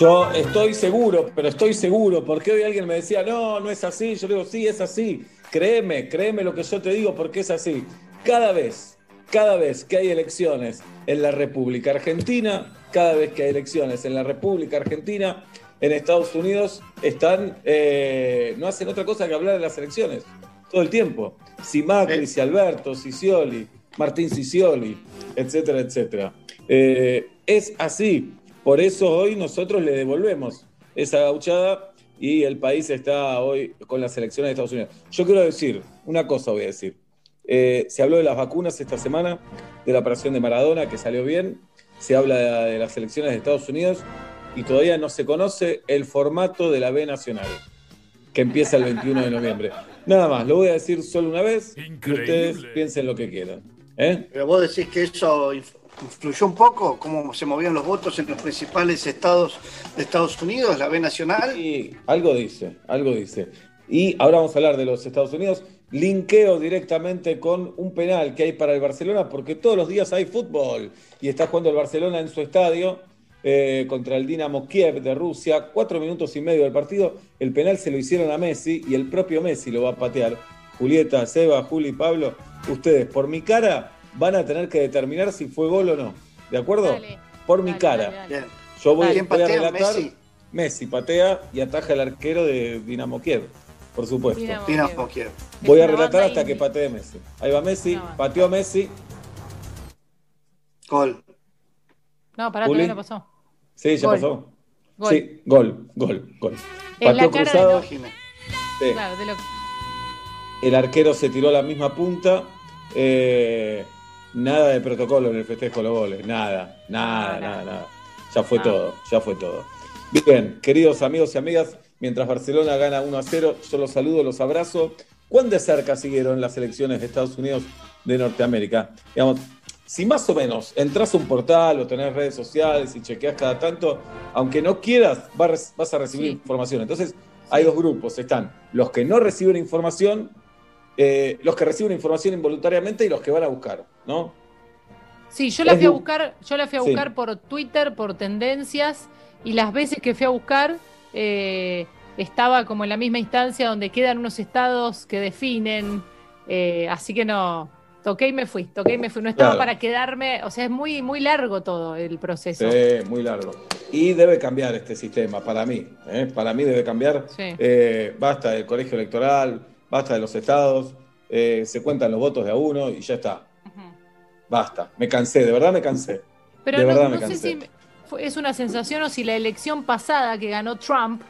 Yo estoy seguro, pero estoy seguro, porque hoy alguien me decía, no, no es así. Yo le digo, sí, es así. Créeme, créeme lo que yo te digo, porque es así. Cada vez, cada vez que hay elecciones en la República Argentina, cada vez que hay elecciones en la República Argentina, en Estados Unidos, están, eh, no hacen otra cosa que hablar de las elecciones, todo el tiempo. Si Macri, si Alberto, si Scioli, Martín Sicioli, etcétera, etcétera. Eh, es así. Por eso hoy nosotros le devolvemos esa gauchada y el país está hoy con las elecciones de Estados Unidos. Yo quiero decir, una cosa voy a decir. Eh, se habló de las vacunas esta semana, de la operación de Maradona, que salió bien. Se habla de, las elecciones de Estados Unidos y todavía no se conoce el formato de la B Nacional, que empieza el 21 de noviembre. Nada más, lo voy a decir solo una vez y ustedes piensen lo que quieran. ¿eh? Pero vos decís que eso influyó un poco cómo se movían los votos en los principales estados de Estados Unidos, la B nacional. Sí, algo dice, algo dice. Y ahora vamos a hablar de los Estados Unidos. Linkeo directamente con un penal que hay para el Barcelona, porque todos los días hay fútbol. Y está jugando el Barcelona en su estadio eh, contra el Dinamo Kiev de Rusia. Cuatro minutos y medio del partido. El penal se lo hicieron a Messi y el propio Messi lo va a patear. Julieta, Seba, Juli, Pablo, ustedes, por mi cara, van a tener que determinar si fue gol o no. ¿De acuerdo? Por mi cara. Yo voy, a relatar. Messi? patea y ataja el arquero de Dinamo Kiev, por supuesto. Dinamo, Kiev. Voy a relatar hasta que patee Messi. Ahí va Messi, pateó Messi. Gol. No, pará, todavía no pasó. Sí, ya pasó. Gol. Sí, gol, gol, gol. Pateó cruzado. Sí. Claro, de lo... El arquero se tiró a la misma punta. Eh, Nada de protocolo en el festejo de los goles, nada, nada, nada, nada. Ya fue todo, ya fue todo. Bien, queridos amigos y amigas, mientras Barcelona gana 1 a 0, yo los saludo, los abrazo. ¿Cuán de cerca siguieron las elecciones de Estados Unidos de Norteamérica? Digamos, si más o menos entras a un portal o tenés redes sociales y chequeas cada tanto, aunque no quieras, vas a recibir información. Entonces, hay dos grupos. Están los que no reciben información eh, los que reciben información involuntariamente y los que van a buscar, ¿no? Sí, yo la fui a buscar, yo la fui a buscar por Twitter, por tendencias, y las veces que fui a buscar eh, estaba como en la misma instancia donde quedan unos estados que definen, eh, así que no, toqué y me fui, toqué y me fui, no estaba para quedarme, o sea, es muy, muy largo todo el proceso. Sí, muy largo. Y debe cambiar este sistema, para mí, para mí debe cambiar. basta el colegio electoral, basta de los estados, eh, se cuentan los votos de a uno y ya está. Basta, me cansé, de verdad me cansé. Pero de verdad me cansé. sé si es una sensación o si la elección pasada que ganó Trump,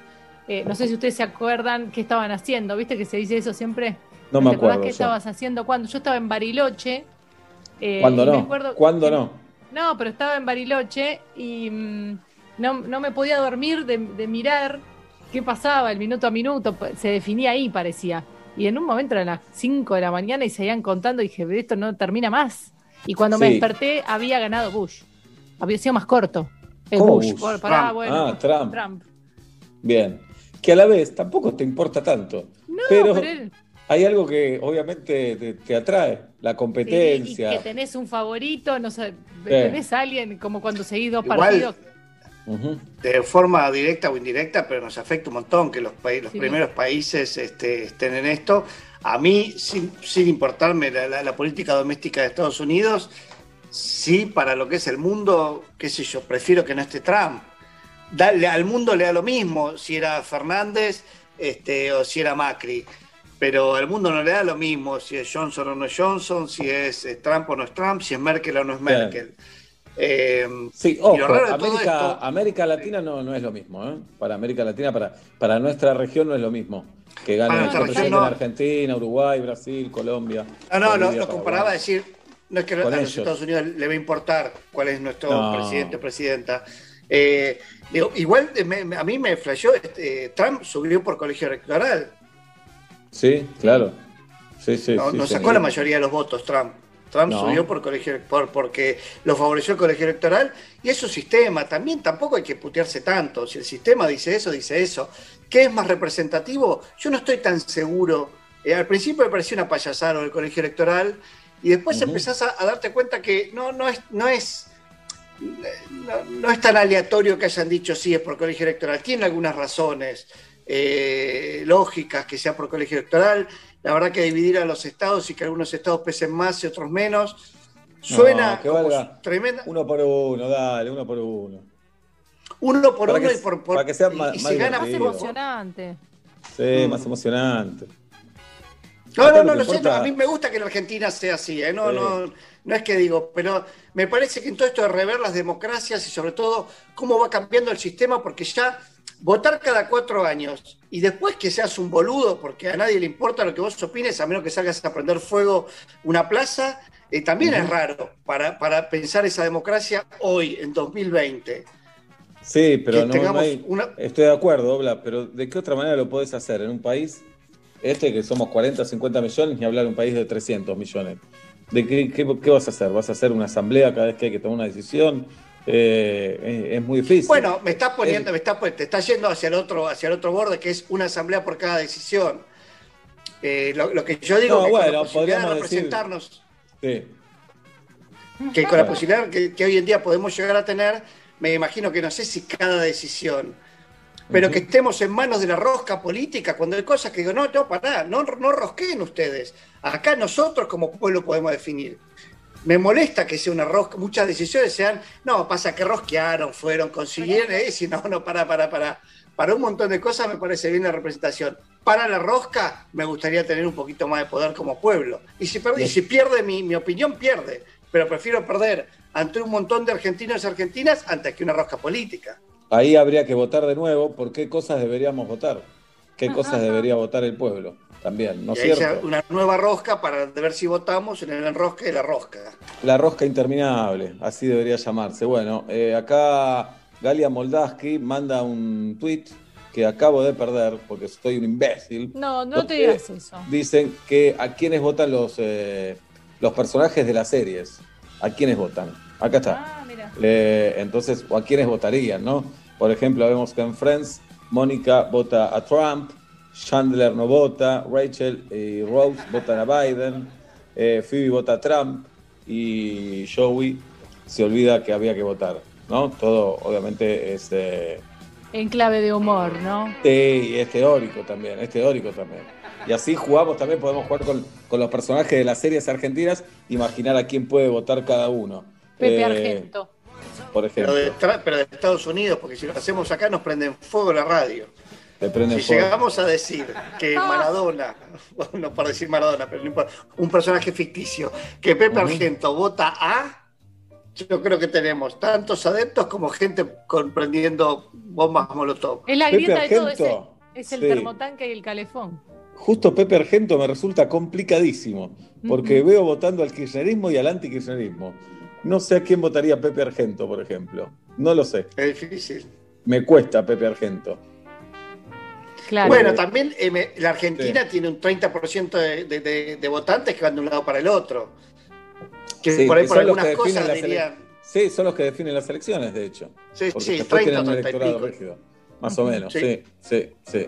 eh, no sé si ustedes se acuerdan qué estaban haciendo, ¿viste que se dice eso siempre? No me acuerdo. ¿Qué estabas haciendo cuando? Yo estaba en Bariloche. Eh, ¿Cuándo no? ¿Cuándo no? No, pero estaba en Bariloche y mm, no, me podía dormir de, de mirar qué pasaba el minuto a minuto. Se definía ahí, parecía. Y en un momento eran las 5 de la mañana y seguían contando y dije, esto no termina más. Y cuando me desperté había ganado Bush. Había sido más corto. El Bush. ah, Trump. Bien. Que a la vez tampoco te importa tanto. No, pero, hay algo que obviamente te, atrae, la competencia. y que tenés un favorito, no sé, tenés a alguien como cuando seguís dos partidos de forma directa o indirecta, pero nos afecta un montón que los, los primeros países este, estén en esto. A mí, sin, importarme la, política doméstica de Estados Unidos, sí, para lo que es el mundo, qué sé yo, prefiero que no esté Trump. Dale, al mundo le da lo mismo si era Fernández este, o si era Macri. Pero al mundo no le da lo mismo si es Johnson o no es Johnson, si es Trump o no es Trump, si es Merkel o no es Merkel. Eh, sí, ojo, América, América Latina no, no es lo mismo, ¿eh? Para América Latina, para, para nuestra región no es lo mismo. Que gane en Argentina, Uruguay, Brasil, Colombia. No, no, lo, comparaba a decir, no es que a los Estados Unidos le va a importar cuál es nuestro presidente o presidenta. Eh, igual a mí me flashó, este, Trump subió por colegio electoral. Sí, claro. Sí, sí, no, sacó la mayoría de los votos Trump. Trump subió por colegio, por, porque lo favoreció el colegio electoral y es su sistema. También tampoco hay que putearse tanto. Si el sistema dice eso, dice eso. ¿Qué es más representativo? Yo no estoy tan seguro. Eh, al principio me pareció una payasada del colegio electoral y después empezás a, darte cuenta que no, no es, no es no, es tan aleatorio que hayan dicho sí es por colegio electoral. Tiene algunas razones eh, lógicas que sea por colegio electoral. La verdad que dividir a los estados y que algunos estados pesen más y otros menos, suena tremenda. Uno por uno, dale, uno por uno. Uno por uno y por, Para que sea más, más emocionante. Sí, más emocionante. No, no, no, lo siento. A mí me gusta que en Argentina sea así, ¿eh? no, no, no es que digo, pero me parece que en todo esto de rever las democracias y sobre todo cómo va cambiando el sistema, porque ya votar cada cuatro años y después que seas un boludo, porque a nadie le importa lo que vos opines, a menos que salgas a prender fuego una plaza, eh, también es raro para, para, pensar esa democracia hoy, en 2020. Sí, pero no, hay, estoy de acuerdo, Obla, pero ¿de qué otra manera lo podés hacer en un país este que somos 40, 50 millones, ni hablar de un país de 300 millones? ¿De qué, qué, vas a hacer? ¿Vas a hacer una asamblea cada vez que hay que tomar una decisión? Eh, es, muy difícil. Bueno, me estás poniendo, me está, te estás yendo hacia el otro, hacia el otro borde, que es una asamblea por cada decisión. Eh, lo, que yo digo es que bueno, podríamos representarnos, sí. que con la posibilidad que hoy en día podemos llegar a tener, me imagino que no sé si cada decisión pero que estemos en manos de la rosca política, cuando hay cosas que digo, no, no, pará, no, no rosqueen ustedes. Acá nosotros como pueblo podemos definir. Me molesta que sea una rosca, muchas decisiones sean, no, pasa que rosquearon, fueron, consiguieron, eh, si no, no, para, para, para. Para un montón de cosas me parece bien la representación. Para la rosca me gustaría tener un poquito más de poder como pueblo. Y si, si pierde mi, mi opinión, pierde. Pero prefiero perder ante un montón de argentinos y argentinas antes que una rosca política ahí habría que votar de nuevo por qué cosas deberíamos votar, qué cosas debería votar el pueblo también, ¿no es cierto? Una nueva rosca para ver si votamos en el enrosque de la rosca. La rosca interminable, así debería llamarse. Bueno, eh, acá Galia Moldaski manda un tweet que acabo de perder porque estoy un imbécil. No, no te digas eso. Dicen que a quiénes votan los, eh, los personajes de las series. ¿A quiénes votan? Acá está. Ah, mira. entonces, o a quiénes votarían, ¿no? Por ejemplo, vemos que en Friends, Mónica vota a Trump, Chandler no vota, Rachel y Rose votan a Biden, eh, Phoebe vota a Trump y Joey se olvida que había que votar, ¿no? Todo obviamente es... Eh, en clave de humor, ¿no? Sí, es teórico también, es teórico también. Y así jugamos también, podemos jugar con, los personajes de las series argentinas, imaginar a quién puede votar cada uno. Pepe eh, Argento por ejemplo. Pero de, Estados Unidos, porque si lo hacemos acá nos prenden fuego la radio. si llegamos a decir que ah. Maradona, no para decir Maradona, pero un personaje ficticio, que Pepe Argento vota a, yo creo que tenemos tantos adeptos como gente comprendiendo bombas molotov. Es la grieta de todo, es el termotanque y el calefón. Justo Pepe Argento me resulta complicadísimo, porque veo votando al kirchnerismo y al antikirchnerismo. No sé a quién votaría Pepe Argento, por ejemplo. No lo sé. Es difícil. Me cuesta Pepe Argento. Claro. Bueno, también eh, la Argentina tiene un 30% de, votantes que van de un lado para el otro. Que por ahí por algunas cosas dirían. Sí, son los que definen las elecciones, de hecho. Sí, sí, 30 un electorado Más o menos, sí, sí, sí.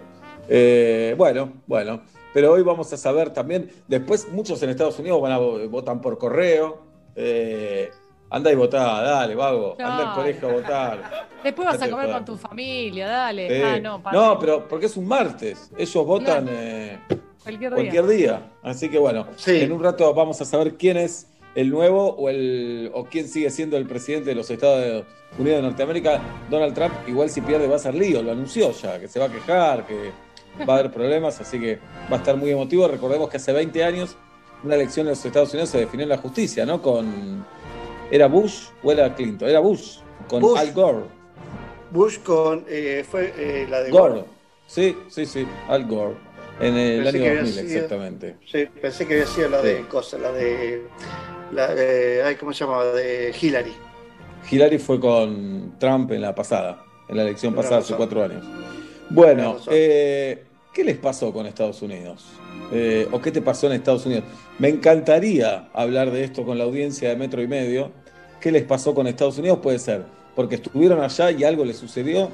Eh, bueno, bueno. Pero hoy vamos a saber también, después muchos en Estados Unidos van a votan por correo. Eh, Anda y votá, dale, vago. Anda al colegio a votar. Después vas a comer con tu familia, dale. Ah, no, no, pero porque es un martes. Ellos votan eh, cualquier, día. Así que bueno, en un rato vamos a saber quién es el nuevo o, el, o quién sigue siendo el presidente de los Estados Unidos de Norteamérica. Donald Trump, igual si pierde va a ser lío, lo anunció ya, que se va a quejar, que va a haber problemas, así que va a estar muy emotivo. Recordemos que hace 20 años una elección en los Estados Unidos se definió en la justicia, ¿no? Con ¿Era Bush o era Clinton? Era Bush, con Al Gore. Bush con. Eh, fue eh, la de Gore. Sí, sí, sí, Al Gore. En el año 2000, exactamente. Sí, pensé que había sido la de cosa, la de. La de ¿Cómo se llamaba? De Hillary. Hillary fue con Trump en la pasada, en la elección pasada hace cuatro años. Bueno, eh, ¿qué les pasó con Estados Unidos? ¿O qué te pasó en Estados Unidos? Me encantaría hablar de esto con la audiencia de Metro y Medio, ¿Qué les pasó con Estados Unidos? Puede ser porque estuvieron allá y algo les sucedió,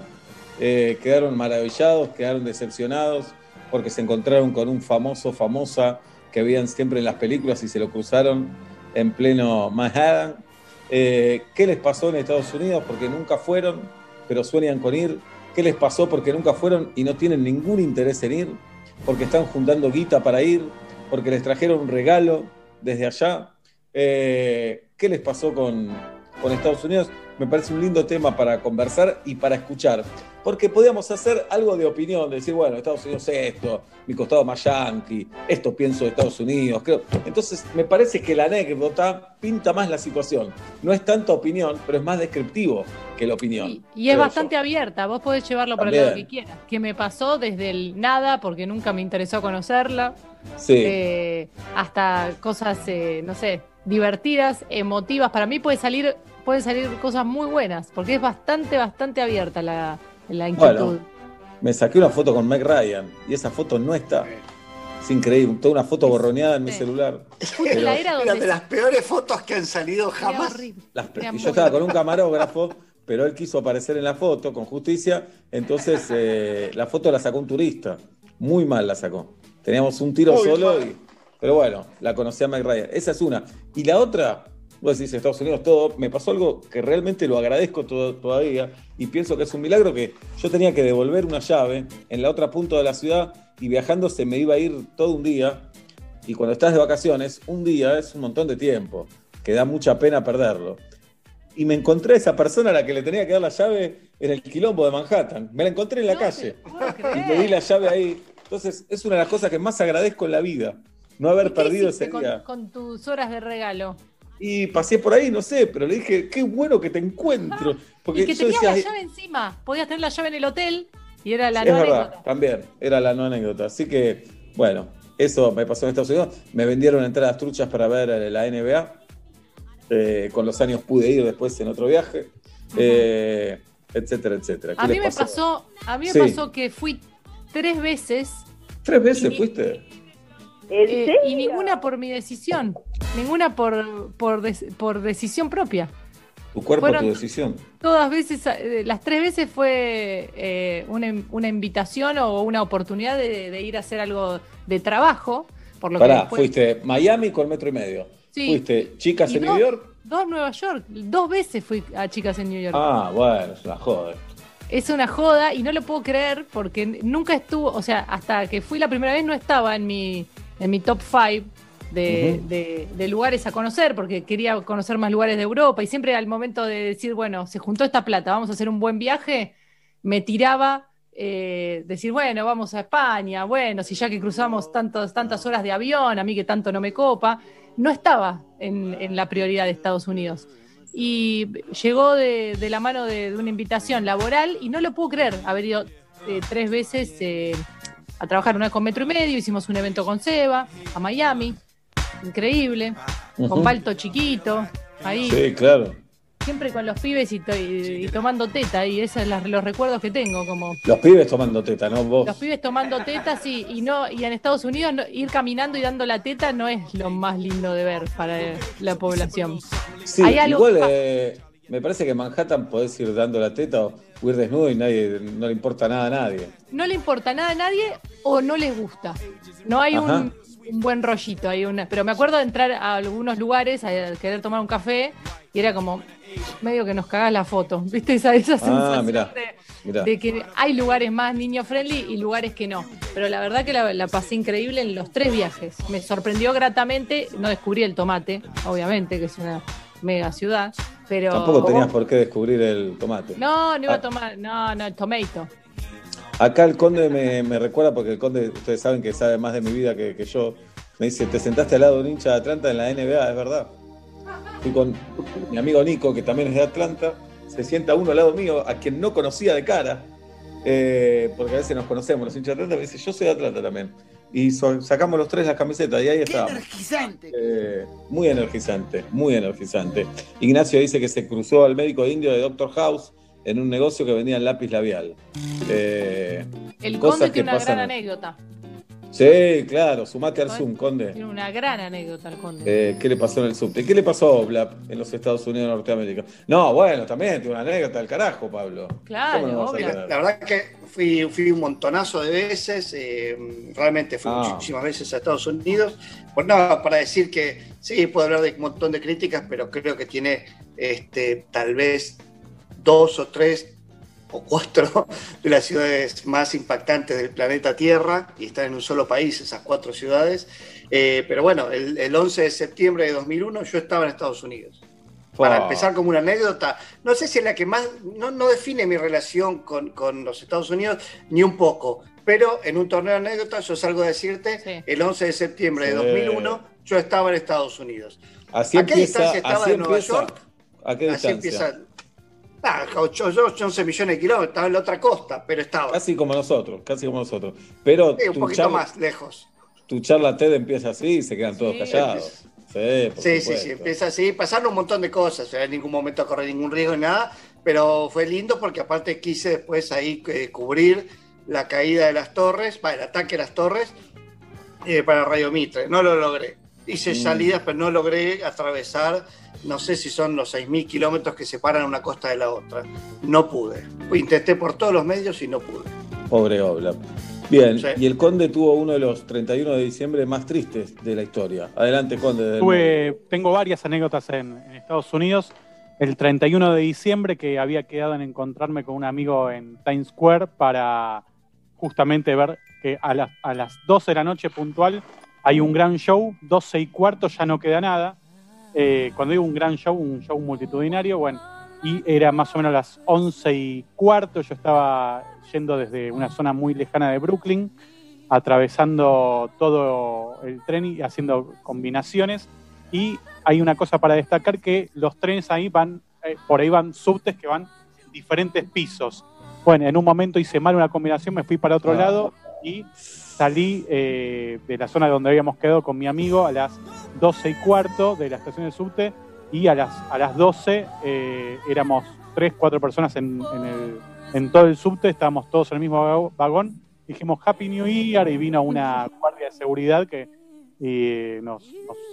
eh, quedaron maravillados, quedaron decepcionados, porque se encontraron con un famoso, famosa que veían siempre en las películas y se lo cruzaron en pleno Manhattan, Eh, ¿Qué les pasó en Estados Unidos? Porque nunca fueron, pero sueñan con ir. ¿Qué les pasó porque nunca fueron y no tienen ningún interés en ir? Porque están juntando guita para ir, porque les trajeron un regalo desde allá. Eh, ¿Qué les pasó con, con Estados Unidos? Me parece un lindo tema para conversar y para escuchar. Porque podíamos hacer algo de opinión, decir, bueno, Estados Unidos es esto, mi costado más yankee, esto pienso de Estados Unidos. Creo. Entonces, me parece que la anécdota pinta más la situación. No es tanta opinión, pero es más descriptivo que la opinión. Y, es bastante abierta, vos podés llevarlo para el lado que quieras. Que me pasó desde el nada, porque nunca me interesó conocerla, sí. Eh, hasta cosas, eh, no sé, divertidas, emotivas. Para mí puede salir, pueden salir cosas muy buenas, porque es bastante, bastante abierta la, inquietud. me saqué una foto con Meg Ryan y esa foto no está. Es increíble, toda una foto borroneada en mi celular. Una de las peores fotos que han salido jamás. yo estaba con un camarógrafo, pero él quiso aparecer en la foto con justicia, entonces eh, la foto la sacó un turista. Muy mal la sacó. Teníamos un tiro solo y pero bueno, la conocí a Mike Ryan. Esa es una. Y la otra, vos decís Estados Unidos todo, me pasó algo que realmente lo agradezco todavía y pienso que es un milagro que yo tenía que devolver una llave en la otra punta de la ciudad y viajando se me iba a ir todo un día. Y cuando estás de vacaciones, un día es un montón de tiempo, que da mucha pena perderlo. Y me encontré a esa persona a la que le tenía que dar la llave en el quilombo de Manhattan. Me la encontré en la calle. Y le di la llave ahí. Entonces, es una de las cosas que más agradezco en la vida no haber perdido ese día. Con, tus horas de regalo. Y pasé por ahí, no sé, pero le dije, qué bueno que te encuentro. Porque y que tenías la llave encima. Podías tener la llave en el hotel y era la no anécdota. También, era la no anécdota. Así que, bueno, eso me pasó en Estados Unidos. Me vendieron entradas truchas para ver la NBA. Eh, con los años pude ir después en otro viaje. Eh, etcétera, etcétera. A mí me pasó, a mí me pasó que fui tres veces. ¿Tres veces fuiste? Eh, y ninguna por mi decisión, ninguna por, por, por decisión propia. Tu cuerpo, tu decisión. Todas veces, eh, las tres veces fue eh, una, invitación o una oportunidad de, ir a hacer algo de trabajo. Por lo Pará, fuiste Miami con metro y medio. Fuiste Chicas en New York. Dos Nueva York. Dos veces fui a Chicas en New York. Ah, bueno, es una joda. Es una joda y no lo puedo creer porque nunca estuvo, o sea, hasta que fui la primera vez no estaba en mi, en mi top 5 de, lugares a conocer, porque quería conocer más lugares de Europa y siempre al momento de decir, bueno, se juntó esta plata, vamos a hacer un buen viaje, me tiraba eh, decir, bueno, vamos a España, bueno, si ya que cruzamos tantos, tantas horas de avión, a mí que tanto no me copa, no estaba en, la prioridad de Estados Unidos. Y llegó de, la mano de, una invitación laboral y no lo puedo creer, haber ido eh, tres veces. Eh, a trabajar una vez con Metro y Medio, hicimos un evento con Seba, a Miami, increíble, con Balto chiquito, ahí. Sí, claro. Siempre con los pibes y, tomando teta, y esos son los recuerdos que tengo. como Los pibes tomando teta, ¿no? Vos. Los pibes tomando teta, sí, y, no, y en Estados Unidos ir caminando y dando la teta no es lo más lindo de ver para la población. Sí, igual eh, me parece que en Manhattan podés ir dando la teta o desnudo y nadie, no le importa nada a nadie. No le importa nada a nadie o no les gusta. No hay un, buen rollito. Hay una, pero me acuerdo de entrar a algunos lugares a querer tomar un café y era como medio que nos cagás la foto. ¿Viste esa, esa ah, sensación de, que hay lugares más niño friendly y lugares que no? Pero la verdad que la, la pasé increíble en los tres viajes. Me sorprendió gratamente. No descubrí el tomate, obviamente, que es una mega ciudad. Pero, Tampoco tenías por qué descubrir el tomate. No, no iba a ah. tomar, no, no, el tomato. Acá el conde me, recuerda, porque el conde, ustedes saben que sabe más de mi vida que, yo, me dice, te sentaste al lado de un hincha de Atlanta en la NBA, es verdad. Fui con mi amigo Nico, que también es de Atlanta, se sienta uno al lado mío, a quien no conocía de cara, eh, porque a veces nos conocemos los hinchas de Atlanta, me dice, yo soy de Atlanta también y sacamos los tres las camisetas y ahí está. energizante. Eh, muy energizante, muy energizante. Ignacio dice que se cruzó al médico indio de Doctor House en un negocio que vendía lápiz labial. Eh, el conde tiene una gran anécdota. Sí, claro, sumate al Zoom, Conde. Tiene una gran anécdota el Conde. Eh, ¿Qué le pasó en el subte? ¿Qué le pasó a en los Estados Unidos de Norteamérica? No, bueno, también tiene una anécdota del carajo, Pablo. Claro, La, verdad que fui, fui un montonazo de veces, eh, realmente fui ah. muchísimas veces a Estados Unidos. Pues nada, para decir que sí, puedo hablar de un montón de críticas, pero creo que tiene este, tal vez dos o tres o cuatro de las ciudades más impactantes del planeta Tierra y están en un solo país esas cuatro ciudades. Eh, pero bueno, el, 11 de septiembre de 2001 yo estaba en Estados Unidos. Para empezar como una anécdota, no sé si es la que más, no, no define mi relación con, con, los Estados Unidos ni un poco, pero en un torneo de anécdotas yo salgo a decirte, el 11 de septiembre de 2001 yo estaba en Estados Unidos. Así ¿A qué distancia estaba de Nueva York? ¿A qué distancia? Así empieza, Ah, 11 millones de kilómetros, estaba en la otra costa, pero estaba. Casi como nosotros, casi como nosotros. Pero un poquito más lejos. Tu charla TED empieza así y se quedan todos callados. Sí, sí, sí, empieza así. Pasaron un montón de cosas, en ningún momento corrí ningún riesgo ni nada, pero fue lindo porque aparte quise después ahí eh, cubrir la caída de las torres, para el ataque a las torres eh, para Radio Mitre. No lo logré. Hice mm. salidas, pero no logré atravesar no sé si son los 6.000 kilómetros que separan una costa de la otra. No pude. Intenté por todos los medios y no pude. Pobre Obla. Bien, y el Conde tuvo uno de los 31 de diciembre más tristes de la historia. Adelante, Conde. tengo varias anécdotas en, Estados Unidos. El 31 de diciembre que había quedado en encontrarme con un amigo en Times Square para justamente ver que a, a las 12 de la noche puntual hay un gran show, 12 y cuarto ya no queda nada eh, cuando digo un gran show, un show multitudinario, bueno, y era más o menos las once y cuarto, yo estaba yendo desde una zona muy lejana de Brooklyn, atravesando todo el tren y haciendo combinaciones, y hay una cosa para destacar que los trenes ahí van, eh, por ahí van subtes que van en diferentes pisos. Bueno, en un momento hice mal una combinación, me fui para otro ah. lado y salí eh, de la zona donde habíamos quedado con mi amigo a las 12 y cuarto de la estación de subte y a las, a las 12 eh, éramos 3, 4 personas en, todo el subte, estábamos todos en el mismo vagón. Dijimos Happy New Year y vino una guardia de seguridad que nos,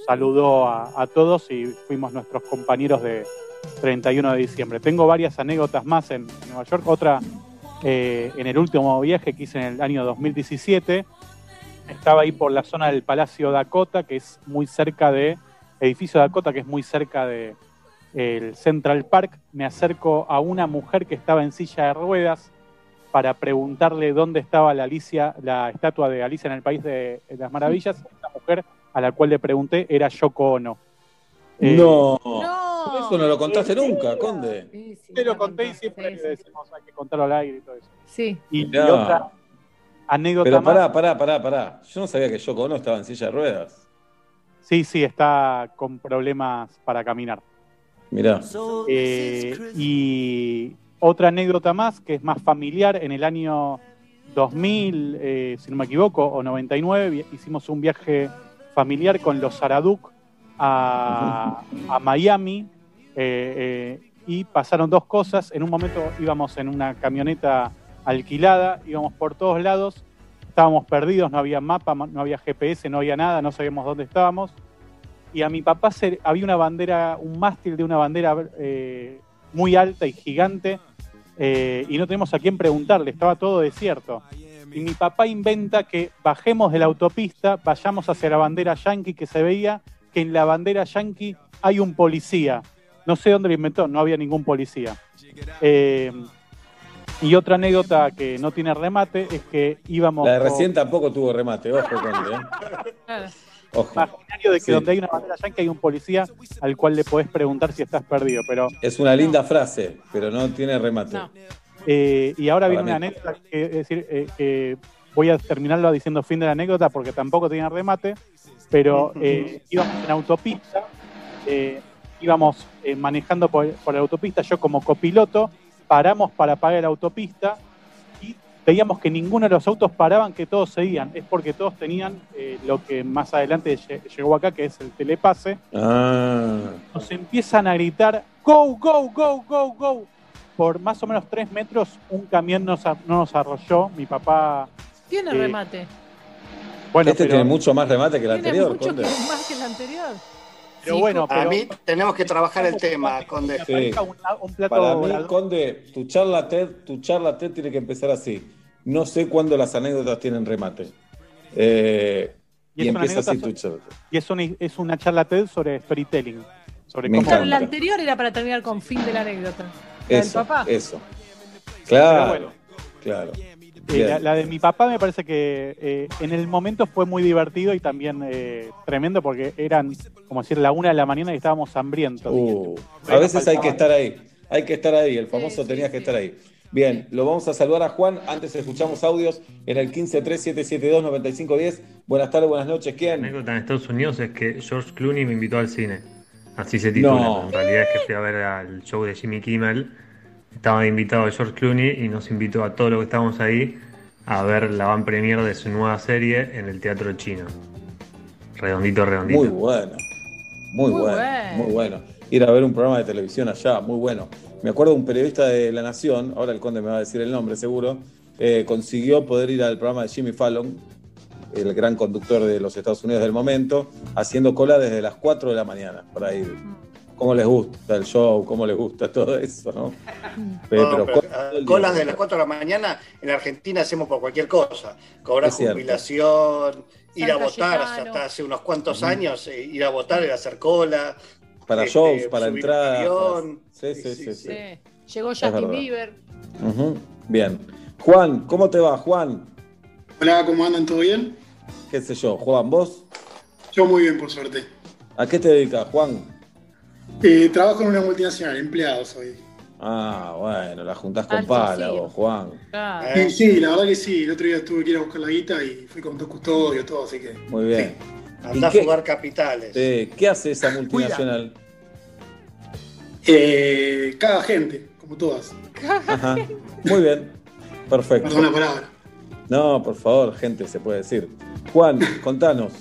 saludó a, todos y fuimos nuestros compañeros de 31 de diciembre. Tengo varias anécdotas más en Nueva York. Otra eh, en el último viaje que hice en el año 2017. Estaba ahí por la zona del Palacio Dakota, que es muy cerca de, edificio Dakota, que es muy cerca de el Central Park. Me acerco a una mujer que estaba en silla de ruedas para preguntarle dónde estaba la Alicia, la estatua de Alicia en el País de, las Maravillas. Esta mujer a la cual le pregunté era Yoko Ono. Eh, no. Eso no lo contaste nunca, Conde. Sí, Te lo conté y siempre le decimos hay que contarlo al aire y todo eso. Sí. Y, otra anécdota Pero pará, pará, pará, pará. Yo no sabía que Yoko Ono estaba en silla de ruedas. Sí, sí, está con problemas para caminar. Mirá. Eh, y otra anécdota más, que es más familiar, en el año 2000, eh, si no me equivoco, o 99, hicimos un viaje familiar con los Araduc a, Miami eh, eh, y pasaron dos cosas. En un momento íbamos en una camioneta alquilada, íbamos por todos lados, estábamos perdidos, no había mapa, no había GPS, no había nada, no sabíamos dónde estábamos. Y a mi papá se, había una bandera, un mástil de una bandera eh, muy alta y gigante, y no tenemos a quién preguntarle, estaba todo desierto. Y mi papá inventa que bajemos de la autopista, vayamos hacia la bandera yankee que se veía que en la bandera yankee hay un policía. No sé dónde lo inventó, no había ningún policía. Eh, y otra anécdota que no tiene remate es que íbamos. La de recién tampoco tuvo remate, ojo, Conde. ¿eh? Ojo. Imaginario de que donde hay una bandera yankee hay un policía al cual le podés preguntar si estás perdido. pero Es una linda frase, pero no tiene remate. Eh, y ahora viene una anécdota que, es decir, que voy a terminarlo diciendo fin de la anécdota porque tampoco tiene remate pero eh, íbamos en autopista, eh, íbamos eh, manejando por, la autopista, yo como copiloto, paramos para pagar la autopista veíamos que ninguno de los autos paraban, que todos seguían. Es porque todos tenían lo que más adelante llegó acá, que es el telepase. Ah. Nos empiezan a gritar, go, go, go, go, go. Por más o menos tres metros un camión no nos arrolló. Mi papá... Tiene remate este tiene mucho más remate que el anterior. Mucho más que el anterior. Pero bueno, a mí tenemos que trabajar el tema, Conde. Para mí, Conde, tu charla, TED, tu charla TED tiene que empezar así. No sé cuándo las anécdotas tienen remate. Eh, y, empieza así tu charla. Y es una, es una charla TED sobre storytelling. sobre Me cómo... Claro, la anterior era para terminar con fin de la anécdota. La del Eso, papá. eso. Claro, Pero bueno. claro. Eh, la, la de mi papá me parece que eh, en el momento fue muy divertido y también eh, tremendo porque eran, como decir, la una de la mañana y estábamos hambrientos. Uh, a veces hay que estar ahí, hay que estar ahí, el famoso Sí, sí, tenías que estar ahí. Bien, lo vamos a saludar a Juan, antes escuchamos audios en el 1537729510. Buenas tardes, buenas noches, La ¿quién? anécdota en Estados Unidos es que George Clooney me invitó al cine. Así se titula. No. En realidad es que fui a ver al show de Jimmy Kimmel. Estaba invitado George Clooney y nos invitó a todos los que estábamos ahí a ver la van premier de su nueva serie en el Teatro Chino. Redondito, redondito. Muy bueno, muy, Muy bueno, bueno. muy bueno. Ir a ver un programa de televisión allá, muy bueno. Me acuerdo de un periodista de La Nación, ahora el conde me va a decir el nombre seguro, eh, consiguió poder ir al programa de Jimmy Fallon, el gran conductor de los Estados Unidos del momento, haciendo cola desde las 4 de la mañana para ir. ¿Cómo les gusta el show? ¿Cómo les gusta todo eso? ¿no? No, pero pero, cola ah, colas de las 4 de la mañana en Argentina hacemos por cualquier cosa. Cobrar Es cierto. jubilación, ir a votar, hasta hace unos cuantos años, eh, ir a votar era hacer cola. Para este, shows, para entradas. avión. para- Sí, sí, Sí, sí. sí, sí. Sí. Llegó. Justin Bieber. Bien. Juan, ¿cómo te va, Juan? Hola, ¿cómo andan? ¿Todo bien? ¿Qué sé yo? Juan, ¿vos? Yo muy bien, por suerte. ¿A qué te dedicas, Juan? Eh, trabajo en una multinacional, empleado soy. Ah, bueno, la juntás con Alto pala sí. vos, Juan. Claro. Eh. Sí, la verdad que sí. El otro día tuve que ir a buscar la guita y fui con dos custodios, todo, así que. Muy bien. Andá a jugar capitales. Eh, ¿Qué hace esa multinacional? Eh, cada gente, como todas. Ajá. Muy bien. Perfecto. Perdón la palabra. No, por favor, gente, se puede decir. Juan, contanos.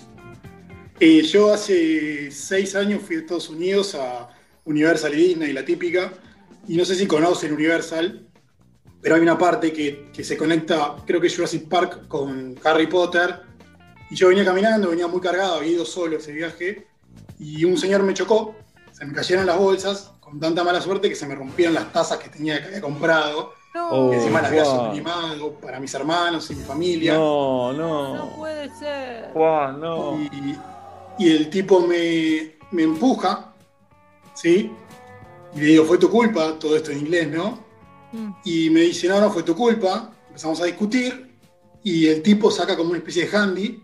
Eh, yo hace seis años fui a Estados Unidos a Universal y Disney, la típica. Y no sé si conocen Universal, pero hay una parte que, que se conecta, creo que Jurassic Park con Harry Potter. Y yo venía caminando, venía muy cargado, había ido solo ese viaje. Y un señor me chocó, se me cayeron las bolsas, con tanta mala suerte que se me rompieron las tazas que tenía que había comprado. No, Oh, que encima las había sublimado para mis hermanos y mi familia. No, no no. puede ser. Juan, no. Y, y el tipo me, me empuja, ¿sí? Y le digo, fue tu culpa, todo esto en inglés, ¿no? Mm. Y me dice, no, no fue tu culpa. Empezamos a discutir y el tipo saca como una especie de handy,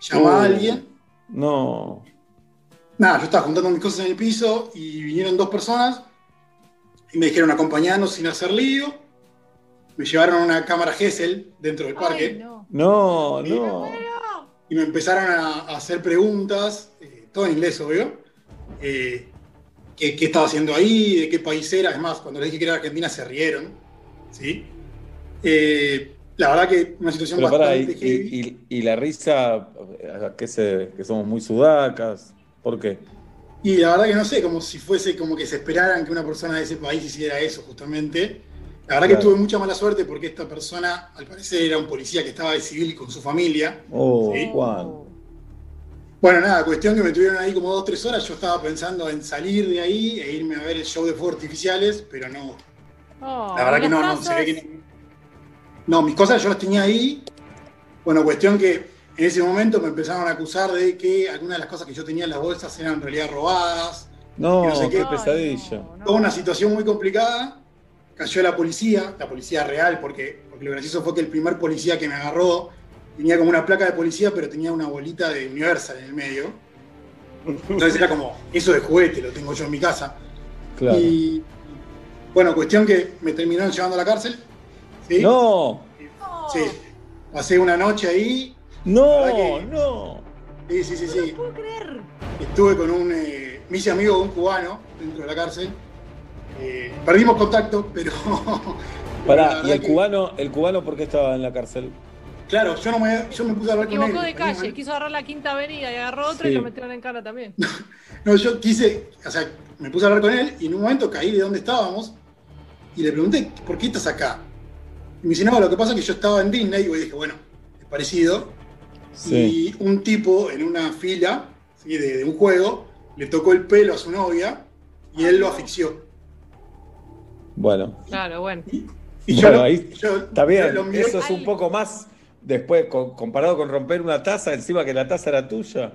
llama Oh. a alguien. No. Nada, yo estaba juntando mis cosas en el piso y vinieron dos personas y me dijeron acompañarnos sin hacer lío. Me llevaron a una cámara Gesell dentro del parque. Ay, no. No, no. Y me empezaron a, a hacer preguntas, eh, todo en inglés, obvio. eh, ¿qué, qué estaba haciendo ahí? ¿De qué país era? Es más, cuando les dije que era Argentina se rieron. ¿sí? Eh, la verdad que una situación Pero bastante heavy. y- y- y la risa, ¿a qué se? ¿Que somos muy sudacas? ¿Por qué? Y la verdad que no sé, como si fuese como que se esperaran que una persona de ese país hiciera eso, justamente. La verdad Claro. que tuve mucha mala suerte porque esta persona, al parecer, era un policía que estaba de civil con su familia. Oh, Sí. Juan. Bueno, nada, cuestión que me tuvieron ahí como dos tres horas. Yo estaba pensando en salir de ahí e irme a ver el show de fuegos artificiales, pero no. Oh, La verdad que no, no, se ve que no. No, mis cosas yo las tenía ahí. Bueno, cuestión que en ese momento me empezaron a acusar de que algunas de las cosas que yo tenía en las bolsas eran en realidad robadas. No, no sé qué qué. pesadilla. no, no. Toda una situación muy complicada. Cayó la policía, la policía real, porque, porque lo gracioso fue que el primer policía que me agarró tenía como una placa de policía, pero tenía una bolita de Universal en el medio. Entonces era como, eso de juguete, lo tengo yo en mi casa. Claro. Y bueno, cuestión que me terminaron llevando a la cárcel. ¿sí? No, Sí. Pasé una noche ahí. no, ¿Verdad que- no. Sí, sí, sí, sí. No puedo creer. Estuve con un. eh, me hice amigo de un cubano dentro de la cárcel. Eh, perdimos contacto, pero. Pará, ¿y el que- cubano, el cubano por qué estaba en la cárcel? Claro, yo, no me, yo me puse a hablar con él. Equivocó de calle, quiso agarrar la quinta avenida y agarró otra Sí. y lo metieron en cara también. No, yo quise, o sea, me puse a hablar con él y en un momento caí de dónde estábamos y le pregunté, ¿por qué estás acá? Y me dice, no, lo que pasa es que yo estaba en Disney y dije, bueno, es parecido. Sí. Y un tipo en una fila ¿sí? de, de un juego le tocó el pelo a su novia y él lo asfixió. Bueno, Claro, bueno. Y yo, Bueno, lo- ahí yo está bien. lo Eso es un poco más después, co- comparado con romper una taza, encima que la taza era tuya.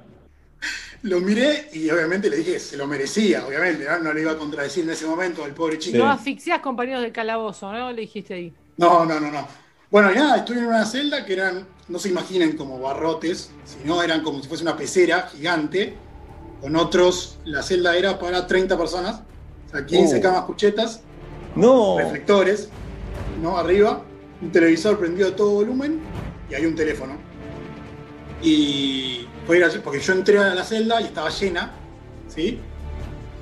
lo miré y obviamente le dije, se lo merecía, obviamente, ¿no? No le iba a contradecir en ese momento al pobre chico. No asfixiás compañeros de calabozo, ¿no? Le dijiste ahí. No, no, no, no. Bueno, y nada, estuve en una celda que eran, no se imaginen como barrotes, sino eran como si fuese una pecera gigante, con otros, la celda era para 30 personas, o sea, 15 Oh. camas cuchetas, No. reflectores, ¿no? Arriba, un televisor prendido a todo volumen y hay un teléfono. Y fue gracioso, porque yo entré a la celda y estaba llena, ¿sí?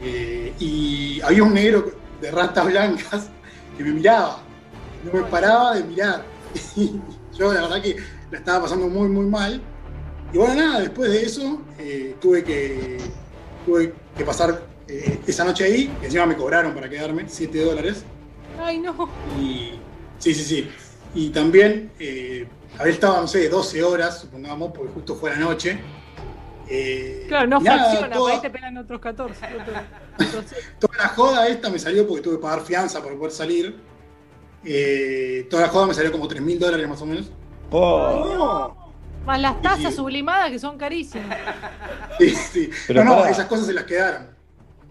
Eh, y había un negro de ratas blancas que me miraba, no me paraba de mirar. Y yo la verdad que la estaba pasando muy, muy mal. Y bueno, nada, después de eso eh, tuve, que, tuve que pasar eh, esa noche ahí, que encima me cobraron para quedarme, 7 dólares. Ay, no. Y sí, sí, sí. Y también eh, haber estado, no sé, 12 horas, supongamos, porque justo fue la noche. Eh, Claro, no nada, fracciona, toda, ahí te pegan otros 14. otros- otros- toda la joda esta me salió porque tuve que pagar fianza para poder salir. Eh, toda la joda me salió como 3 mil dólares más o menos. Oh. Más las tasas Sí. sublimadas que son carísimas. Sí, sí. Pero no, no, esas cosas se las quedaron.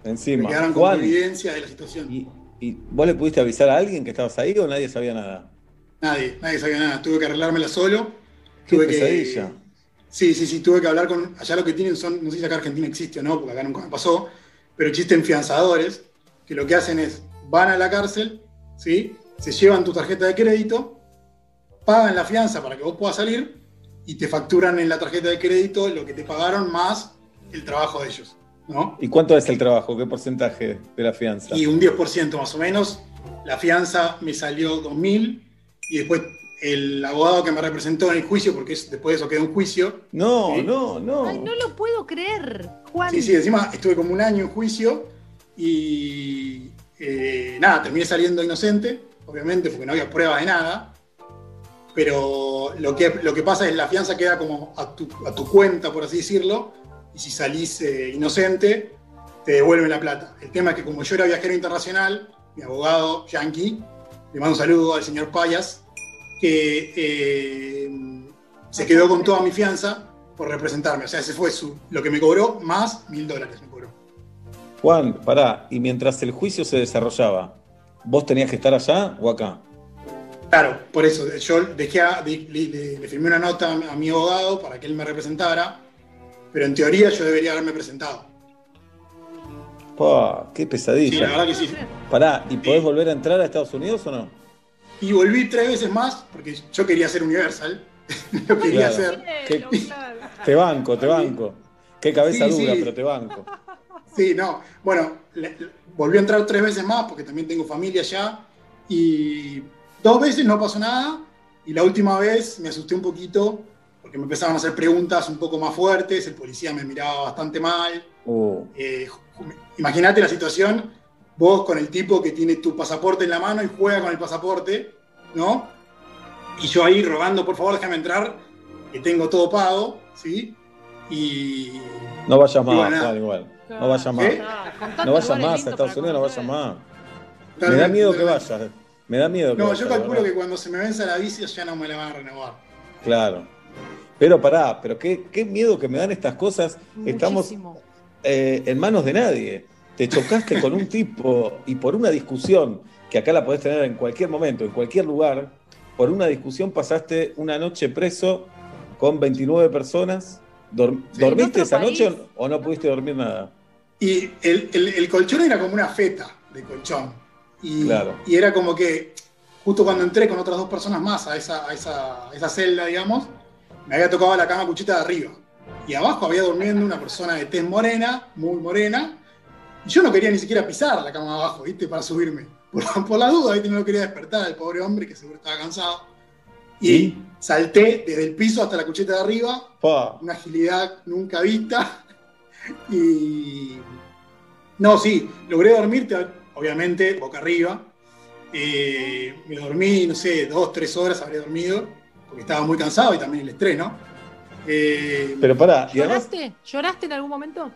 Encima. quedaron Juan, evidencia de la situación. ¿y, y vos le pudiste avisar a alguien que estabas ahí o nadie sabía nada? Nadie, nadie sabía nada. Tuve que arreglármela solo. Qué tuve que- pesadilla. Sí, sí, sí, tuve que hablar con. Allá lo que tienen son, no sé si acá Argentina existe o no, porque acá nunca me pasó, pero existen fianzadores que lo que hacen es van a la cárcel, ¿sí? Se llevan tu tarjeta de crédito, pagan la fianza para que vos puedas salir y te facturan en la tarjeta de crédito lo que te pagaron más el trabajo de ellos, ¿no? ¿Y cuánto es el trabajo? ¿Qué porcentaje de la fianza? Y un 10% más o menos. La fianza me salió 2.000 y después el abogado que me representó en el juicio, porque es- después de eso quedó un juicio, No, ¿Sí? no, no. Ay, no lo puedo creer, Juan. Sí, sí, encima estuve como un año en juicio y eh, nada, terminé saliendo inocente, obviamente, porque no había prueba de nada. Pero lo que, lo que pasa es la fianza queda como a tu, a tu cuenta, por así decirlo, y si salís eh, inocente, te devuelven la plata. El tema es que como yo era viajero internacional, mi abogado yankee, le mando un saludo al señor Payas, que eh, se quedó con toda mi fianza por representarme. O sea, ese fue su, lo que me cobró más mil dólares me cobró. Juan, pará, y mientras el juicio se desarrollaba, ¿vos tenías que estar allá o acá? Claro, por eso yo dejé a- de- le, le- le firmé una nota a mi abogado para que él me representara, pero en teoría yo debería haberme presentado. Qué Sí, la pesadilla. verdad que sí. Pará, ¿y podés Sí. volver a entrar a Estados Unidos o no? Y volví tres veces más porque yo quería ser Universal. Lo quería Claro. hacer. Cielo, ¿Qué? Te banco, te banco. Qué cabeza Sí, dura, sí. pero te banco. Sí, no. Bueno, le- le- volví a entrar tres veces más porque también tengo familia allá. Y dos veces no pasó nada. Y la última vez me asusté un poquito porque me empezaron a hacer preguntas un poco más fuertes. El policía me miraba bastante mal. Uh, Eh, Imagínate la situación, vos con el tipo que tiene tu pasaporte en la mano y juega con el pasaporte, ¿no? Y yo ahí rogando, por favor, déjame entrar, que tengo todo pago, ¿sí? Y no vayas más. Juan, igual. No vayas más. ¿Eh? No vayas más a Estados Unidos, no vayas más. Me da miedo que vayas. Me da miedo que No, vayas. yo calculo que cuando se me venza la visa ya no me la van a renovar. Claro. Pero pará, pero qué, qué miedo que me dan estas cosas. Estamos eh, en manos de nadie. Te chocaste con un tipo y por una discusión, que acá la podés tener en cualquier momento, en cualquier lugar, por una discusión pasaste una noche preso con 29 personas. Sí. ¿Dormiste ¿En otro esa país? noche o o no pudiste dormir nada? Y el, el- el colchón era como una feta de colchón. Y, Claro. y era como que, justo cuando entré con otras dos personas más a esa, a esa, a esa celda, digamos, me había tocado la cama cuchita de arriba. Y abajo había durmiendo una persona de tez morena, muy morena. Y yo no quería ni siquiera pisar la cama abajo, ¿viste? Para subirme. Por, por la duda, ¿viste? No lo quería despertar al pobre hombre que seguro estaba cansado. Y salté desde el piso hasta la cucheta de arriba, una agilidad nunca vista. Y. No, sí, logré dormir, te- obviamente, boca arriba. Eh, me dormí, no sé, dos, tres horas habré dormido, porque estaba muy cansado y también el estrés, ¿no? Eh, pero pará, además, ¿Lloraste? ¿Lloraste en algún momento?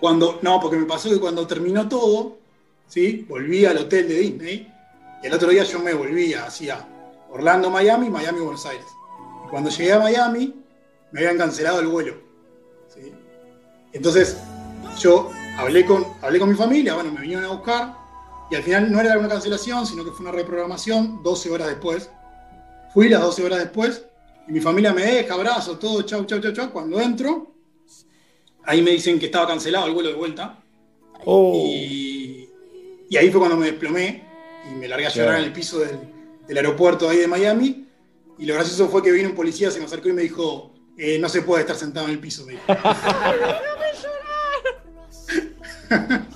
cuando, no, porque me pasó que cuando terminó todo, ¿sí? Volví al hotel de Disney y el otro día yo me volví hacia Orlando, Miami, Miami, Buenos Aires. Y cuando llegué a Miami, me habían cancelado el vuelo. ¿sí? Entonces, yo hablé con, hablé con mi familia, bueno, me vinieron a buscar, y al final no era una cancelación, sino que fue una reprogramación 12 horas después. Fui las 12 horas después, y mi familia me deja, abrazo, todo, chau, chau, chau, chau. Cuando entro, ahí me dicen que estaba cancelado el vuelo de vuelta. Oh. Y, y ahí fue cuando me desplomé y me largué a llorar Claro. en el piso del, del aeropuerto ahí de Miami. Y lo gracioso fue que vino un policía, se me acercó y me dijo, eh, no se puede estar sentado en el piso. me dijo.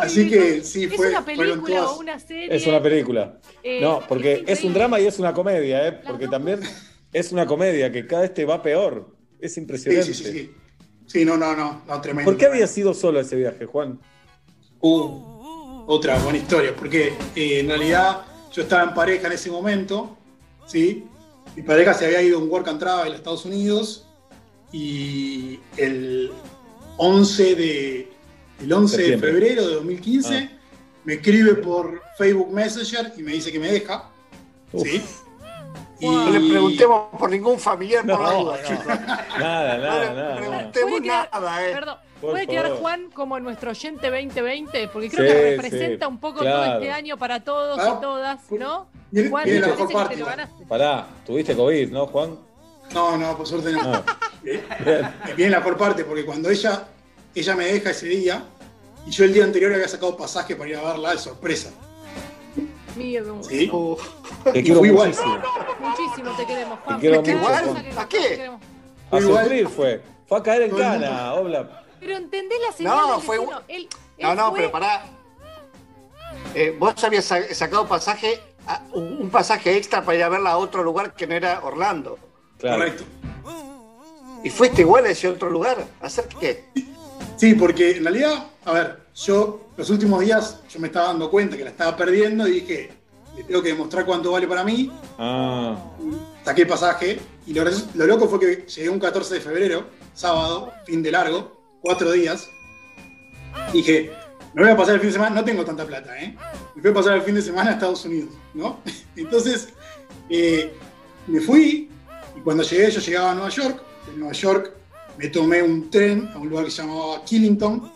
Así que sí, ¿Es fue. una fueron película todas- o una serie? Es una película. Eh, No, porque es un drama y es una comedia, ¿eh? Porque dos también es una comedia que cada vez te va peor. Es Sí, impresionante. sí, sí, sí. Sí, no, no, no, no, tremendo. ¿Por qué había sido solo ese viaje, Juan? Uh, otra buena historia, porque eh, en realidad yo estaba en pareja en ese momento, ¿sí? Mi pareja se había ido a un work and travel a Estados Unidos y el 11 de, el 11 de febrero de 2015 Ah. me escribe por Facebook Messenger y me dice que me deja, Uf. ¿sí? No le preguntemos por ningún familiar por la No, duda, no. chicos. Nada, No nada, le nada. nada. preguntemos Puede quedar- nada, eh. Perdón, Por ¿puede quedar. Juan como nuestro oyente 2020? Porque creo Sí, que representa sí, un poco claro. todo este año para todos Ah, y todas, ¿no? Viene, Juan, me la parece mejor que parte. te lo igual. ganaste. Pará, tuviste COVID, ¿no, Juan? No, no, por suerte no. Ah, Eh, bien. Viene la mejor parte, porque cuando ella, ella me deja ese día, y yo el día anterior había sacado pasaje para ir a verla de sorpresa. Miedo. ¿sí? Uf. Te quiero fue igual. muchísimo. Muchísimo te queremos, Juan. Te quiero Te mucho, queremos, Juan. te ¿A qué? A Igual. sufrir fue. Fue a caer en cana, Obla. Pero entendés la señal No, fue un- Él, No, él no, fue- pero pará. Eh, vos habías sa- sacado pasaje, un un pasaje extra para ir a verla a otro lugar que no era Orlando. Claro. Correcto. ¿Y fuiste igual a ese otro lugar? ¿A hacer qué? Sí, porque en realidad, a ver, yo los últimos días yo me estaba dando cuenta que la estaba perdiendo y dije, le tengo que demostrar cuánto vale para mí. Ah, Saqué pasaje y lo, lo loco fue que llegué un 14 de febrero, sábado, fin de largo, cuatro días. Dije, me voy a pasar el fin de semana, no tengo tanta plata, ¿eh? Me voy a pasar el fin de semana a Estados Unidos, ¿no? Entonces, eh, me fui y cuando llegué, yo llegaba a Nueva York. En Nueva York me tomé un tren a un lugar que se llamaba Killington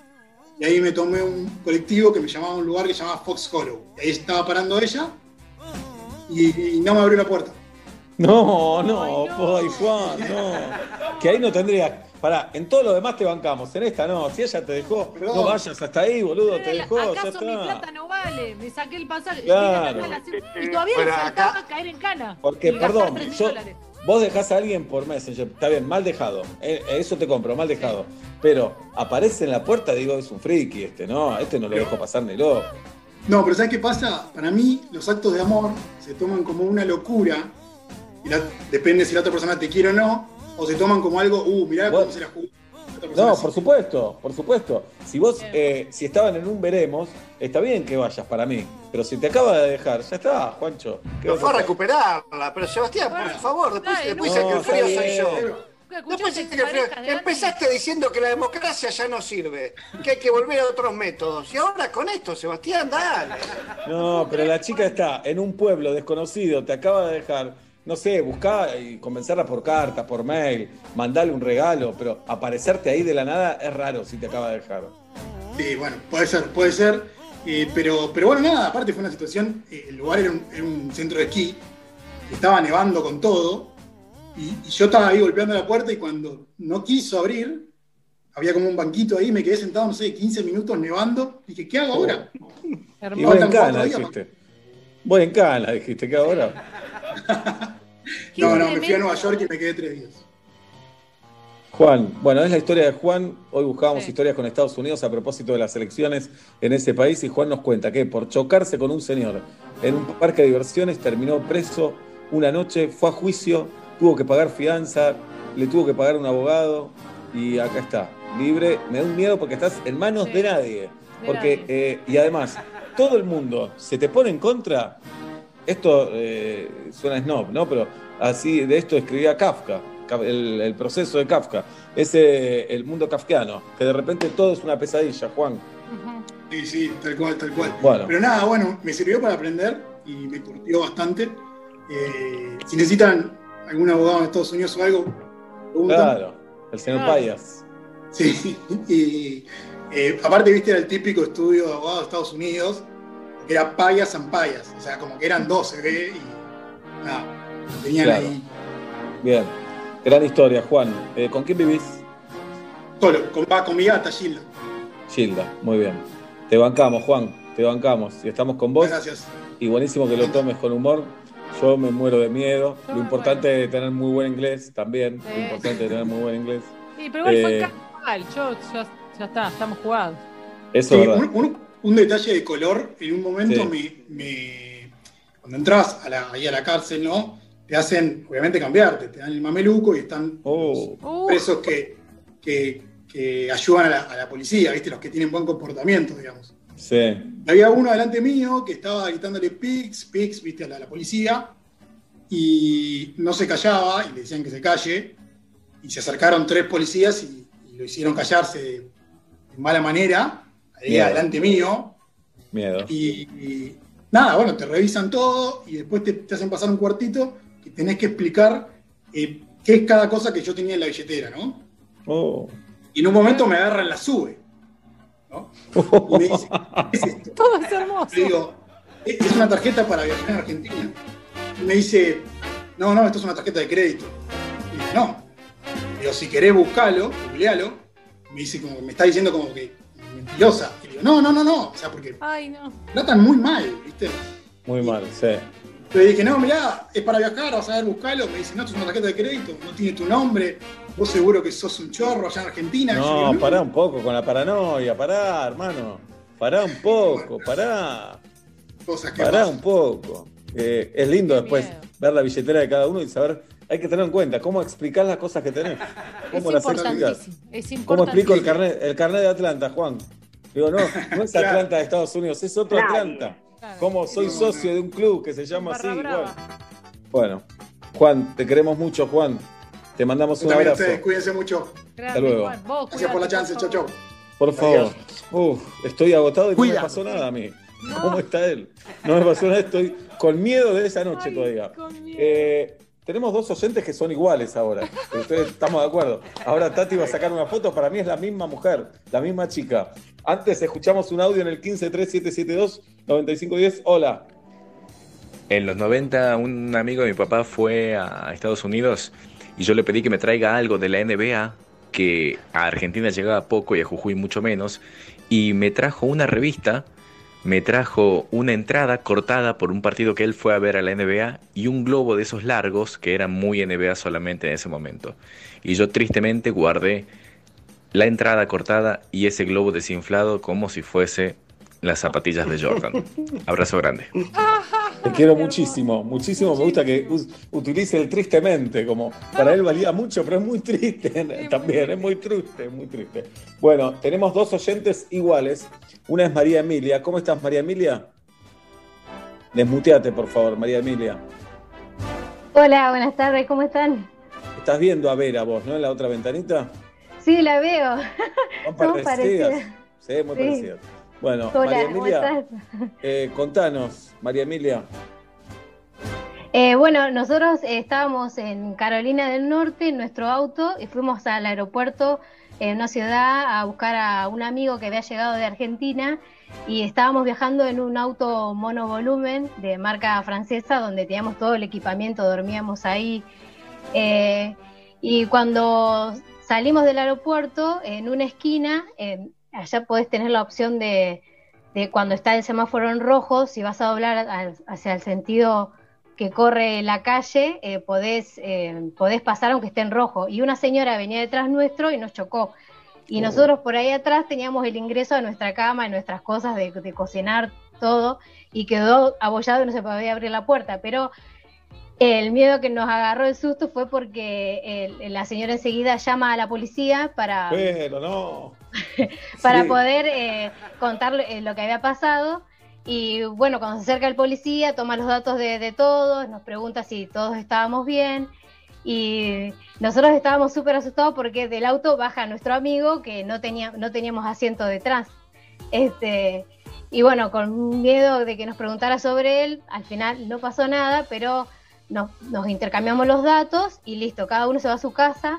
y ahí me tomé un colectivo que me llamaba a un lugar que se llamaba Fox Hollow. Y ahí estaba parando ella y, y no me abrió la puerta. no, no, Ay, no. Juan, no. Que ahí no tendría. Pará, en todo lo demás te bancamos, en esta no. Si ella te dejó, Perdón. no vayas hasta ahí, boludo, te dejó, ya ¿Acaso mi está. plata no vale? Me saqué el pasaje. Claro. Y todavía le Pero faltaba acá- caer en cana. Porque, perdón, 3.000 yo, dólares. Vos dejás a alguien por Messenger, está bien, mal dejado, eh, eso te compro, mal dejado. Pero aparece en la puerta, digo, es un friki este, ¿no? Este no lo dejo pasar ni loco. No, pero ¿sabes qué pasa? Para mí, los actos de amor se toman como una locura. Y la- depende si la otra persona te quiere o no. O se toman como algo, uh, mirá Bueno. cómo se la jugó. La otra persona No, por supuesto, por supuesto. Si vos, eh, si estaban en un veremos, está bien que vayas para mí. Pero si te acaba de dejar, ya está, Juancho. ¿Qué No vas fue a recuperarla, pero Sebastián, por favor, después, dale, después no, que el frío bien. soy yo. Después que el frío-. Empezaste diciendo que la democracia ya no sirve, que hay que volver a otros métodos. Y ahora con esto, Sebastián, dale. No, pero la chica está en un pueblo desconocido, te acaba de dejar. No sé, buscá y convencerla por carta, por mail, mandale un regalo, pero aparecerte ahí de la nada es raro si te acaba de dejar. Sí, bueno, puede ser, puede ser. eh, pero, pero bueno, nada, aparte fue una situación, eh, el lugar era un, era un centro de esquí, estaba nevando con todo, y, y yo estaba ahí golpeando la puerta y cuando no quiso abrir, había como un banquito ahí, me quedé sentado, no sé, 15 minutos nevando, dije, ¿qué hago ahora? Y Hermoso. voy en cana, dijiste. Voy en cana, dijiste, ¿qué ahora? No, no, me fui a. Nueva York y me quedé tres días. Juan, bueno, es la historia de Juan. Hoy buscábamos Sí. historias con Estados Unidos a propósito de las elecciones en ese país y Juan nos cuenta que por chocarse con un señor en un parque de diversiones terminó preso una noche, fue a juicio, tuvo que pagar fianza, le tuvo que pagar un abogado y acá está, libre. Me da un miedo porque estás en manos Sí. de nadie. De Porque, nadie. eh, y además, todo el mundo se te pone en contra. Esto eh, suena snob, ¿no? Pero así de esto escribía Kafka, Ka- el, el proceso de Kafka. Ese el mundo kafkiano, que de repente todo es una pesadilla, Juan. Sí, sí, tal cual, tal cual. Bueno, Pero nada, bueno, me sirvió para aprender y me curtió bastante. Eh, si necesitan algún abogado en Estados Unidos o algo, preguntan. claro, el señor. Payas. Sí, y eh, aparte, viste, era el típico estudio de abogados de Estados Unidos, era payas and payas, o sea, como que eran dos, se ve, y nada, tenían Claro. ahí Bien. Gran historia, Juan. Eh, ¿Con quién vivís? solo, con, va con mi gata, Gilda. Gilda. Muy bien. Te bancamos, Juan. Te bancamos. Y estamos con vos. Gracias. Y buenísimo que lo tomes con humor. Yo me muero de miedo. Yo Lo importante es tener muy buen inglés también. Sí. Lo importante es tener muy buen inglés. Sí, pero igual fue Eh, casual. Yo, ya, ya está, estamos jugados. Eso Sí, es verdad. un, un- un detalle de color, en un momento Sí. me, me- cuando entras a la, ahí a la cárcel, ¿no? Te hacen, obviamente, cambiarte, te dan el mameluco y están Oh, los Uh, presos que, que- que ayudan a la, a la policía, ¿viste? Los que tienen buen comportamiento, digamos. sí. Y había uno delante mío que estaba gritándole pics, pics, viste, a la, a la policía, y no se callaba, y le decían que se calle, y se acercaron tres policías y, y lo hicieron callarse de, de mala manera, ahí adelante mío, Miedo. y, y nada, bueno, te revisan todo, y después te, te hacen pasar un cuartito, que tenés que explicar eh, qué es cada cosa que yo tenía en la billetera, ¿no? Oh. Y en un momento me agarran la sube, ¿no? Y me dice, ¿qué es esto? todo es hermoso. Le digo, "Es es una tarjeta para viajar a Argentina. Y me dice, no, no, esto es una tarjeta de crédito. Y digo, no. Digo, si querés buscalo, googlealo. Me dice como, me está diciendo como que mentirosa. Y digo, no, no, no, no. O sea, porque Ay, no. tratan muy mal, ¿viste? Muy mal, sí. Le dije, no, mirá, es para viajar, vas a ver, buscalo. Me dice, no, esto es una tarjeta de crédito, no tiene tu nombre. Vos seguro que sos un chorro allá en Argentina. No, digo, pará un poco con la paranoia. Pará, hermano. Pará un poco, pará. Cosas que Pará pasan. un poco. Eh, es lindo Qué después miedo. ver la billetera de cada uno y saber. Hay que tener en cuenta cómo explicar las cosas que tenés. Es ¿Cómo las explicas? importantísimo. Es ¿Cómo explico el importantísimo. carnet, el carnet de Atlanta, Juan? Digo, no, no es. Atlanta de Estados Unidos, es otro. Atlanta. Claro. ¿Cómo soy No, socio no. de un club que se llama así? Brava. Bueno. bueno, Juan, te queremos mucho, Juan. Te mandamos un abrazo. ustedes, cuídense mucho. Grande, luego. Juan. Vos, Gracias por la chance, chau, chau. Por favor. Uf, estoy agotado y no me pasó nada a mí. No. ¿Cómo está él? No me pasó nada, estoy con miedo de esa noche Ay, todavía. con miedo. Eh, tenemos dos oyentes que son iguales ahora. Ustedes estamos de acuerdo. Ahora Tati va a sacar una foto. Para mí es la misma mujer, la misma chica. Antes escuchamos un audio en el 153772-9510. Hola. En los 90 un amigo de mi papá fue a Estados Unidos y yo le pedí que me traiga algo de la NBA, que a Argentina llegaba poco y a Jujuy mucho menos, y me trajo una revista, me trajo una entrada cortada por un partido que él fue a ver a la NBA y un globo de esos largos que eran muy NBA solamente en ese momento. Y yo tristemente guardé la entrada cortada y ese globo desinflado como si fuese las zapatillas de Jordan. Abrazo grande. Te quiero muchísimo, muchísimo. Me gusta que utilice el tristemente, como para él valía mucho, pero es muy triste también, es muy triste, es muy triste. Bueno, tenemos dos oyentes iguales. Una es María Emilia. ¿Cómo estás, María Emilia? Desmuteate, por favor, María Emilia. Hola, buenas tardes, ¿cómo están? Estás viendo a Vera vos, ¿no? En la otra ventanita. Sí, la veo. Son parecidas. Sí, muy Sí. parecidas. Bueno, Hola, María ¿cómo Emilia, estás? eh, contanos, María Emilia. Eh, bueno, nosotros eh, estábamos en Carolina del Norte en nuestro auto y fuimos al aeropuerto en una ciudad a buscar a un amigo que había llegado de Argentina y estábamos viajando en un auto monovolumen de marca francesa donde teníamos todo el equipamiento, dormíamos ahí. Eh, y cuando salimos del aeropuerto, en una esquina, eh, allá podés tener la opción de, de cuando está el semáforo en rojo, si vas a doblar al- hacia el sentido que corre la calle, eh, podés, eh, podés pasar aunque esté en rojo. Y una señora venía detrás nuestro y nos chocó. Y Oh. nosotros por ahí atrás teníamos el ingreso a nuestra cama, a nuestras cosas de, de cocinar, todo, y quedó abollado y no se podía abrir la puerta. Pero el miedo que nos agarró el susto fue porque el- la señora enseguida llama a la policía para, Pero no. para Sí. poder eh, contar eh, lo que había pasado. Y bueno, cuando se acerca el policía, toma los datos de, de todos, nos pregunta si todos estábamos bien. Y nosotros estábamos súper asustados porque del auto baja nuestro amigo que no, tenía, no teníamos asiento detrás. Este, y bueno, con miedo de que nos preguntara sobre él, al final no pasó nada, pero nos, nos intercambiamos los datos y listo, cada uno se va a su casa.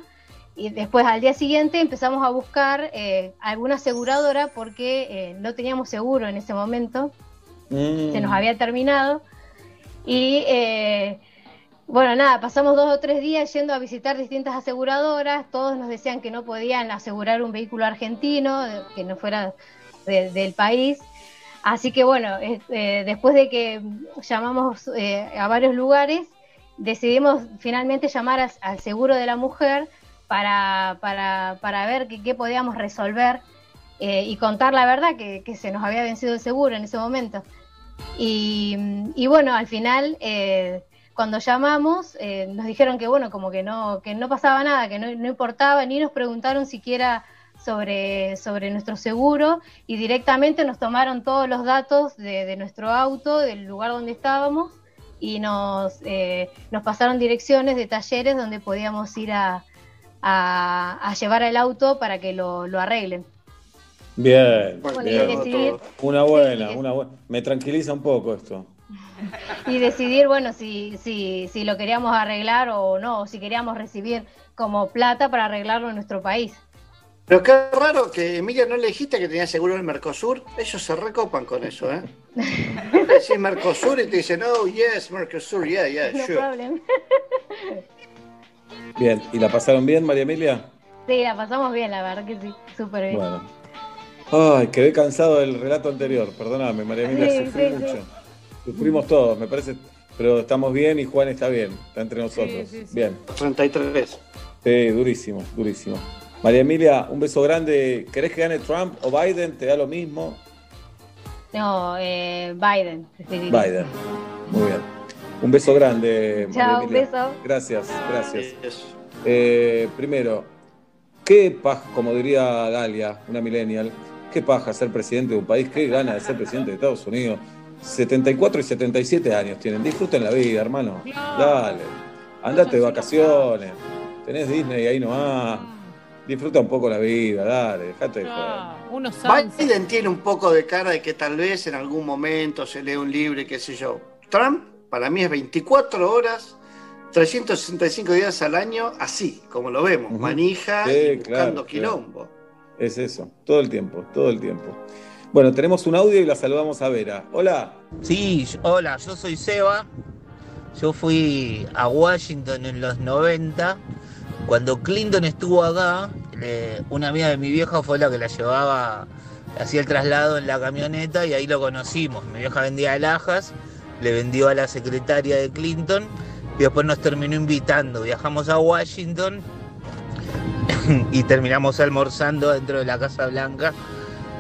y después al día siguiente empezamos a buscar eh, alguna aseguradora porque eh, no teníamos seguro en ese momento, Mm. se nos había terminado. Y eh, bueno, nada, pasamos dos o tres días yendo a visitar distintas aseguradoras, todos nos decían que no podían asegurar un vehículo argentino, que no fuera de- del país. Así que bueno, eh, después de que llamamos eh, a varios lugares, decidimos finalmente llamar al seguro de la mujer para, para, para ver qué podíamos resolver eh, y contar la verdad que, que se nos había vencido el seguro en ese momento. Y, y bueno, al final, eh, cuando llamamos, eh, nos dijeron que bueno, como que no, que no pasaba nada, que no, no importaba, ni nos preguntaron siquiera sobre, sobre nuestro seguro y directamente nos tomaron todos los datos de, de nuestro auto, del lugar donde estábamos y nos, eh, nos pasaron direcciones de talleres donde podíamos ir a, a- a llevar el auto para que lo, lo arreglen. Bien, Bueno, y bien. decidir, Una buena, sí. una buena. Me tranquiliza un poco esto. y decidir, bueno, si, si, si lo queríamos arreglar o no, o si queríamos recibir como plata para arreglarlo en nuestro país. Pero qué raro que Emilia no le dijiste que tenía seguro en el Mercosur. Ellos se recopan con eso, ¿eh? Decís Mercosur y te dicen, oh, yes, Mercosur, yeah, yeah, No sure. problem. Bien, ¿y la pasaron bien, María Emilia? Sí, la pasamos bien, la verdad que sí, súper bien. Bueno. Ay, quedé cansado del relato anterior, perdóname, María Emilia, Sí, sufrí sí, mucho. sí. Sufrimos todos, me parece, pero estamos bien y Juan está bien, está entre nosotros. sí, sí. Bien, 33. sí, durísimo, durísimo. María Emilia, un beso grande. ¿Querés que gane Trump o Biden? ¿Te da lo mismo? No, eh, Biden. Biden. Muy bien. Un beso grande, María Chao, un Emilia. beso. Gracias, gracias. Eso. Eh, primero, ¿qué paja, como diría Galia, una millennial, qué paja ser presidente de un país? ¿Qué gana de ser presidente de Estados Unidos? 74 y 77 años tienen. Disfruten la vida, hermano. Dale. Andate de vacaciones. Tenés Disney ahí nomás. Disfruta un poco la vida, dale, dejate de joder. Ah, unos sunset. Biden tiene un poco de cara de que tal vez en algún momento se lee un libro y qué sé yo. Trump, para mí, es 24 horas, 365 días al año, así, como lo vemos, manija Sí, y buscando claro, claro. quilombo. Es eso, todo el tiempo, todo el tiempo. Bueno, tenemos un audio y la saludamos a Vera. Hola. Sí, hola, yo soy Seba. Yo fui a Washington en los 90. Cuando Clinton estuvo acá, eh, una amiga de mi vieja fue la que la llevaba, hacía el traslado en la camioneta y ahí lo conocimos. Mi vieja vendía alhajas, le vendió a la secretaria de Clinton y después nos terminó invitando. Viajamos a Washington y terminamos almorzando dentro de la Casa Blanca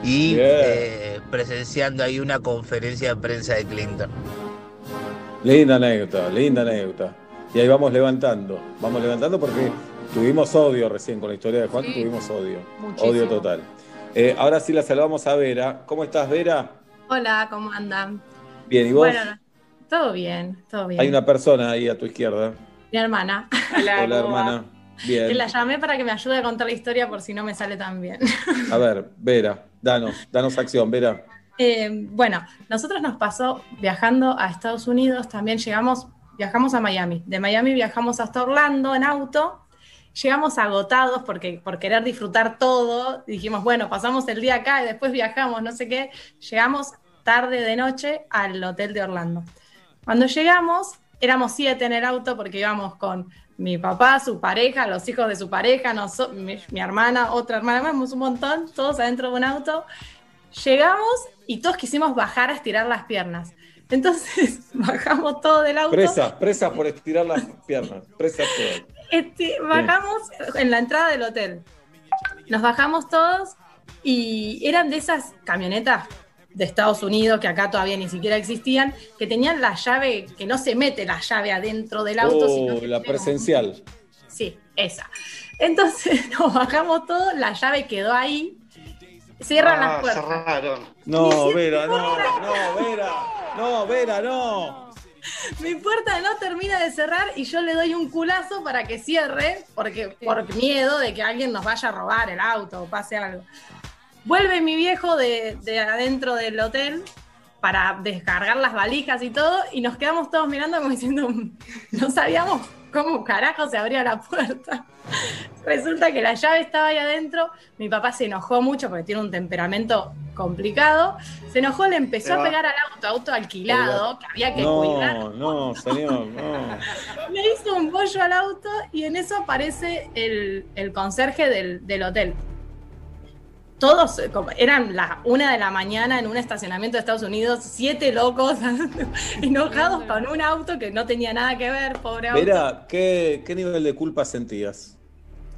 y eh, presenciando ahí una conferencia de prensa de Clinton. Linda anécdota, linda anécdota. Y ahí vamos levantando, vamos levantando porque tuvimos odio recién con la historia de Juan, Sí. tuvimos odio, Muchísimo. odio total. Eh, ahora sí la saludamos a Vera. ¿Cómo estás, Vera? Hola, ¿cómo andan? Bien, ¿y vos? Bueno, todo bien, todo bien. Hay una persona ahí a tu izquierda. Mi hermana. Hola, hermana. Que Bien. la llamé para que me ayude a contar la historia por si no me sale tan bien. A ver, Vera, danos, danos acción, Vera. Eh, bueno, nosotros nos pasó viajando a Estados Unidos, también llegamos, viajamos a Miami. De Miami viajamos hasta Orlando en auto. Llegamos agotados porque por querer disfrutar todo, dijimos, bueno, pasamos el día acá y después viajamos, no sé qué. Llegamos tarde de noche al hotel de Orlando. Cuando llegamos, éramos siete en el auto porque íbamos con mi papá, su pareja, los hijos de su pareja, mi, mi hermana, otra hermana, éramos un montón, todos adentro de un auto. Llegamos y todos quisimos bajar a estirar las piernas. Entonces bajamos todo del auto. Presas, presas por estirar las piernas. Presas todas. Este, bajamos en la entrada del hotel. Nos bajamos todos y eran de esas camionetas de Estados Unidos que acá todavía ni siquiera existían, que tenían la llave, que no se mete la llave adentro del auto, sino Oh, que la presencial. Sí, esa. Entonces nos bajamos todos, la llave quedó ahí, cierran Ah, las puertas. cerraron. No, Vera, no, no, Vera, no, Vera, no. Mi puerta no termina de cerrar y yo le doy un culazo para que cierre, porque por miedo de que alguien nos vaya a robar el auto o pase algo. Vuelve mi viejo de, de adentro del hotel para descargar las valijas y todo, y nos quedamos todos mirando como diciendo, no sabíamos cómo carajo se abría la puerta. Resulta que la llave estaba ahí adentro. Mi papá se enojó mucho porque tiene un temperamento complicado. Se enojó, le empezó a pegar al auto, auto alquilado, que había que no, cuidar. No, señor, no. Le hizo un bollo al auto y en eso aparece el, el conserje del, del hotel todos, como, eran las una de la mañana en un estacionamiento de Estados Unidos, siete locos enojados con un auto que no tenía nada que ver, pobre auto. Mira, ¿qué, ¿qué nivel de culpa sentías?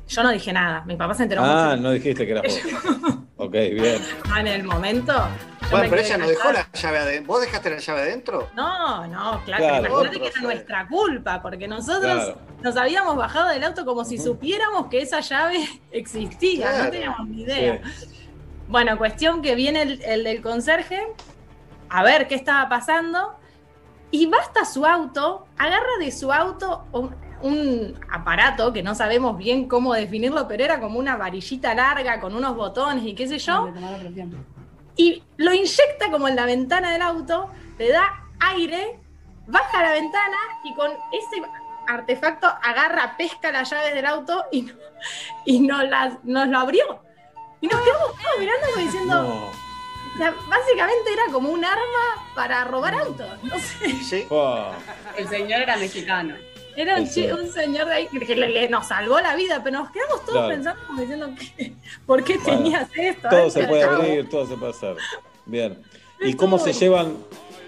Yo no dije nada, mi papá se enteró Ah, mucho. no dijiste que era. ok, bien. Ah, En el momento. Bueno, pero ella no dejó la llave adentro. ¿Vos dejaste la llave adentro? No, no, claro, Claro. imagínate que Otro, era sí. nuestra culpa, porque nosotros Claro. nos habíamos bajado del auto como si supiéramos que esa llave existía, Claro. no teníamos ni idea. Bueno, cuestión que viene el, el del conserje a ver qué estaba pasando y va hasta su auto, agarra de su auto un, aparato que no sabemos bien cómo definirlo, pero era como una varillita larga con unos botones y qué sé yo, y lo inyecta como en la ventana del auto, le da aire, baja la ventana y con ese artefacto agarra, pesca las llaves del auto y, no- y nos, las, nos lo abrió. Y nos quedamos todos mirando como diciendo, No. o sea, básicamente era como un arma para robar autos. No sé. Sí. El señor era mexicano. Era un, Sí. chi- un señor de ahí que le- le- nos salvó la vida, pero nos quedamos todos Claro. pensando como diciendo, ¿qué? ¿por qué Bueno, tenías esto? Todo se puede cabo. abrir, todo se puede hacer. Bien. ¿Y cómo se llevan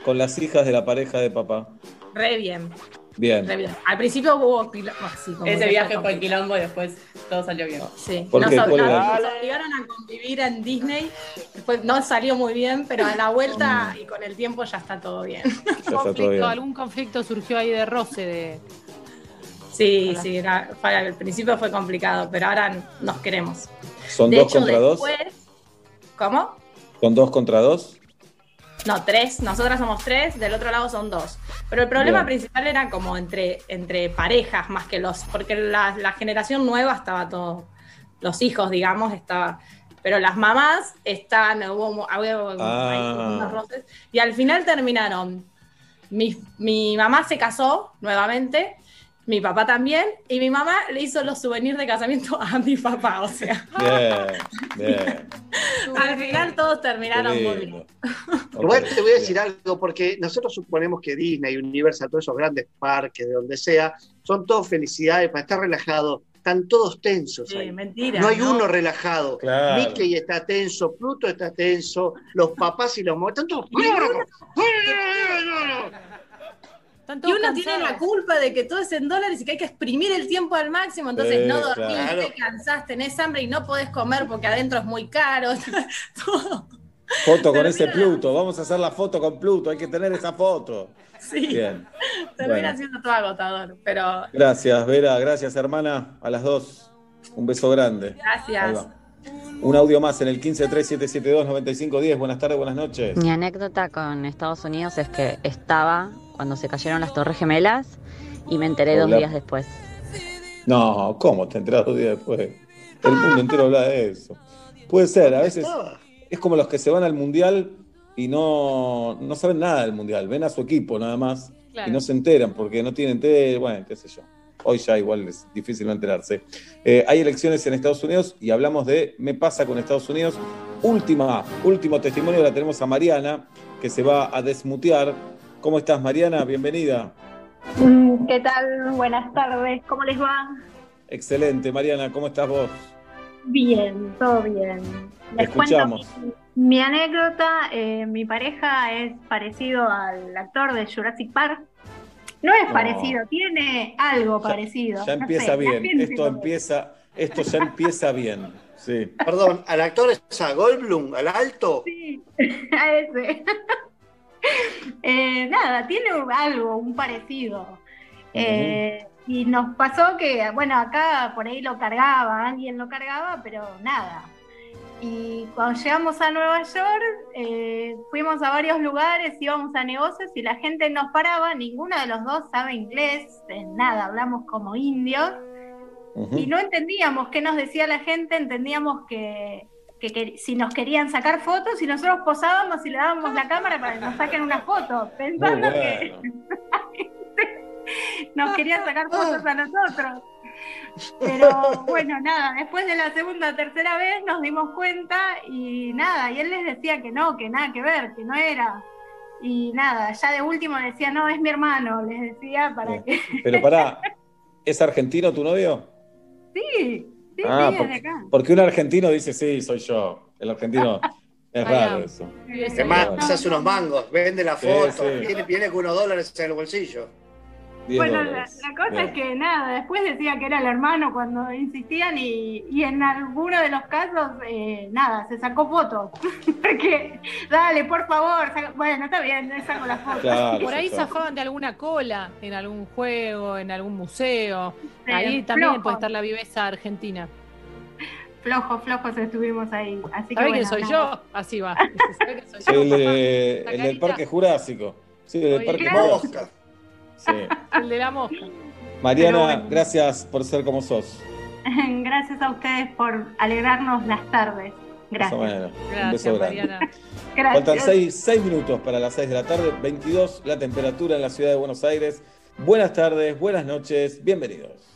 con las hijas de la pareja de papá? Re bien, Bien. re bien. Al principio hubo quilombo, como Ese viaje fue fue quilombo y después todo salió bien. Sí, ¿Por nos, qué? ob- ¿Cuál nos- obligaron a convivir en Disney. Después no salió muy bien, pero a la vuelta y con el tiempo ya está todo bien. Está todo bien. algún conflicto surgió ahí de roce de. Sí, sí, era- fue- al principio fue complicado, pero ahora nos queremos. ¿Son de dos hecho, contra dos? después, ¿Cómo? ¿Son dos contra dos? No, tres. Nosotras somos tres, del otro lado son dos. Pero el problema Bien. principal era como entre, entre parejas más que los. Porque la, la generación nueva estaba todo. Los hijos, digamos, estaba. Pero las mamás estaban. Hubo, había Ah. ahí unos roces. Y al final terminaron. Mi, mi mamá se casó nuevamente. Mi papá también. Y mi mamá le hizo los souvenirs de casamiento a mi papá. O sea, Bien, bien. al final todos terminaron muy bien. Igual te voy a decir algo, porque nosotros suponemos que Disney, Universal, todos esos grandes parques, de donde sea, son todos felicidades para estar relajado. Están todos tensos Sí, ahí. mentira. No hay uno relajado. Claro. Mickey está tenso, Pluto está tenso, los papás y los mamás están todos. Están Y uno tiene la culpa de que todo es en dólares y que hay que exprimir el tiempo al máximo. Entonces Sí, no dormís, claro. te cansás, tenés hambre y no podés comer porque adentro es muy caro. Todo. Foto con ese Pluto. Vamos a hacer la foto con Pluto. Hay que tener esa foto. Sí, Bien. termina Bueno. siendo todo agotador. Pero Gracias, Vera. Gracias, hermana. A las dos. Un beso grande. Gracias. Un audio más en el 1537729510. Buenas tardes, buenas noches. Mi anécdota con Estados Unidos es que estaba cuando se cayeron las Torres Gemelas y me enteré dos días después. No, ¿cómo te enteras dos días después? El mundo entero habla de eso. Puede ser, a veces es como los que se van al mundial y no, no saben nada del mundial, ven a su equipo nada más Claro. y no se enteran porque no tienen tele, bueno, qué sé yo. Hoy ya igual es difícil no enterarse. Eh, hay elecciones en Estados Unidos y hablamos de Me pasa con Estados Unidos. Última, último testimonio la tenemos a Mariana, que se va a desmutear. ¿Cómo estás, Mariana? Bienvenida. Mm, ¿Qué tal? Buenas tardes, ¿cómo les va? Excelente, Mariana, ¿cómo estás vos? Bien, todo bien. Les cuento escuchamos. mi, mi anécdota. eh, mi pareja es parecido al actor de Jurassic Park. No es No. parecido, tiene algo parecido. Ya no empieza sé, bien, esto empieza, esto ya empieza bien. Sí. Perdón, al actor es a Goldblum, al alto. Sí, a ese. Eh, nada, tiene algo, un parecido. Eh, y nos pasó que, bueno, acá por ahí lo cargaba, alguien lo cargaba, pero nada. Y cuando llegamos a Nueva York, eh, fuimos a varios lugares, íbamos a negocios y la gente nos paraba, ninguno de los dos sabe inglés, nada, hablamos como indios. Y no entendíamos qué nos decía la gente, entendíamos que, que- que si nos querían sacar fotos y nosotros posábamos y le dábamos la cámara para que nos saquen una foto, pensando que nos quería sacar fotos a nosotros. Pero bueno, nada, después de la segunda o tercera vez nos dimos cuenta y nada, y él les decía que no, que nada que ver, que no era. Y nada, ya de último decía, no, es mi hermano, les decía para que... Pero pará, ¿es argentino tu novio? Sí, sí, Ah, sí, porque, acá. porque un argentino dice, sí, soy yo. El argentino es raro eso. Es más, hace unos mangos, vende la Sí, foto, sí. Viene, viene con unos dólares en el bolsillo. 10 Bueno, la, dólares. la cosa Bien. es que nada, después decía que era el hermano cuando insistían y, y en alguno de los casos, eh, nada, se sacó fotos. Porque, dale, por favor, saca- bueno, está bien, le saco las fotos. Claro, Por ahí zafaban de alguna cola, en algún juego, en algún museo. Sí, Ahí también flojo. puede estar la viveza argentina. Flojos, flojos estuvimos ahí. Así que ¿Sabe bueno, quién soy nada. yo? Así va. ¿Sabe quién soy yo? El, el del carita. Parque Jurásico. Sí, el del Oye, Parque claro. Jurásico. Sí. El de la mosca. Mariana, bueno. gracias por ser como sos. Gracias a ustedes por alegrarnos las tardes. Más o Gracias. Un Gracias, beso grande. Mariana. Gracias. Faltan 6 minutos para las 6 de la tarde, 22 la temperatura en la ciudad de Buenos Aires. Buenas tardes, buenas noches, bienvenidos.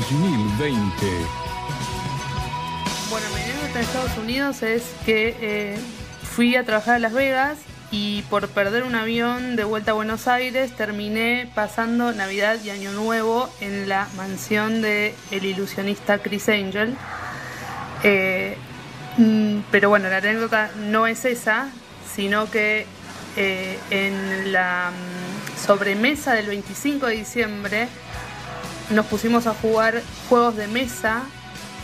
2020. Bueno, mi anécdota en Estados Unidos es que eh, fui a trabajar a Las Vegas y por perder un avión de vuelta a Buenos Aires terminé pasando Navidad y Año Nuevo en la mansión de ilusionista Chris Angel. Eh, mm, pero bueno, la anécdota no es esa, sino que eh, en la mm, sobremesa del 25 de diciembre nos pusimos a jugar juegos de mesa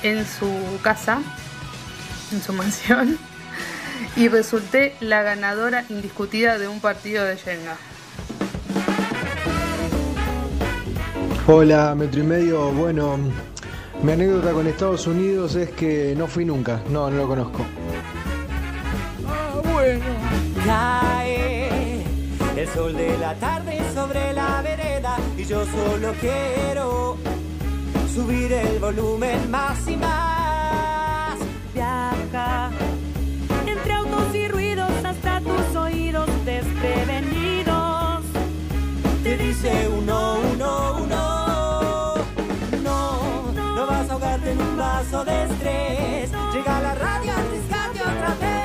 en su casa, en su mansión, y resulté la ganadora indiscutida de un partido de Jenga. Hola, Metro y Medio. Bueno, mi anécdota con Estados Unidos es que no fui nunca. No, no lo conozco. Ah, bueno. Cae el sol de la tarde sobre la yo solo quiero subir el volumen más y más. Viaja entre autos y ruidos hasta tus oídos desprevenidos. Te dice uno, uno, uno. No, no vas a ahogarte en un vaso de estrés. Llega la radio, arriesgate otra vez.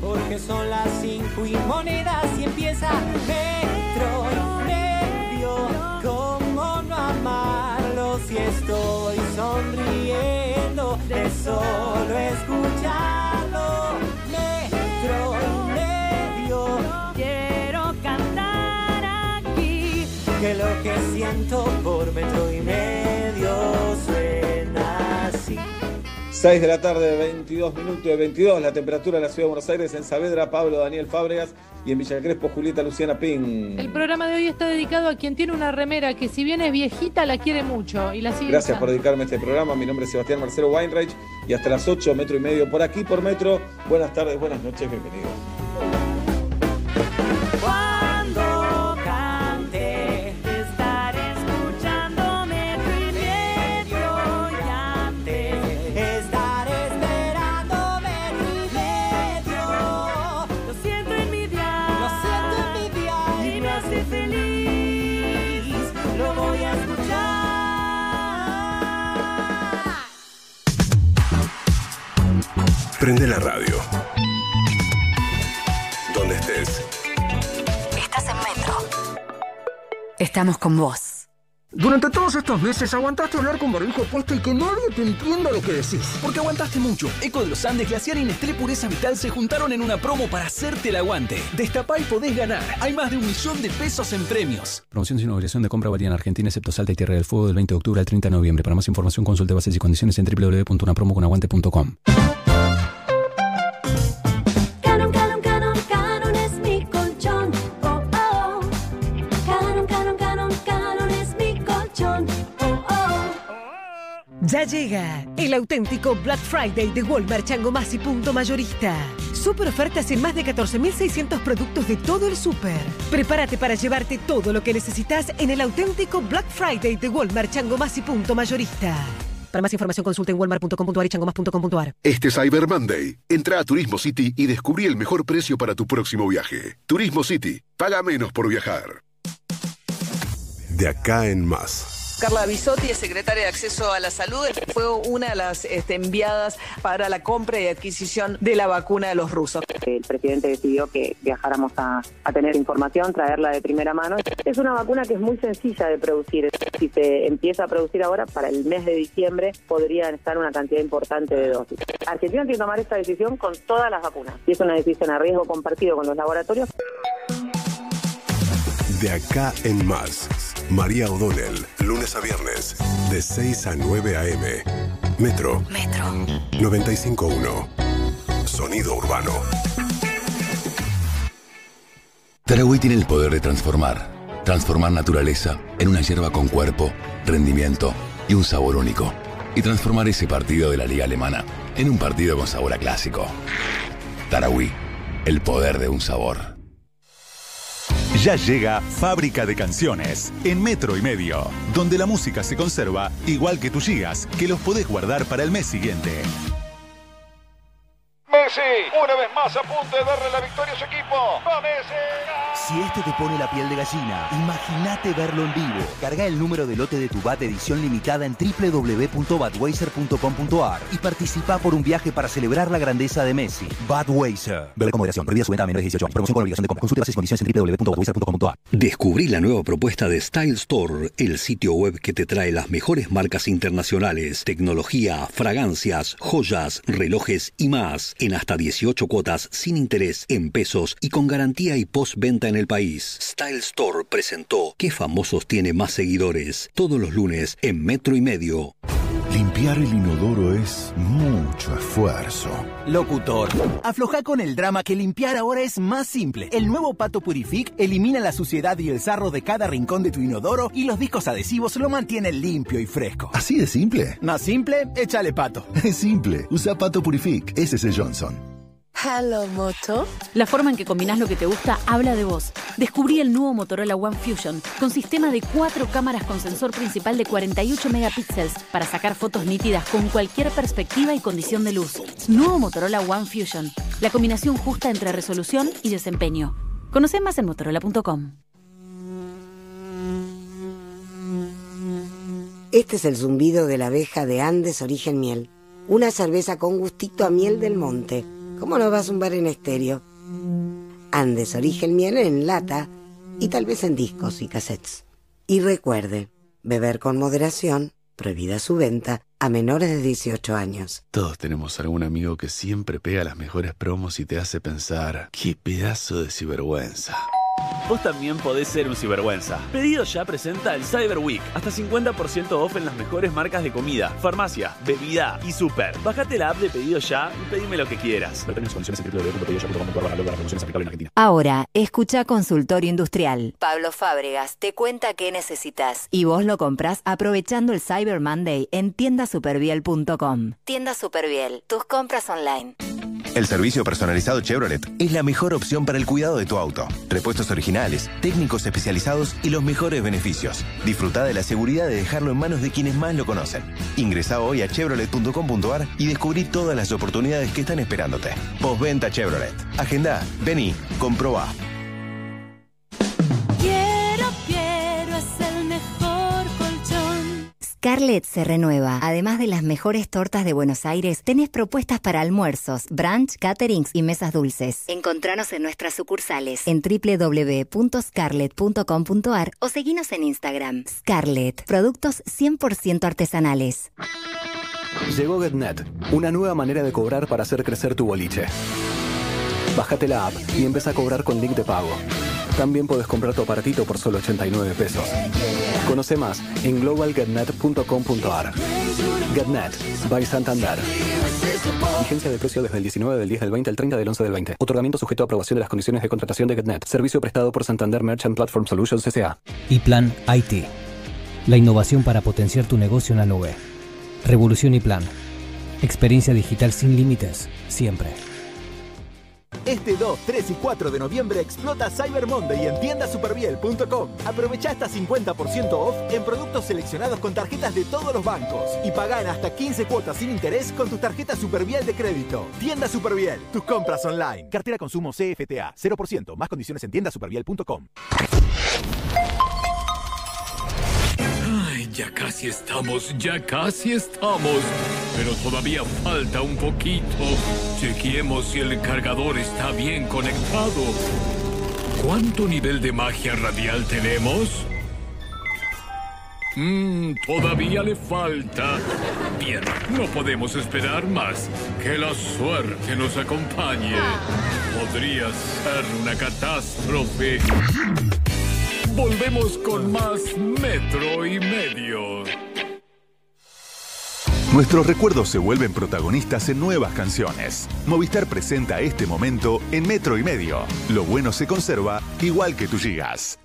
Porque son las cinco y monedas y empieza metro si estoy sonriendo de solo escucharlo? Metro y medio. Quiero cantar aquí que lo que siento por metro y medio suena. 6 de la tarde, 22 minutos de 22, la temperatura en la ciudad de Buenos Aires, en Saavedra, Pablo Daniel Fábregas y en Villa Crespo, Julieta Luciana Ping. El programa de hoy está dedicado a quien tiene una remera que si bien es viejita la quiere mucho y la sigue Gracias usando. por dedicarme a este programa. Mi nombre es Sebastián Marcelo Weinreich y hasta las 8, metro y medio por aquí, por metro. Buenas tardes, buenas noches, bienvenidos. Prende la radio. Donde estés. Estás en Metro. Estamos con vos. Durante todos estos meses aguantaste hablar con barbijo puesto y que nadie te entienda lo que decís. Porque aguantaste mucho. Eco de los Andes, Glaciar y Nestlé Pureza Vital se juntaron en una promo para hacerte el aguante. Destapá y podés ganar. Hay más de un millón de pesos en premios. Promoción sin obligación de compra valía en Argentina, excepto Salta y Tierra del Fuego del 20 de octubre al 30 de noviembre. Para más información consulte bases y condiciones en www.unapromoconaguante.com. Ya llega el auténtico Black Friday de Walmart Changomás y Punto Mayorista. Super ofertas en más de 14.600 productos de todo el super. Prepárate para llevarte todo lo que necesitas en el auténtico Black Friday de Walmart Changomás y Punto Mayorista. Para más información consulta en walmart.com.ar y changomás.com.ar. Este Cyber Monday. Entra a Turismo City y descubrí el mejor precio para tu próximo viaje. Turismo City. Paga menos por viajar. De acá en más. Carla Bisotti es secretaria de Acceso a la Salud. Fue una de las este, enviadas para la compra y adquisición de la vacuna de los rusos. El presidente decidió que viajáramos a, a tener información, traerla de primera mano. Es una vacuna que es muy sencilla de producir. Si se empieza a producir ahora, para el mes de diciembre podrían estar una cantidad importante de dosis. Argentina tiene que tomar esta decisión con todas las vacunas. Y es una decisión a riesgo compartido con los laboratorios. De acá en más. María O'Donnell, lunes a viernes, de 6 a 9 a.m. Metro. Metro. 95.1. Sonido urbano. Tarahui tiene el poder de transformar. Transformar naturaleza en una hierba con cuerpo, rendimiento y un sabor único. Y transformar ese partido de la liga alemana en un partido con sabor a clásico. Tarahui, el poder de un sabor. Ya llega Fábrica de Canciones en Metro y Medio, donde la música se conserva igual que tus gigas, que los podés guardar para el mes siguiente. Messi, una vez más a punto de darle la victoria a su equipo. ¡Va Messi! Si este te pone la piel de gallina, imagínate verlo en vivo. Carga el número de lote de tu BAT edición limitada en www.badweiser.com.ar y participa por un viaje para celebrar la grandeza de Messi. Badweiser. Bebe con moderación. Prohibida su venta a menores de 18 años. Promoción con obligación de compra. Consulte bases y condiciones en www.badweiser.com.ar. Descubrí la nueva propuesta de Style Store, el sitio web que te trae las mejores marcas internacionales, tecnología, fragancias, joyas, relojes y más, en hasta 18 cuotas sin interés, en pesos y con garantía y postventa en el país. Style Store presentó ¿Qué famosos tiene más seguidores? Todos los lunes en Metro y Medio. Limpiar el inodoro es mucho esfuerzo. Locutor, afloja con el drama que limpiar ahora es más simple. El nuevo Pato Purific elimina la suciedad y el sarro de cada rincón de tu inodoro y los discos adhesivos lo mantienen limpio y fresco. ¿Así de simple? Más simple, échale pato. Es simple. Usa Pato Purific. Ese es el Johnson. Hello Moto. La forma en que combinas lo que te gusta habla de vos. Descubrí el nuevo Motorola One Fusion con sistema de cuatro cámaras con sensor principal de 48 megapíxeles para sacar fotos nítidas con cualquier perspectiva y condición de luz. Nuevo Motorola One Fusion. La combinación justa entre resolución y desempeño. Conoce más en motorola.com. Este es el zumbido de la abeja de Andes Origen Miel. Una cerveza con gustito a miel del monte ¿Cómo no va a zumbar en estéreo? Andes Origen Miel en lata y tal vez en discos y cassettes. Y recuerde, beber con moderación, prohibida su venta a menores de 18 años. Todos tenemos algún amigo que siempre pega las mejores promos y te hace pensar, qué pedazo de cibergüenza. Vos también podés ser un cibergüenza. Pedido ya presenta el Cyber Week. Hasta 50% off en las mejores marcas de comida, farmacia, bebida y super. Bájate la app de Pedido Ya y pedime lo que quieras. Ahora, escucha Consultorio Industrial. Pablo Fábregas te cuenta qué necesitas y vos lo compras aprovechando el Cyber Monday en tiendasuperviel.com. Tienda Superviel, tus compras online. El servicio personalizado Chevrolet es la mejor opción para el cuidado de tu auto. Repuestos originales, técnicos especializados y los mejores beneficios. Disfruta de la seguridad de dejarlo en manos de quienes más lo conocen. Ingresa hoy a chevrolet.com.ar y descubrí todas las oportunidades que están esperándote. Postventa Chevrolet. Agenda, vení, comproba. Scarlett se renueva. Además de las mejores tortas de Buenos Aires, tenés propuestas para almuerzos, brunch, caterings y mesas dulces. Encontranos en nuestras sucursales en www.scarlett.com.ar o seguinos en Instagram. Scarlett, productos 100% artesanales. Llegó GetNet, una nueva manera de cobrar para hacer crecer tu boliche. Bájate la app y empieza a cobrar con link de pago. También puedes comprar tu aparatito por solo 89 pesos. Conoce más en globalgetnet.com.ar. GetNet, by Santander. Vigencia de precio desde el 19 del 10 del 20 al 30 del 11 del 20. Otorgamiento sujeto a aprobación de las condiciones de contratación de GetNet. Servicio prestado por Santander Merchant Platform Solutions S.A. Y Plan IT. La innovación para potenciar tu negocio en la nube. Revolución y Plan. Experiencia digital sin límites, siempre. Este 2, 3 y 4 de noviembre explota Cyber Monday en tiendasuperviel.com. Aprovecha hasta 50% off en productos seleccionados con tarjetas de todos los bancos y paga en hasta 15 cuotas sin interés con tu tarjeta Superviel de crédito. Tienda Superviel, tus compras online. Cartera consumo CFTA, 0%, más condiciones en tiendasuperviel.com. Ya casi estamos, ya casi estamos. Pero todavía falta un poquito. Chequeemos si el cargador está bien conectado. ¿Cuánto nivel de magia radial tenemos? Mmm, todavía le falta. Bien, no podemos esperar más. Que la suerte nos acompañe. Podría ser una catástrofe. Volvemos con más Metro y Medio. Nuestros recuerdos se vuelven protagonistas en nuevas canciones. Movistar presenta este momento en Metro y Medio. Lo bueno se conserva igual que tú gigas.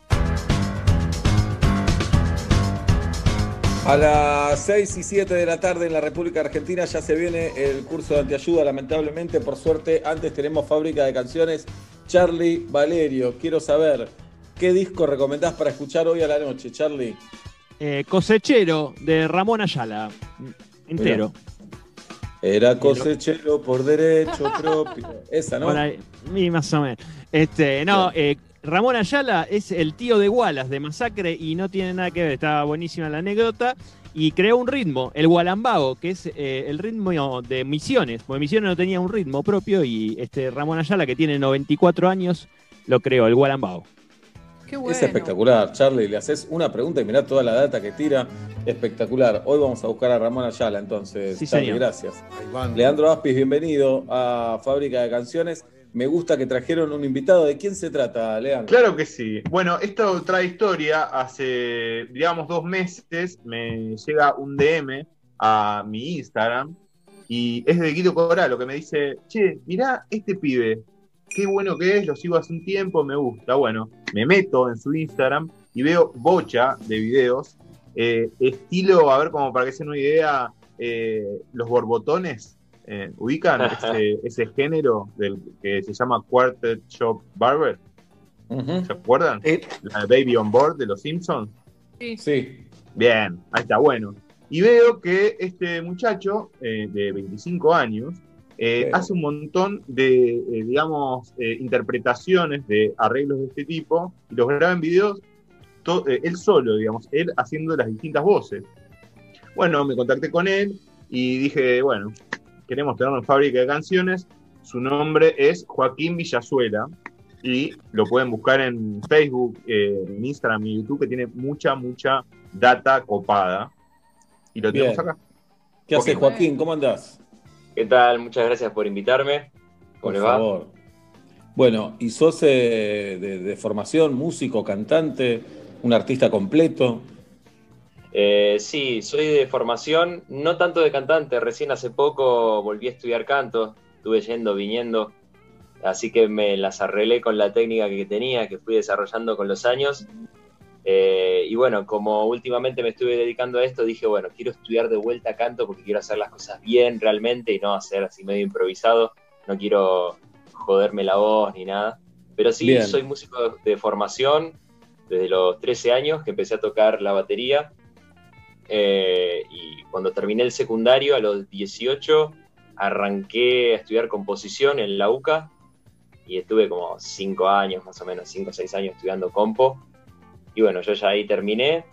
A las 6 y 7 de la tarde en la República Argentina ya se viene el curso de antiayuda, lamentablemente. Por suerte, antes tenemos fábrica de canciones. Charlie Valerio, quiero saber, ¿qué disco recomendás para escuchar hoy a la noche, Charlie? Eh, cosechero de Ramón Ayala. Entero. Era cosechero por derecho propio. Esa, ¿no? Más o menos. Este, no, eh, Ramón Ayala es el tío de Wallace de Masacre y no tiene nada que ver, está buenísima la anécdota. Y creó un ritmo, el Gualambao, que es eh, el ritmo de Misiones, porque Misiones no tenía un ritmo propio y este Ramón Ayala, que tiene 94 años, lo creó, el Gualambao. Qué bueno. Es espectacular, Charlie. Le haces una pregunta y mirá toda la data que tira. Espectacular. Hoy vamos a buscar a Ramón Ayala, entonces. Sí, Charlie, señor. gracias. Leandro Aspis, bienvenido a Fábrica de Canciones. Me gusta que trajeron un invitado. ¿De quién se trata, Leandro? Claro que sí. Bueno, esto trae historia. Hace, digamos, dos meses me llega un DM a mi Instagram y es de Guido Coralo que me dice, che, mirá este pibe, qué bueno que es, lo sigo hace un tiempo, me gusta. Bueno, me meto en su Instagram y veo bocha de videos, eh, estilo, a ver, como para que se den una idea, eh, los borbotones. eh, ¿Ubican ese, ese género del que se llama Quartet Shop Barber? ¿Se acuerdan? La Baby on Board de los Simpsons. Sí. Bien, ahí está, bueno. Y veo que este muchacho eh, de 25 años eh, Sí. hace un montón de, eh, digamos, eh, interpretaciones de arreglos de este tipo y los graba en videos to- eh, él solo, digamos, él haciendo las distintas voces. Bueno, me contacté con él y dije, bueno, queremos tenerlo en fábrica de canciones. Su nombre es Joaquín Villazuela y lo pueden buscar en Facebook, eh, en Instagram y YouTube, que tiene mucha, mucha data copada. Y lo tenemos Bien. acá. ¿Qué haces, Joaquín. Joaquín? ¿Cómo andás? ¿Qué tal? Muchas gracias por invitarme. ¿Cómo Por le va? favor. Bueno, ¿y sos eh, de, de formación, músico, cantante, un artista completo? Eh, sí, soy de formación, no tanto de cantante. Recién hace poco volví a estudiar canto. Estuve yendo, viniendo. Así que me las arreglé con la técnica que tenía, que fui desarrollando con los años. Eh, y bueno, como últimamente me estuve dedicando a esto, dije, bueno, quiero estudiar de vuelta canto porque quiero hacer las cosas bien realmente y no hacer así medio improvisado. No quiero joderme la voz ni nada. Pero sí, Bien. soy músico de formación desde los 13 años que empecé a tocar la batería. Eh, y cuando terminé el secundario, a los 18, arranqué a estudiar composición en la UCA y estuve como 5 años, más o menos, 5 o 6 años estudiando compo. Y bueno, yo ya ahí terminé.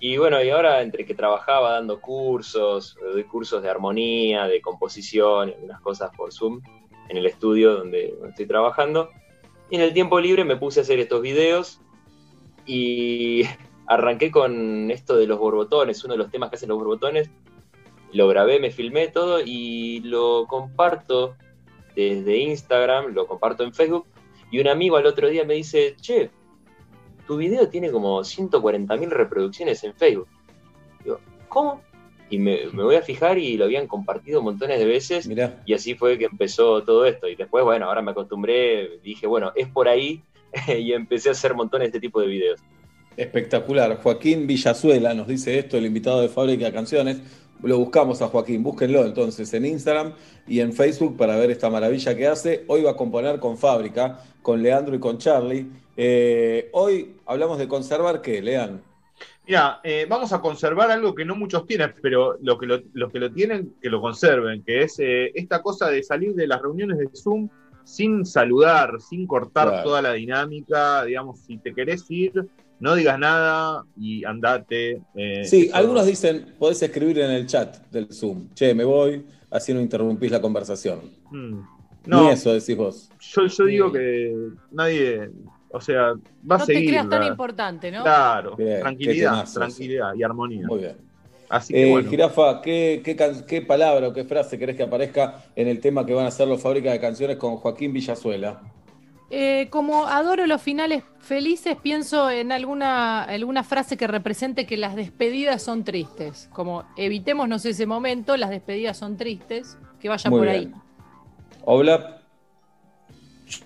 Y bueno, y ahora entre que trabajaba dando cursos, doy cursos de armonía, de composición, algunas cosas por Zoom en el estudio donde estoy trabajando. Y en el tiempo libre me puse a hacer estos videos y arranqué con esto de los borbotones, uno de los temas que hacen los borbotones. Lo grabé, me filmé todo y lo comparto desde Instagram, lo comparto en Facebook. Y un amigo al otro día me dice, che, tu video tiene como 140.000 reproducciones en Facebook. Digo, ¿cómo? Y me, me voy a fijar y lo habían compartido montones de veces. Y así fue que empezó todo esto. Y después, bueno, ahora me acostumbré, dije, bueno, es por ahí. y empecé a hacer montones de este tipo de videos. Espectacular. Joaquín Villazuela nos dice esto, el invitado de Fábrica de Canciones. Lo buscamos a Joaquín, búsquenlo entonces en Instagram y en Facebook para ver esta maravilla que hace. Hoy va a componer con Fábrica, con Leandro y con Charlie. Eh, hoy hablamos de conservar qué, Lean. Mira, eh, vamos a conservar algo que no muchos tienen, pero lo que lo- los que lo tienen, que lo conserven, que es eh, esta cosa de salir de las reuniones de Zoom sin saludar, sin cortar Claro. toda la dinámica, digamos, si te querés ir, no digas nada y andate. eh, Sí, algunos dicen, podés escribir en el chat del Zoom. Che, me voy, así no interrumpís la conversación. Mm. Ni No, eso decís vos. yo, yo digo que nadie, o sea, va a No te seguir. creas tan importante, ¿no? Claro, Bien, tranquilidad, tranquilidad y armonía. Muy bien. Así que Eh, bueno. Jirafa, ¿qué, qué, can- qué palabra o qué frase querés que aparezca en el tema que van a hacer los Fábrica de Canciones con Joaquín Villazuela? Eh, como adoro los finales felices, pienso en alguna, alguna frase que represente que las despedidas son tristes. Como evitémonos ese momento, las despedidas son tristes, que vaya Muy por bien. ahí. Obla,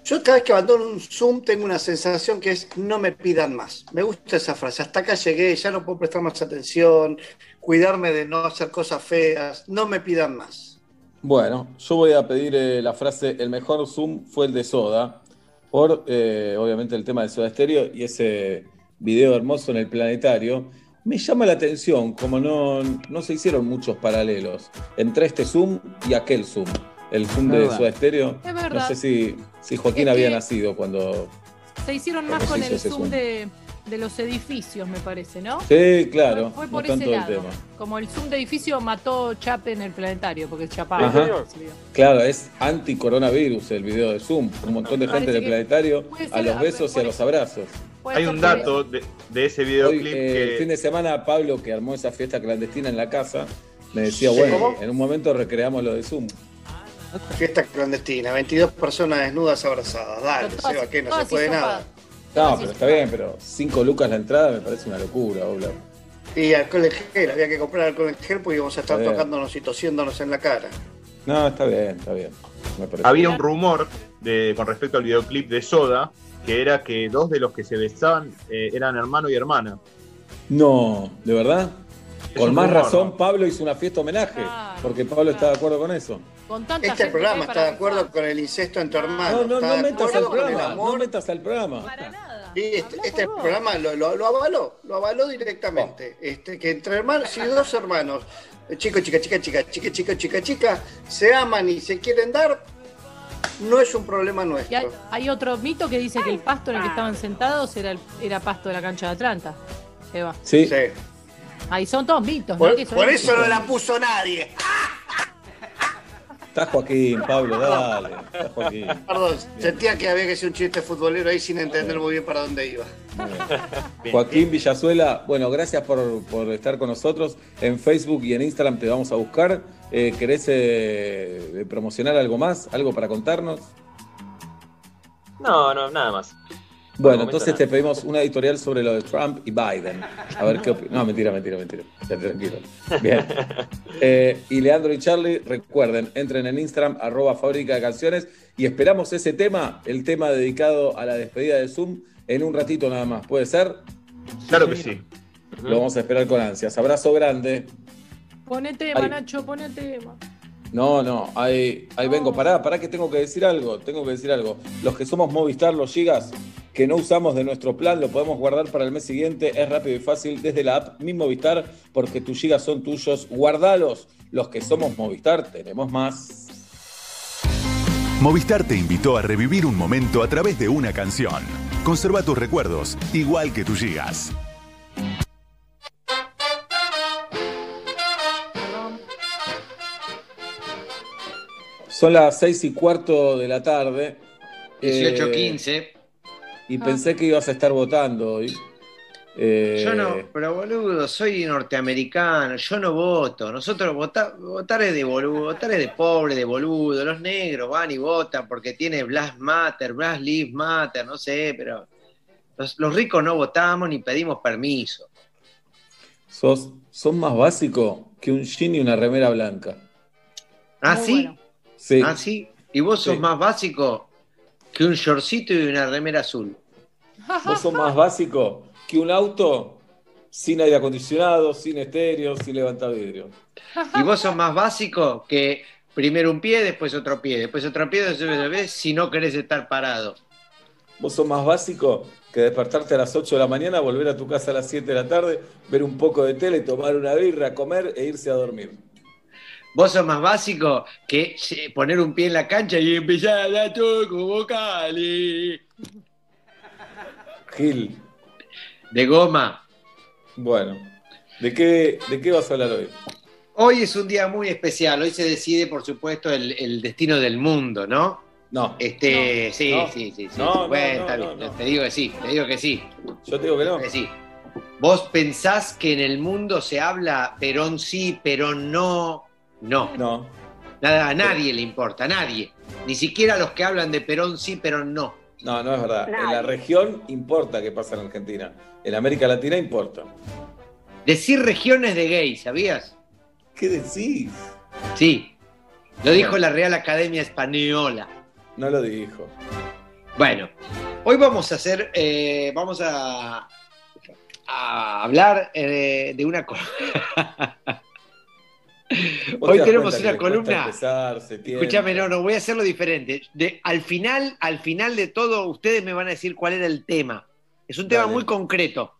Yo cada vez que abandono un Zoom tengo una sensación que es no me pidan más. Me gusta esa frase. Hasta acá llegué, ya no puedo prestar más atención, cuidarme de no hacer cosas feas. No me pidan más. bueno, yo voy a pedir eh, la frase, el mejor Zoom fue el de Soda, por eh, obviamente el tema de Soda Stereo y ese video hermoso en el planetario. Me llama la atención, como no, no se hicieron muchos paralelos entre este Zoom y aquel Zoom. El Zoom Es de verdad. Soda Stereo. Es verdad. No sé si, si Joaquín Es había que- nacido cuando, Se hicieron más con el Zoom de, de los edificios, me parece, ¿no? Sí, claro. Fue no por tanto ese el lado. tema. Como el Zoom de edificio mató Chape en el planetario, porque chapaba. Ajá. Claro, es anti-coronavirus el video de Zoom. Un montón de gente del que planetario a los besos y a los abrazos. Hay un dato de, de ese Hoy, videoclip eh, el que fin de semana, Pablo, que armó esa fiesta clandestina en la casa, me decía, Sí. bueno, ¿Cómo? en un momento recreamos lo de Zoom. Fiesta clandestina, 22 personas desnudas abrazadas. Dale, todas- Seba, que no se puede nada. No, pero está bien, pero 5 lucas la entrada me parece una locura, boludo. Y alcohol en gel, había que comprar alcohol en gel porque íbamos a estar tocándonos y tosiéndonos en la cara. No, está bien, está bien. Me parece. había un rumor de, con respecto al videoclip de Soda que era que dos de los que se besaban eh, eran hermano y hermana. No, ¿de verdad? Con más razón, ¿no? Pablo hizo una fiesta homenaje, Claro, porque Pablo está de acuerdo con eso. Con tanta Este gente programa está para de acuerdo con el incesto entre hermanos. No, no, está no de metas al acuerdo con el programa, no amor. metas al programa. Sí, este, este programa lo, lo- lo avaló, lo avaló directamente. Este, que entre hermanos, si dos hermanos, eh, chico, chica, chica, chica, chica, chica, chica, chica, se aman y se quieren dar, no es un problema Y nuestro. hay, hay otro mito que dice que el pasto en el que estaban sentados era, el, era pasto de la cancha de Atlanta. Eva. Sí. Ahí son todos mitos, Por, ¿no? Que son por eso no la puso nadie. Está Joaquín, Pablo, dale. Está Joaquín. Perdón, sentía que había que hacer un chiste futbolero ahí sin entender muy bien para dónde iba. Joaquín Villazuela, bueno, gracias por, por estar con nosotros. En Facebook y en Instagram te vamos a buscar. Eh, ¿Querés eh, promocionar algo más? ¿Algo para contarnos? No, no, nada más. Bueno, entonces te pedimos una editorial sobre lo de Trump y Biden. A ver qué opinas. No, mentira, mentira, mentira. Ya, tranquilo. Bien. Eh, y Leandro y Charlie, recuerden, entren en Instagram, arroba fábrica de canciones, y esperamos ese tema, el tema dedicado a la despedida de Zoom, en un ratito nada más. ¿Puede ser? Claro que sí. Lo vamos a esperar con ansias. Abrazo grande. Poné tema. Nacho, poné tema. No, no, ahí, ahí vengo. Pará, pará que tengo que decir algo. Tengo que decir algo. Los que somos Movistar, los gigas que no usamos de nuestro plan, lo podemos guardar para el mes siguiente. Es rápido y fácil desde la app Mi Movistar, porque tus gigas son tuyos. Guardalos. Los que somos Movistar, tenemos más. Movistar te invitó a revivir un momento a través de una canción. Conserva tus recuerdos, igual que tus gigas. Son las seis y cuarto de la tarde. 18.15. Eh, y pensé que ibas a estar votando hoy. Eh, Yo no, pero boludo, soy norteamericano, yo no voto. Nosotros vota- votar es de boludo, votar es de pobre, de boludo. Los negros van y votan porque tiene Black Matter, Black Lives Matter, no sé, pero los, los ricos no votamos ni pedimos permiso. Sos, sos más básico que un jean y una remera blanca. ¿Ah, Muy sí? bueno. Sí. ¿Ah, sí? ¿Y vos sos Sí. más básico que un shortcito y una remera azul? Vos sos más básico que un auto sin aire acondicionado, sin estéreo, sin levantavidrio. Y vos sos más básico que primero un pie, después otro pie, después otro pie, después otro pie, si no querés estar parado. Vos sos más básico que despertarte a las 8 de la mañana, volver a tu casa a las 7 de la tarde, ver un poco de tele, tomar una birra, comer e irse a dormir. Vos sos más básico que eh, poner un pie en la cancha y empezar a dar todo como Cali. Gil, De goma. bueno, ¿de qué, ¿de qué vas a hablar hoy? Hoy es un día muy especial. Hoy se decide, por supuesto, el, el destino del mundo, ¿no? No. Este, sí, No. sí, sí, sí. No, sí. no, Bueno, está bien. Te digo que sí, te digo que sí. Yo te digo que no. Que sí. ¿Vos pensás que en el mundo se habla Perón sí, Perón no? No. No. Nada, a nadie le importa, a nadie. Ni siquiera a los que hablan de Perón sí, Perón no. No, no es verdad. En la región importa qué pasa en Argentina. En América Latina importa. Decir regiones de gay, ¿sabías? ¿Qué decís? Sí. Lo dijo la Real Academia Española. No lo dijo. Bueno, hoy vamos a hacer, eh, vamos a, a hablar eh, de una cosa. ¿Vos Hoy tenemos una columna. Escúchame, no, no, voy a hacerlo diferente. De, al final, al final de todo, ustedes me van a decir cuál era el tema. Es un tema Dale. muy concreto.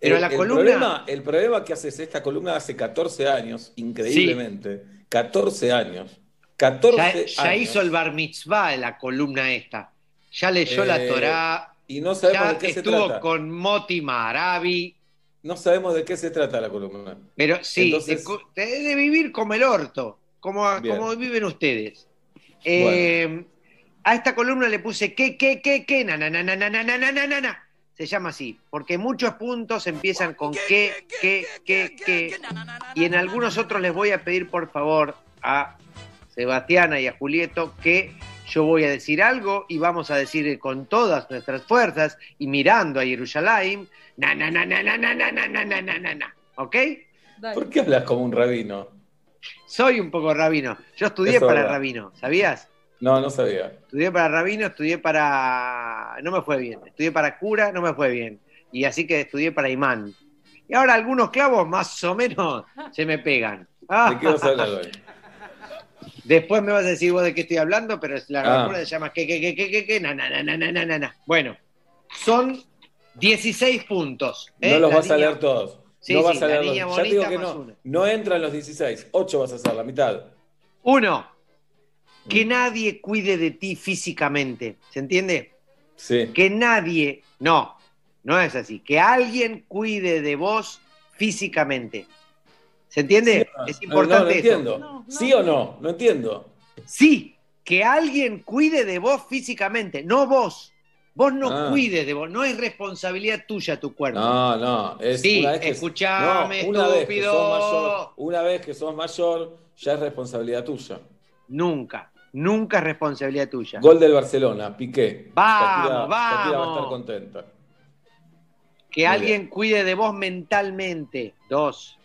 Pero el, la el columna. Problema, el problema que haces esta columna hace 14 años, increíblemente. 14 años. 14 Ya, años. ya hizo el bar mitzvah la columna esta. Ya leyó la Eh, Torá. Y no sabemos Ya de qué se estuvo con Moti Maravi. No sabemos de qué se trata la columna. Pero sí, Entonces- de, de- vivir como el orto, como, como viven ustedes. Eh, A esta columna le puse que, que, que, que, na, na, na, na, na, na, na, na, na. Se llama así, porque muchos puntos empiezan con que, que, que, que. Y en algunos otros les voy a pedir, por favor, a Sebastiana y a Julieto que yo voy a decir algo y vamos a decir con todas nuestras fuerzas y mirando a Jerusalén, na, na, na, na, na, na, na, na, na, na, na, na, na. ¿Ok? ¿Por qué hablas como un rabino? Soy un poco rabino. Yo estudié Eso es para verdad. rabino, ¿sabías? No, no sabía. Estudié para rabino, estudié para... No me fue bien. Estudié para cura, no me fue bien. Y así que estudié para imán. Y ahora algunos clavos más o menos se me pegan. ¿De qué vas a hablar hoy? Después me vas a decir vos de qué estoy hablando, pero la Ah. se llama que, que, que, que, que, que, na, na, na, na, na, na, na, na. Bueno, son 16 puntos. ¿eh? No los La vas a leer todos. Sí, no sí, vas a leer los... Ya te digo bonita que más no. una. No entran los 16. 8 vas a hacer, la mitad. Uno, Mm. que nadie cuide de ti físicamente. ¿Se entiende? Sí. Que nadie, no, no es así. Que alguien cuide de vos físicamente. ¿Se entiende? es No, importante no, no entiendo. ¿Sí o no? No entiendo. Sí, que alguien cuide de vos físicamente, no vos. Vos no Ah. cuides de vos, no es responsabilidad tuya tu cuerpo. No, no. Es Sí, una vez que, escuchame, no, una vez que estúpido. sos mayor, una vez que sos mayor, ya es responsabilidad tuya. Nunca, nunca es responsabilidad tuya. Gol del Barcelona, Piqué. Vamos, Shakira- Shakira va a vamos. estar contenta. Que Muy alguien cuide de vos mentalmente. Dos.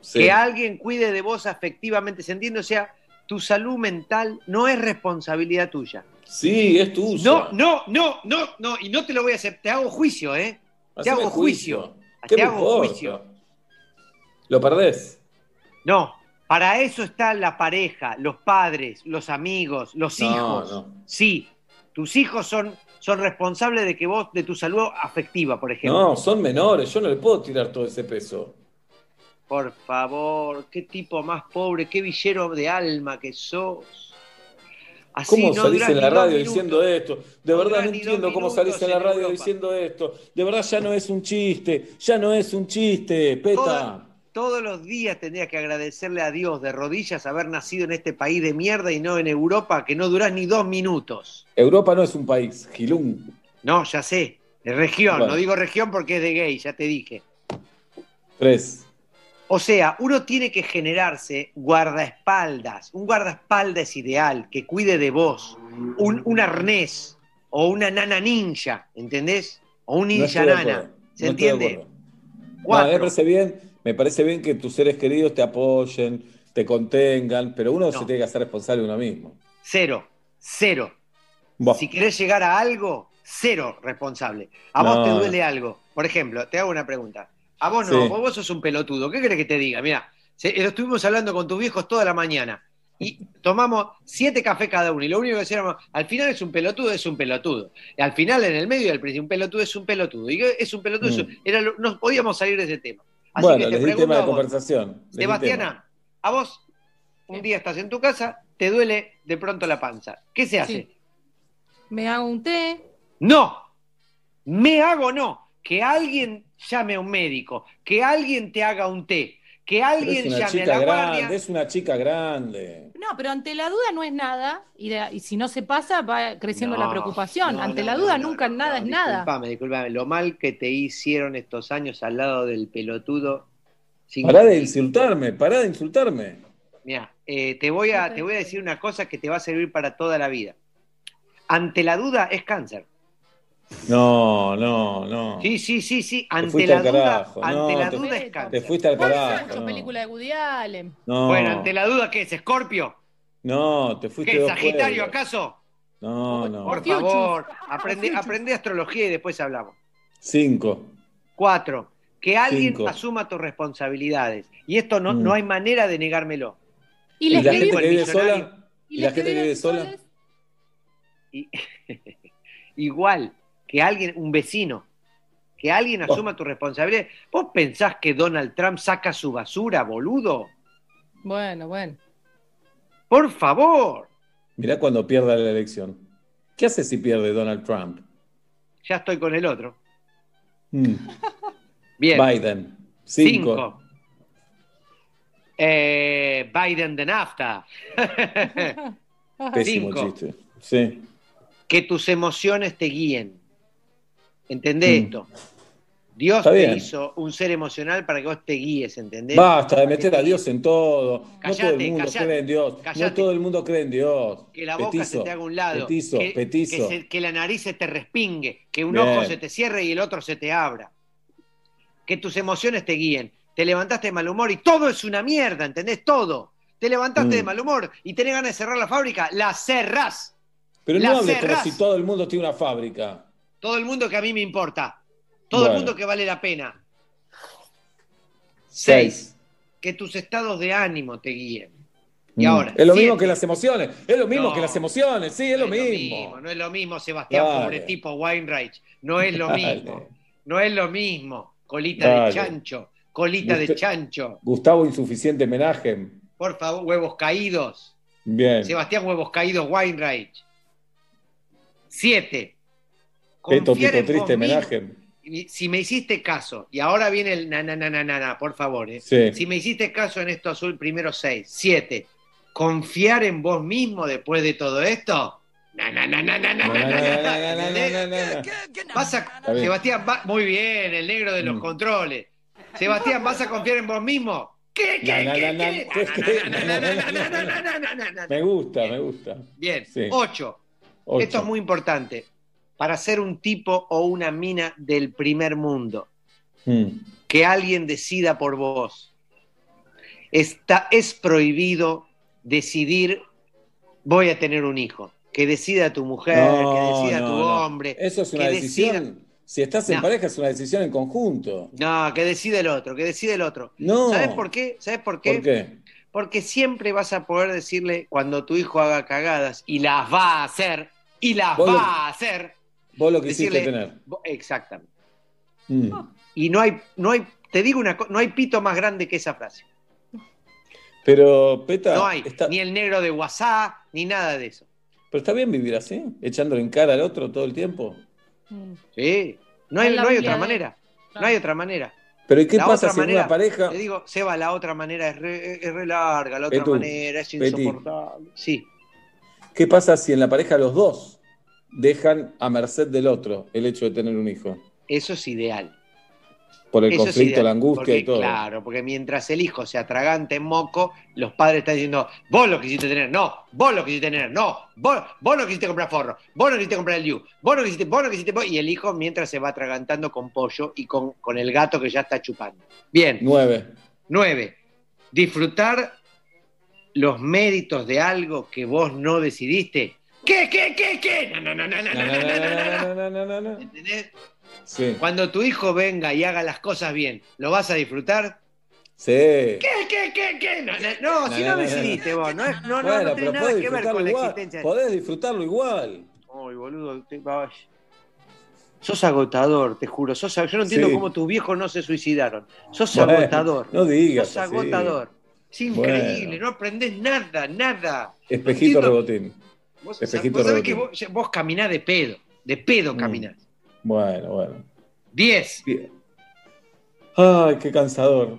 Sí. Que alguien cuide de vos afectivamente. ¿Se entiende? O sea, tu salud mental no es responsabilidad tuya. Sí, es tuya. No, no, no, no, no. Y no te lo voy a hacer. Te hago juicio, ¿eh? Te hago juicio. ¿Qué Te hago importa? juicio. Lo perdés. No, para eso está la pareja, los padres, los amigos, los No, hijos. no. Sí, tus hijos son, son responsables de que vos, de tu salud afectiva, por ejemplo. No, son menores. Yo no le puedo tirar todo ese peso. Por favor, qué tipo más pobre, qué villero de alma que sos. Así ¿Cómo no salís en la radio minutos. diciendo esto? De No verdad no entiendo cómo salís en la radio Europa. diciendo esto. De verdad ya no es un chiste. Ya no es un chiste, Peta. Toda- todos los días tendrías que agradecerle a Dios de rodillas haber nacido en este país de mierda y no en Europa, que no durás ni dos minutos. Europa no es un país, Gilún. No, ya sé, es región, Bueno. no digo región porque es de gay, ya te dije. Tres. O sea, uno tiene que generarse guardaespaldas. Un guardaespaldas es ideal, que cuide de vos. Un, un arnés o una nana ninja, ¿entendés? O un ninja nana. ¿Se No entiende? No, me parece bien, me parece bien que tus seres queridos te apoyen, te contengan, pero uno No. se tiene que hacer responsable de uno mismo. Cero, cero. Si querés llegar a algo, cero responsable. A vos te duele algo. Por ejemplo, te hago una pregunta. A vos no, Sí. vos, vos sos un pelotudo. ¿Qué querés que te diga? Mira, lo estuvimos hablando con tus viejos toda la mañana. Y tomamos siete cafés cada uno. Y lo único que decíamos, al final es un pelotudo, es un pelotudo. Y al final, en el medio del principio, un pelotudo es un pelotudo. Y es un pelotudo, es un- Mm. era lo- no podíamos salir de ese tema. Así bueno, que te pregunto tema a de vos, conversación. Sebastiana, a vos un día estás en tu casa, te duele de pronto la panza. ¿Qué se hace? Sí. Me hago un té. No, me hago no. Que alguien llame a un médico, que alguien te haga un té, que alguien es una llame a la grande, guardia. es una chica grande. No, pero ante la duda no es nada. Y, de- y si no se pasa, va creciendo No, la preocupación. no, ante no, la duda no, nunca no, nada no, es nada. Disculpame, disculpame. Lo mal que te hicieron estos años al lado del pelotudo. Pará de insultarme, pará de insultarme. Mira, eh, te, voy a, te voy a decir una cosa que te va a servir para toda la vida. Ante la duda es cáncer. No, no, no. Sí, sí, sí, sí. Te Ante la duda, ante no, la te, duda es te fuiste al Mucho carajo. No, película de Woody Allen. no, Bueno, ante la duda, ¿qué es? ¿Escorpio? no, te fuiste ¿Qué? dos ¿Sagitario pueblos. acaso? No, no. Por favor, aprende, aprende astrología y después hablamos. Cinco. Cuatro, que alguien Cinco. asuma tus responsabilidades. Y esto no, Mm. no hay manera de negármelo. Y ¿Y les la gente que vive sola? ¿Y la gente que vive sola? Igual, que alguien, un vecino, que alguien Oh. asuma tu responsabilidad. ¿Vos pensás que Donald Trump saca su basura, boludo? Bueno, bueno. Por favor. Mirá cuando pierda la elección. ¿Qué hace si pierde Donald Trump? ya estoy con el otro. Mm. Bien. Biden. Cinco. Cinco. Eh, Biden de nafta. Pésimo Cinco. chiste. Sí. Que tus emociones te guíen. ¿Entendés Mm. esto? Dios Está te bien. hizo un ser emocional para que vos te guíes, ¿entendés? Basta de meter a Dios en todo. no todo el mundo callate, cree en Dios. No todo el mundo cree en Dios. Que la boca petizo, se te haga un lado. Petizo, que, petizo. Que, se- que la nariz se te respingue. Que un Bien. ojo se te cierre y el otro se te abra. Que tus emociones te guíen. Te levantaste de mal humor y todo es una mierda, ¿entendés? Todo. Te levantaste Mm. de mal humor y tenés ganas de cerrar la fábrica, la cerrás. Pero la no hables como si todo el mundo tiene una fábrica. Todo el mundo que a mí me importa. Todo el mundo que vale la pena. Seis. Que tus estados de ánimo te guíen. Y Mm. ahora. Es lo siete. mismo que las emociones. Es lo mismo No. que las emociones. Sí, es lo es mismo. No es lo mismo, Sebastián, Dale. pobre tipo Weinreich. No es lo Dale. mismo. No es lo mismo. Colita de chancho. Colita de chancho. Gustavo insuficiente homenaje. Por favor, huevos caídos. Bien. Sebastián, huevos caídos, Weinreich. Siete. Peto, Pico Triste, homenaje. Si me hiciste caso, y ahora viene el na, na, na, na, na, na por favor. Si me hiciste caso en estos primeros seis, siete, confiar en vos mismo después de todo esto. Sebastián, muy bien, el negro de los controles. Sebastián, ¿vas a confiar en vos mismo? ¿Qué, qué. Me gusta, me gusta. Bien, 8. Sí. Esto es muy importante. Para ser un tipo o una mina del primer mundo, Mm. que alguien decida por vos. Está, es prohibido decidir, voy a tener un hijo. Que decida tu mujer, No, que decida no, tu no. hombre. Eso es una que decisión. decida- Si estás en pareja, es una decisión en conjunto. No, que decida el otro, que decida el otro. No. ¿Sabes por qué? ¿Sabes por qué? ¿Por qué? Porque siempre vas a poder decirle cuando tu hijo haga cagadas y las va a hacer, y las va lo- a hacer. Vos lo quisiste decirle- tener. Exactamente. Mm. Y no hay, no hay, te digo una cosa, no hay pito más grande que esa frase. Pero, Peta, No hay, está, ni el negro de WhatsApp, ni nada de eso. pero está bien vivir así, echándole en cara al otro todo el tiempo. Sí. No hay, no hay otra de- manera. No hay otra manera. Pero ¿y qué La pasa si en manera- una pareja... Te digo, Seba, la otra manera es re, es re larga, la otra Petu, manera es Peti. insoportable. Sí. ¿Qué pasa si en la pareja los dos dejan a merced del otro el hecho de tener un hijo? Eso es ideal. Por el Eso conflicto, ideal, la angustia porque, y todo. Claro, porque mientras el hijo se atragante en moco, los padres están diciendo, vos lo quisiste tener, no, vos lo quisiste tener, no, vos, vos no quisiste comprar forro, vos no quisiste comprar el Liu, vos no quisiste, vos no quisiste, vos", y el hijo mientras se va atragantando con pollo y con, con el gato que ya está chupando. Bien, Nueve. nueve, disfrutar los méritos de algo que vos no decidiste. ¿Qué, qué, qué, qué? No, no, no, no, no, no, no, no, no, no. ¿Entendés? Sí. Cuando tu hijo venga y haga las cosas bien, ¿lo vas a disfrutar? Sí. ¿Qué, qué, qué, qué? No, no, no, si No, decidiste vos, no, no, no, bueno, no tiene nada que ver con la igual. existencia. Podés disfrutarlo igual. Ay, boludo, te- ay. Sos agotador, te juro. Sos, yo no entiendo Sí. cómo tus viejos no se suicidaron. Sos Bueno, agotador. no digas Sos agotador. Es increíble, Bueno. no aprendés nada, nada. Espejito rebotín. Vos, caminás de pedo, de pedo caminás. Bueno, bueno. 10. Ay, qué cansador.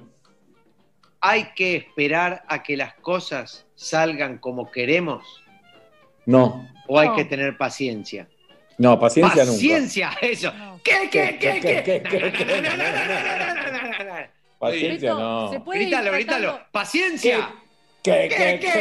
¿Hay que esperar a que las cosas salgan como queremos? No. ¿O hay que tener paciencia? No, paciencia, nunca. Paciencia, eso. No. ¿Qué, qué, qué, qué? Paciencia, no. Grítalo, grítalo. ¡Paciencia! ¿Qué, qué, qué,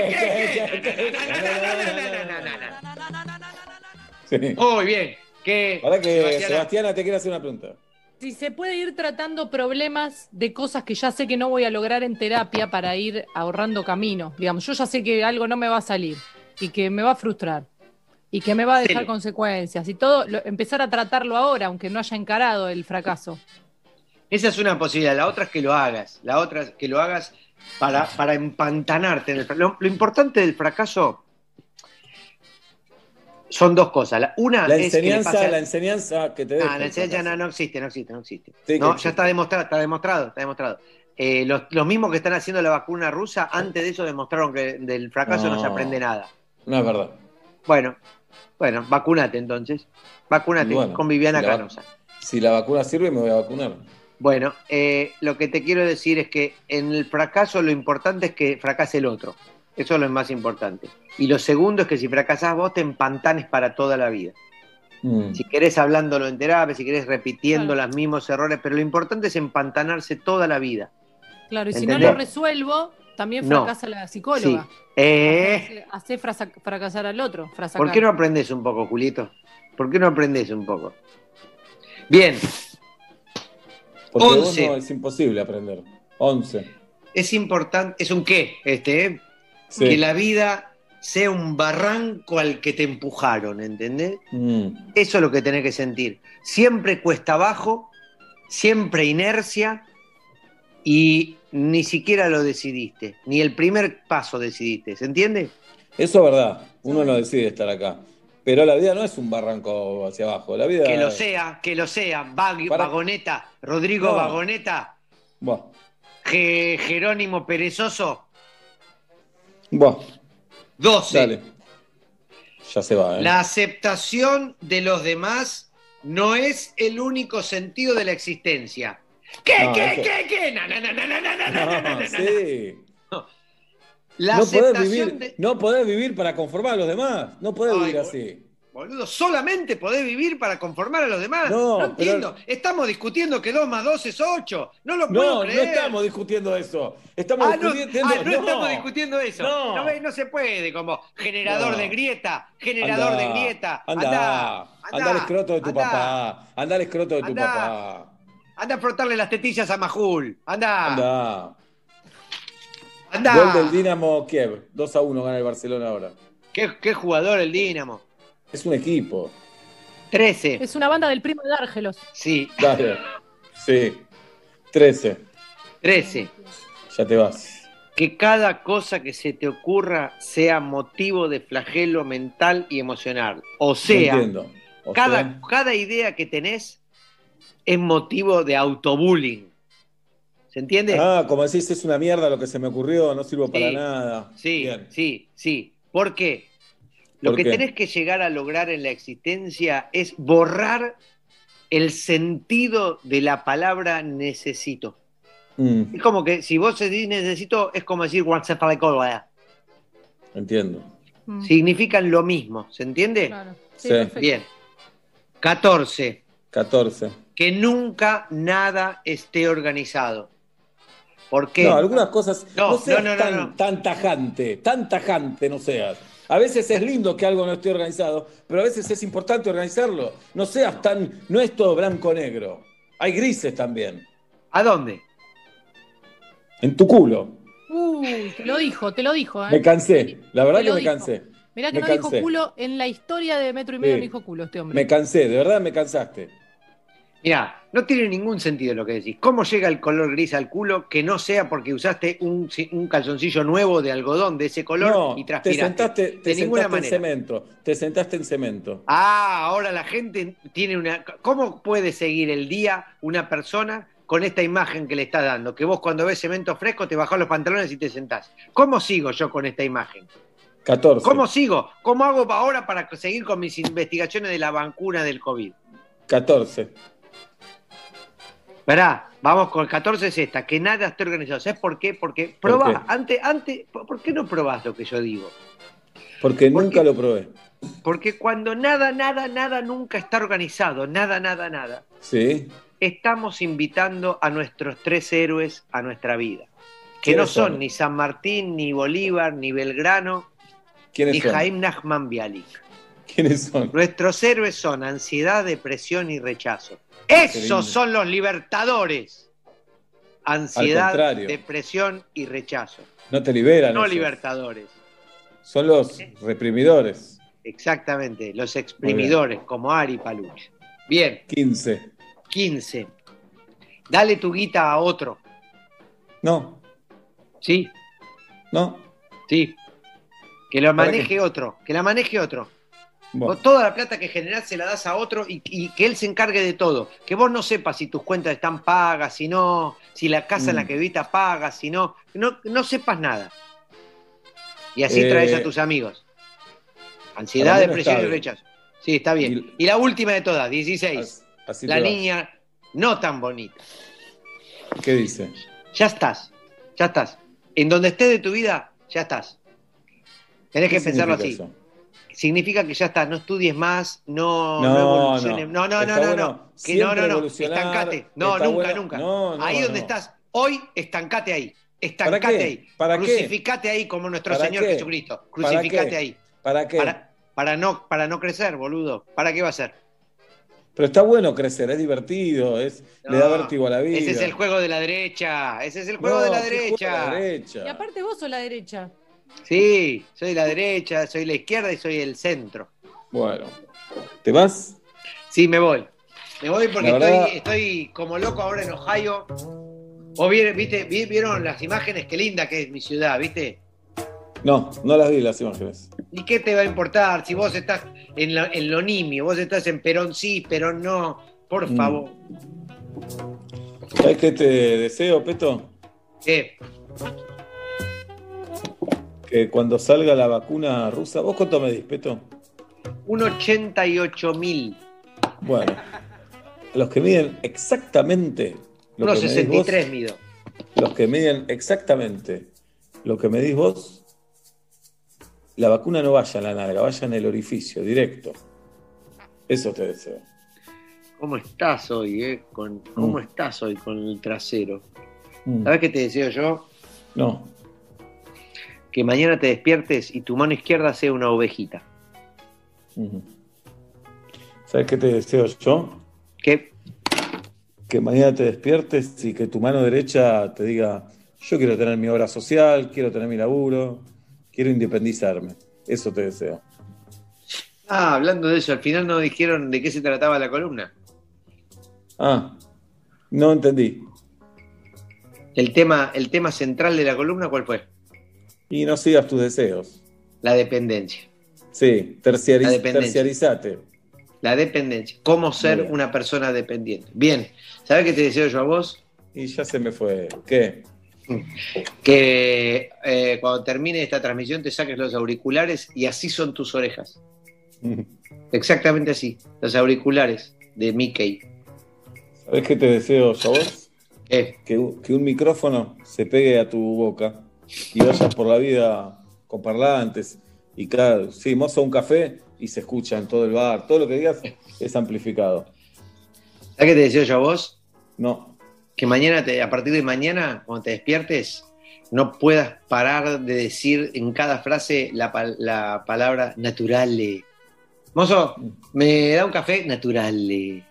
qué? Muy bien. Que Para que Sebastiana... Te quiera hacer una pregunta. Si se puede ir tratando problemas de cosas que ya sé que no voy a lograr en terapia para ir ahorrando camino. Digamos, yo ya sé que algo no me va a salir y que me va a frustrar y que me va a dejar consecuencias y todo, lo, empezar a tratarlo ahora, aunque no haya encarado el fracaso. Esa es una posibilidad, la otra es que lo hagas, la otra es que lo hagas para, para empantanarte en el fracaso. Lo, lo importante del fracaso son dos cosas. La- Una La es que enseñanza, a- la enseñanza que te deja. Ah, la enseñanza no, no existe, no existe, no existe. Sí que no, ya está demostrado, está demostrado, está demostrado. Eh, los, los mismos que están haciendo la vacuna rusa, antes de eso demostraron que del fracaso no, se aprende nada. No es verdad. Bueno, bueno, vacunate entonces. Vacunate Bueno, con Viviana si la Canosa. Si la vacuna sirve, me voy a vacunar. Bueno, eh, lo que te quiero decir es que en el fracaso lo importante es que fracase el otro. Eso es lo más importante. Y lo segundo es que si fracasás vos te empantanes para toda la vida. Mm. Si querés hablándolo en terapia, si querés repitiendo los mismos errores, pero lo importante es empantanarse toda la vida. Claro, y si no lo resuelvo, también No. fracasa la psicóloga. Sí. Eh, Hace fracasar al otro. frasacar. ¿Por qué no aprendes un poco, Julito? ¿Por qué no aprendes un poco? Bien, Porque Once. no es imposible aprender. 11. es importante, es un qué, este, ¿eh? Sí. que la vida sea un barranco al que te empujaron, ¿entendés? Mm. Eso es lo que tenés que sentir. Siempre cuesta abajo, siempre inercia y ni siquiera lo decidiste, ni el primer paso decidiste, ¿se entiende? Eso es verdad. Uno no decide estar acá. Pero la vida no es un barranco hacia abajo. La vida Que lo sea, que lo sea. Para- Vagoneta, Rodrigo No. Vagoneta, Buah, Ge- Jerónimo Perezoso, buah, 12. dale. Ya se va, ¿eh? La aceptación de los demás no es el único sentido de la existencia. ¿Qué, No, qué, eso- qué, qué? No, no, no, no, no, no, no, no, no, no, No, no. sí. La no podés vivir, de... no podés vivir para conformar a los demás. No podés Ay, vivir así. Boludo, solamente podés vivir para conformar a los demás. No, No, pero- entiendo. Estamos discutiendo que 2 más 2 es 8. No lo puedo No, no creer. estamos discutiendo eso. Estamos Ah, no, discutiendo. ah, no estamos discutiendo eso. No. No, no se puede, como generador No. de grieta, generador Andá, de grieta. Anda, Andá, anda, al escroto de tu andá. papá. Anda al escroto de tu Andá. papá. Anda a frotarle las tetillas a Majul. Anda. Anda. Anda. Gol del Dinamo Kiev. 2 a 1 gana el Barcelona ahora. ¿Qué, qué jugador el Dinamo? Es un equipo. 13. Es una banda del primo de Árgelos. Sí, Dale. Sí. 13. 13. Ya te vas. Que cada cosa que se te ocurra sea motivo de flagelo mental y emocional. O sea, no entiendo. O cada, sea, cada idea que tenés es motivo de autobullying. ¿Se entiende? Ah, como decís, es una mierda lo que se me ocurrió, no sirvo para nada. Sí, Bien. sí, sí. ¿Por qué? Lo ¿Por que qué? tenés que llegar a lograr en la existencia es borrar el sentido de la palabra necesito. Mm, Es como que si vos decís necesito, es como decir "What's up, like, oh, yeah". entiendo. Significan lo mismo, ¿se entiende? Claro. Sí. Bien. 14. 14. Que nunca nada esté organizado. ¿Por qué? No, algunas cosas. No, No, seas no, no, no, tan, no. tan tajante, tan tajante no seas. A veces es lindo que algo no esté organizado, pero a veces es importante organizarlo. No seas tan. No es todo blanco-negro. Hay grises también. ¿A dónde? En tu culo. Uy, te lo dijo, te lo dijo. ¿eh? Me cansé. La verdad Te que me dijo. cansé. Mirá que me no cansé. dijo culo en la historia de metro y medio, Sí. no dijo culo este hombre. Me cansé, de verdad me cansaste. Mirá, no tiene ningún sentido lo que decís. ¿Cómo llega el color gris al culo que no sea porque usaste un, un calzoncillo nuevo de algodón de ese color no, y te transpiraste? sentaste, te de ninguna sentaste en cemento. Te sentaste en cemento. Ah, ahora la gente tiene una... ¿Cómo puede seguir el día una persona con esta imagen que le está dando? Que vos cuando ves cemento fresco te bajás los pantalones y te sentás. ¿Cómo sigo yo con esta imagen? 14. ¿Cómo sigo? ¿Cómo hago ahora para seguir con mis investigaciones de la vacuna del COVID? 14. Verá, vamos con el 14 es esta, que nada esté organizado. ¿Sabes por qué? Porque probás, qué? antes, antes, ¿por por qué no probás lo que yo digo? Porque nunca lo probé. Porque cuando nada, nada, nada nunca está organizado, nada, nada, nada, ¿Sí? estamos invitando a nuestros tres héroes a nuestra vida. Que ¿Quiénes no son, son? ni San Martín, ni Bolívar, ni Belgrano, ¿Quiénes ni son? Jaime Nachman Bialik. ¿Quiénes son? Nuestros héroes son ansiedad, depresión y rechazo. Esos son los libertadores. Ansiedad, depresión y rechazo. No te liberan. No esos. libertadores. Son los reprimidores. Exactamente, los exprimidores, como Ari Paluch. Bien, 15. 15. Dale tu guita a otro. No, ¿Sí? no. Sí. Que lo ¿Para maneje otro. Que la maneje otro. Bueno, toda la plata que generás se la das a otro y, y que él se encargue de todo. Que vos no sepas si tus cuentas están pagas, si no, si la casa en la Mm. que vivís paga, si no, no, no sepas nada. Y así Eh, traes a tus amigos. Ansiedad, depresión y rechazo. Sí, está bien. Y la última de todas, 16. Así la niña no tan bonita. ¿Qué dice? Ya estás, ya estás. En donde estés de tu vida, ya estás. Tenés que ¿Qué pensarlo así. eso? Significa que ya estás, no estudies más, no, no, No, evoluciones. no. No, no, no, Está no, bueno no. Que no, no, no. Estancate. No, está nunca, bueno. nunca. No, no, ahí donde estás hoy, estancate ahí. Estancate ¿Para qué? ahí. ¿Para qué? Crucificate ahí como nuestro ¿Para Señor qué? Jesucristo. ¿Para Crucificate ahí. ¿Para qué? Para, para no, para no crecer, boludo. ¿Para qué va a ser? Pero está bueno crecer, es divertido, es, le da vértigo a la vida. Ese es el juego de la derecha. Ese es el juego No, de la ¿qué juego de derecha. la derecha? Y aparte vos sos la derecha. Sí, soy la derecha, soy la izquierda y soy el centro. Bueno, ¿te vas? Sí, me voy. Me voy porque verdad- estoy, estoy como loco ahora en Ohio. ¿Vos vieron, viste, vi- vieron las imágenes? Qué linda que es mi ciudad, ¿viste? No, no las vi las imágenes. ¿Y qué te va a importar si vos estás en, la- en lo nimio? Vos estás en Perón sí, Perón no. Por Mm. favor. ¿Sabes qué te deseo, Peto? ¿Qué? Que cuando salga la vacuna rusa, ¿vos cuánto medís, Peto? Un 88 mil. Bueno, los que miden exactamente lo Unos que medís 63 vos, mido. los que miden exactamente lo que medís vos, la vacuna no vaya en la nalga, vaya en el orificio, directo. Eso te deseo. ¿Cómo estás hoy, eh? Con, ¿Cómo Mm. estás hoy con el trasero? Mm. ¿Sabes qué te deseo yo? No, Que mañana te despiertes y tu mano izquierda sea una ovejita. ¿sabes qué te deseo yo? ¿Qué? Que mañana te despiertes y que tu mano derecha te diga, yo quiero tener mi obra social, quiero tener mi laburo, quiero independizarme. Eso te deseo. Ah, hablando de eso, al final no dijeron de qué se trataba la columna. Ah, no entendí. El tema, el tema central de la columna, ¿cuál fue? Y no sigas tus deseos. La dependencia. Sí, terciariz- La dependencia. terciarizate. La dependencia. Cómo ser una persona dependiente. Bien. ¿Sabes qué te deseo yo a vos? Y ya se me fue. ¿Qué? Que eh, cuando termine esta transmisión te saques los auriculares y así son tus orejas. Exactamente así. Los auriculares de Mickey. ¿Sabes qué te deseo yo a vos? ¿Qué? Que, que un micrófono se pegue a tu boca y vayas por la vida con parlantes y cada, sí, mozo un café y se escucha en todo el bar. Todo lo que digas es amplificado. ¿Sabes qué te deseo yo a vos? No. Que mañana, te, a partir de mañana, cuando te despiertes, no puedas parar de decir en cada frase la, la palabra naturale. Mozo, ¿me da un café? Naturale.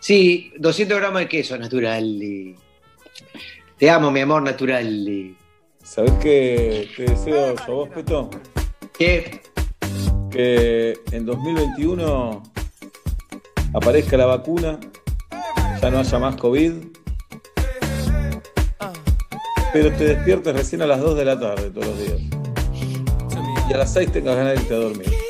Sí, 200 gramos de queso, naturale. Te amo, mi amor, naturale. ¿Sabes qué te deseo a vos, Peto? ¿Qué? Que en 2021 aparezca la vacuna, ya no haya más COVID, pero te despiertes recién a las 2 de la tarde todos los días. Y a las 6 tengas ganas de irte a dormir.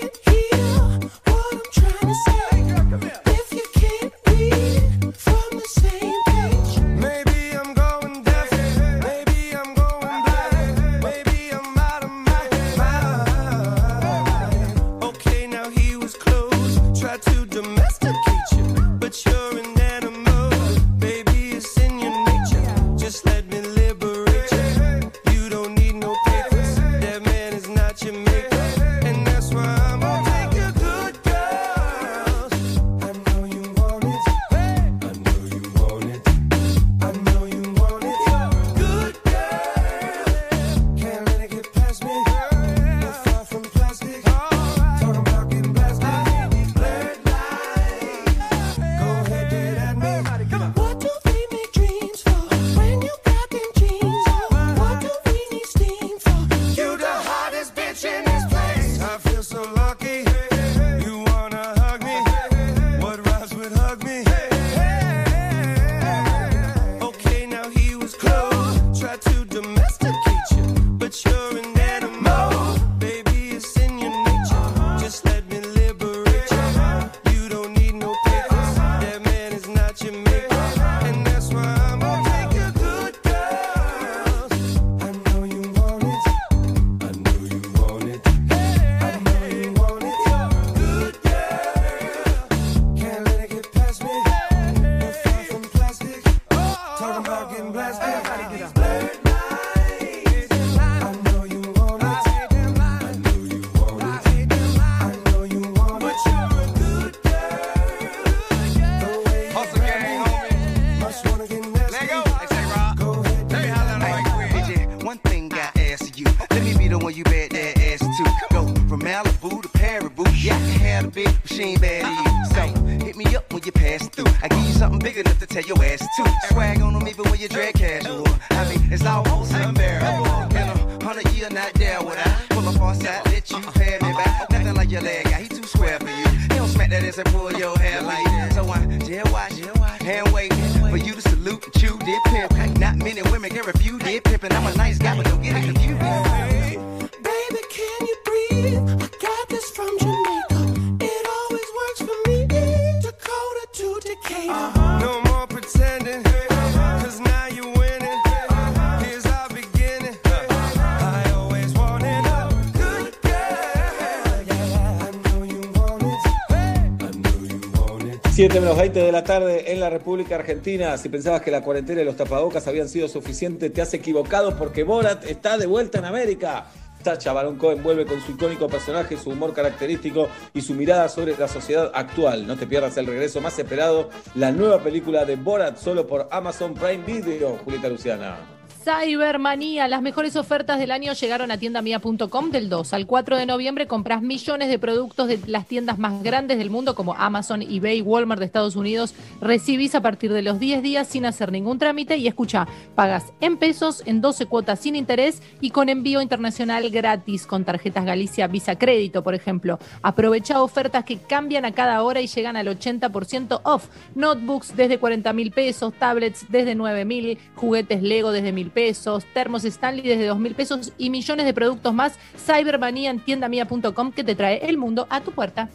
La tarde en la República Argentina. Si pensabas que la cuarentena y los tapabocas habían sido suficientes, te has equivocado porque Borat está de vuelta en América. Sacha Baron Cohen vuelve con su icónico personaje, su humor característico y su mirada sobre la sociedad actual. No te pierdas el regreso más esperado, la nueva película de Borat solo por Amazon Prime Video, Julieta Luciana. Cybermanía, las mejores ofertas del año llegaron a tiendamia.com del 2 al 4 de noviembre. Compras millones de productos de las tiendas más grandes del mundo como Amazon, eBay, Walmart de Estados Unidos. Recibís a partir de los 10 días sin hacer ningún trámite y escucha, pagas en pesos en 12 cuotas sin interés y con envío internacional gratis con tarjetas Galicia Visa Crédito, por ejemplo. Aprovecha ofertas que cambian a cada hora y llegan al 80% off. Notebooks desde 40 mil pesos, tablets desde 9 mil, juguetes Lego desde mil pesos, termos Stanley desde 2 mil pesos y millones de productos más. Cybermanía en tiendamia.com que te trae el mundo a tu puerta.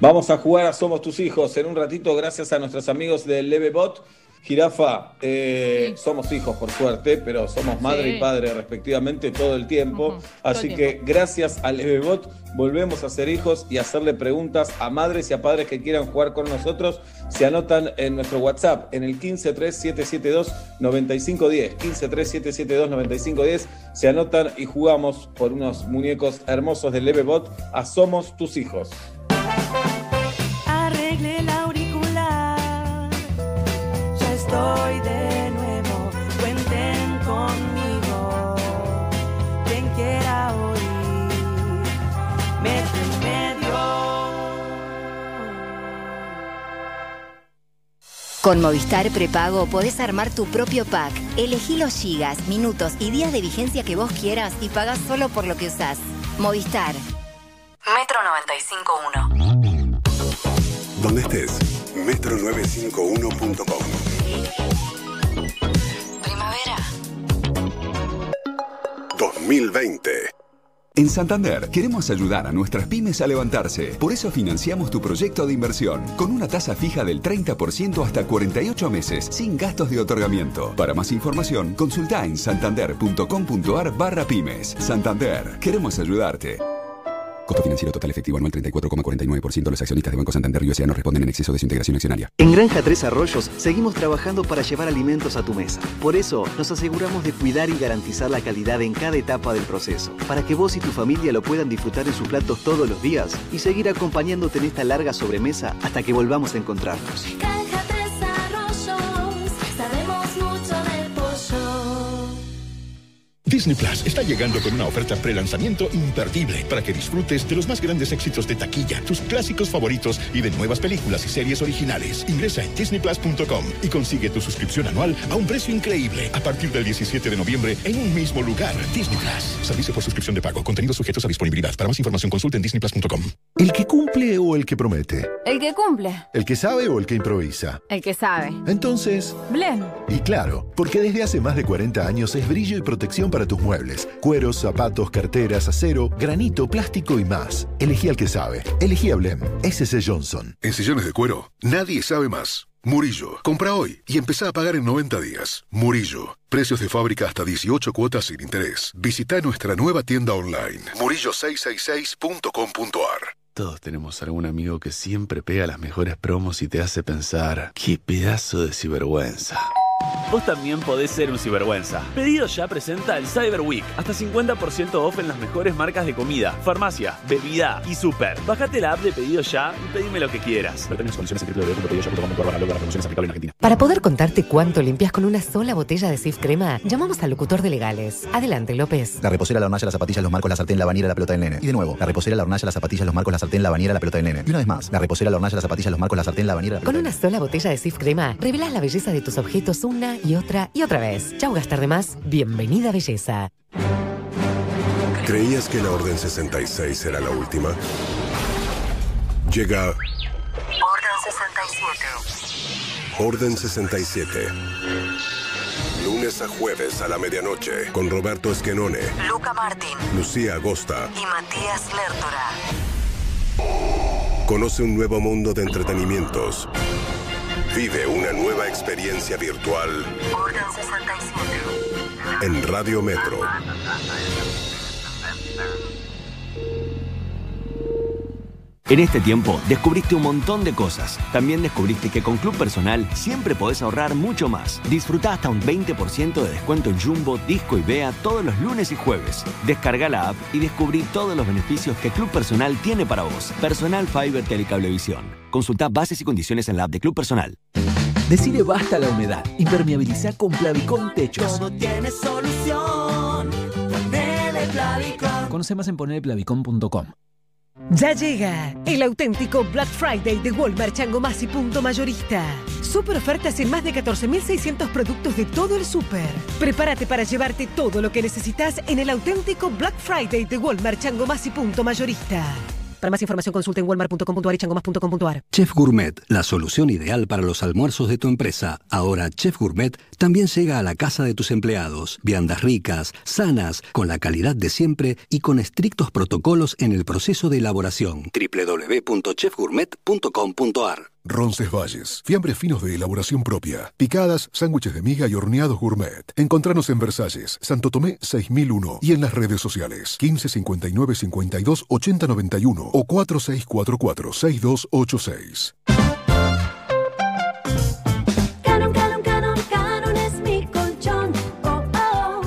Vamos a jugar a Somos tus hijos en un ratito gracias a nuestros amigos de Levebot. Jirafa, eh, somos hijos por suerte, pero somos madre Sí. y padre respectivamente todo el tiempo. Así el que gracias a Levebot volvemos a ser hijos y hacerle preguntas a madres y a padres que quieran jugar con nosotros. Se anotan en nuestro WhatsApp en el 153772-9510. 153772-9510. Se anotan y jugamos por unos muñecos hermosos de Levebot a Somos tus hijos. Estoy de nuevo. Cuenten conmigo. Quien quiera oír. Metro y medio. Con Movistar Prepago podés armar tu propio pack. Elegí los gigas, minutos y días de vigencia que vos quieras y pagás solo por lo que usás. Movistar. Metro 95.1. Donde estés, metro951.com. Primavera. 2020. En Santander queremos ayudar a nuestras pymes a levantarse. Por eso financiamos tu proyecto de inversión con una tasa fija del 30% hasta 48 meses sin gastos de otorgamiento. Para más información, consulta en santander.com.ar barra pymes. Santander, queremos ayudarte. Costo financiero total efectivo anual 34,49%. Los accionistas de Banco Santander y USA no responden en exceso de su integración accionaria. En Granja Tres Arroyos seguimos trabajando para llevar alimentos a tu mesa. Por eso nos aseguramos de cuidar y garantizar la calidad en cada etapa del proceso, para que vos y tu familia lo puedan disfrutar en sus platos todos los días y seguir acompañándote en esta larga sobremesa hasta que volvamos a encontrarnos. Granja Disney Plus está llegando con una oferta pre-lanzamiento imperdible para que disfrutes de los más grandes éxitos de taquilla, tus clásicos favoritos y de nuevas películas y series originales. Ingresa en disneyplus.com y consigue tu suscripción anual a un precio increíble a partir del 17 de noviembre en un mismo lugar. Disney Plus. Servicio por suscripción de pago. Contenidos sujetos a disponibilidad. Para más información consulta en disneyplus.com. ¿El que cumple o el que promete? El que cumple. ¿El que sabe o el que improvisa? El que sabe. Entonces, Blen. y claro, porque desde hace más de 40 años es brillo y protección para tus muebles. Cueros, zapatos, carteras, acero, granito, plástico y más. Elegí al que sabe. Elegí a Blem. SC Johnson. En sillones de cuero, nadie sabe más. Murillo, compra hoy y empezá a pagar en 90 días. Murillo, precios de fábrica hasta 18 cuotas sin interés. Visita nuestra nueva tienda online, murillo666.com.ar. Todos tenemos algún amigo que siempre pega las mejores promos y te hace pensar, qué pedazo de sinvergüenza. Vos también podés ser un cibergüenza. Pedido ya presenta el Cyber Week. Hasta 50% off en las mejores marcas de comida, farmacia, bebida y super. Bájate la app de Pedido Ya y pedime lo que quieras. condiciones en www.pedidoya.com.ar para promociones aplicables en Argentina. Para poder contarte cuánto limpias con una sola botella de Sif Crema, llamamos al locutor de legales. Adelante, López. La reposera, la hornalla, las zapatillas, los marcos, la sartén, la bañera, la pelota del nene. Y de nuevo, la reposera, la hornalla, las zapatillas, los marcos, la sartén, la bañera, la pelota del nene. Y una vez más, la reposera, la hornalla, las zapatillas, los marcos, la sartén, la bañera, la Con una sola botella de Sif Crema, revelas la belleza de tus objetos una y otra y otra vez. Chau, gastar de más. Bienvenida, belleza. ¿Creías que la Orden 66 era la última? Llega Orden 67. Orden 67. Lunes a jueves a la medianoche con Roberto Esquenone, Luca Martín Lucía Agosta. y Matías Lertora. Conoce un nuevo mundo de entretenimientos. Vive una nueva experiencia virtual Orden 67. en Radio Metro. En este tiempo descubriste un montón de cosas. También descubriste que con Club Personal siempre podés ahorrar mucho más. Disfruta hasta un 20% de descuento en Jumbo, Disco y Bea todos los lunes y jueves. Descarga la app y descubrí todos los beneficios que Club Personal tiene para vos. Personal Fiber Telecablevisión. Consulta bases y condiciones en la app de Club Personal. Decide basta a la humedad. Impermeabiliza con Plavicón Techos. Todo tiene solución. Ponele Plavicón. Conoce más en ponerplavicón.com. Ya llega el auténtico Black Friday de Walmart Chango Punto Mayorista. Super ofertas en más de 14.600 productos de todo el super. Prepárate para llevarte todo lo que necesitas en el auténtico Black Friday de Walmart Chango Punto Mayorista. Para más información consulta en walmart.com.ar y changomas.com.ar. Chef Gourmet, la solución ideal para los almuerzos de tu empresa. Ahora Chef Gourmet también llega a la casa de tus empleados. Viandas ricas, sanas, con la calidad de siempre y con estrictos protocolos en el proceso de elaboración. www.chefgourmet.com.ar Roncesvalles, fiambres finos de elaboración propia, picadas, sándwiches de miga y horneados gourmet. Encontranos en Versalles, Santo Tomé 6001 y en las redes sociales 15 59 52 80 91 o 4644 6286. Canon, canon, canon, canon es mi colchón. Oh, oh.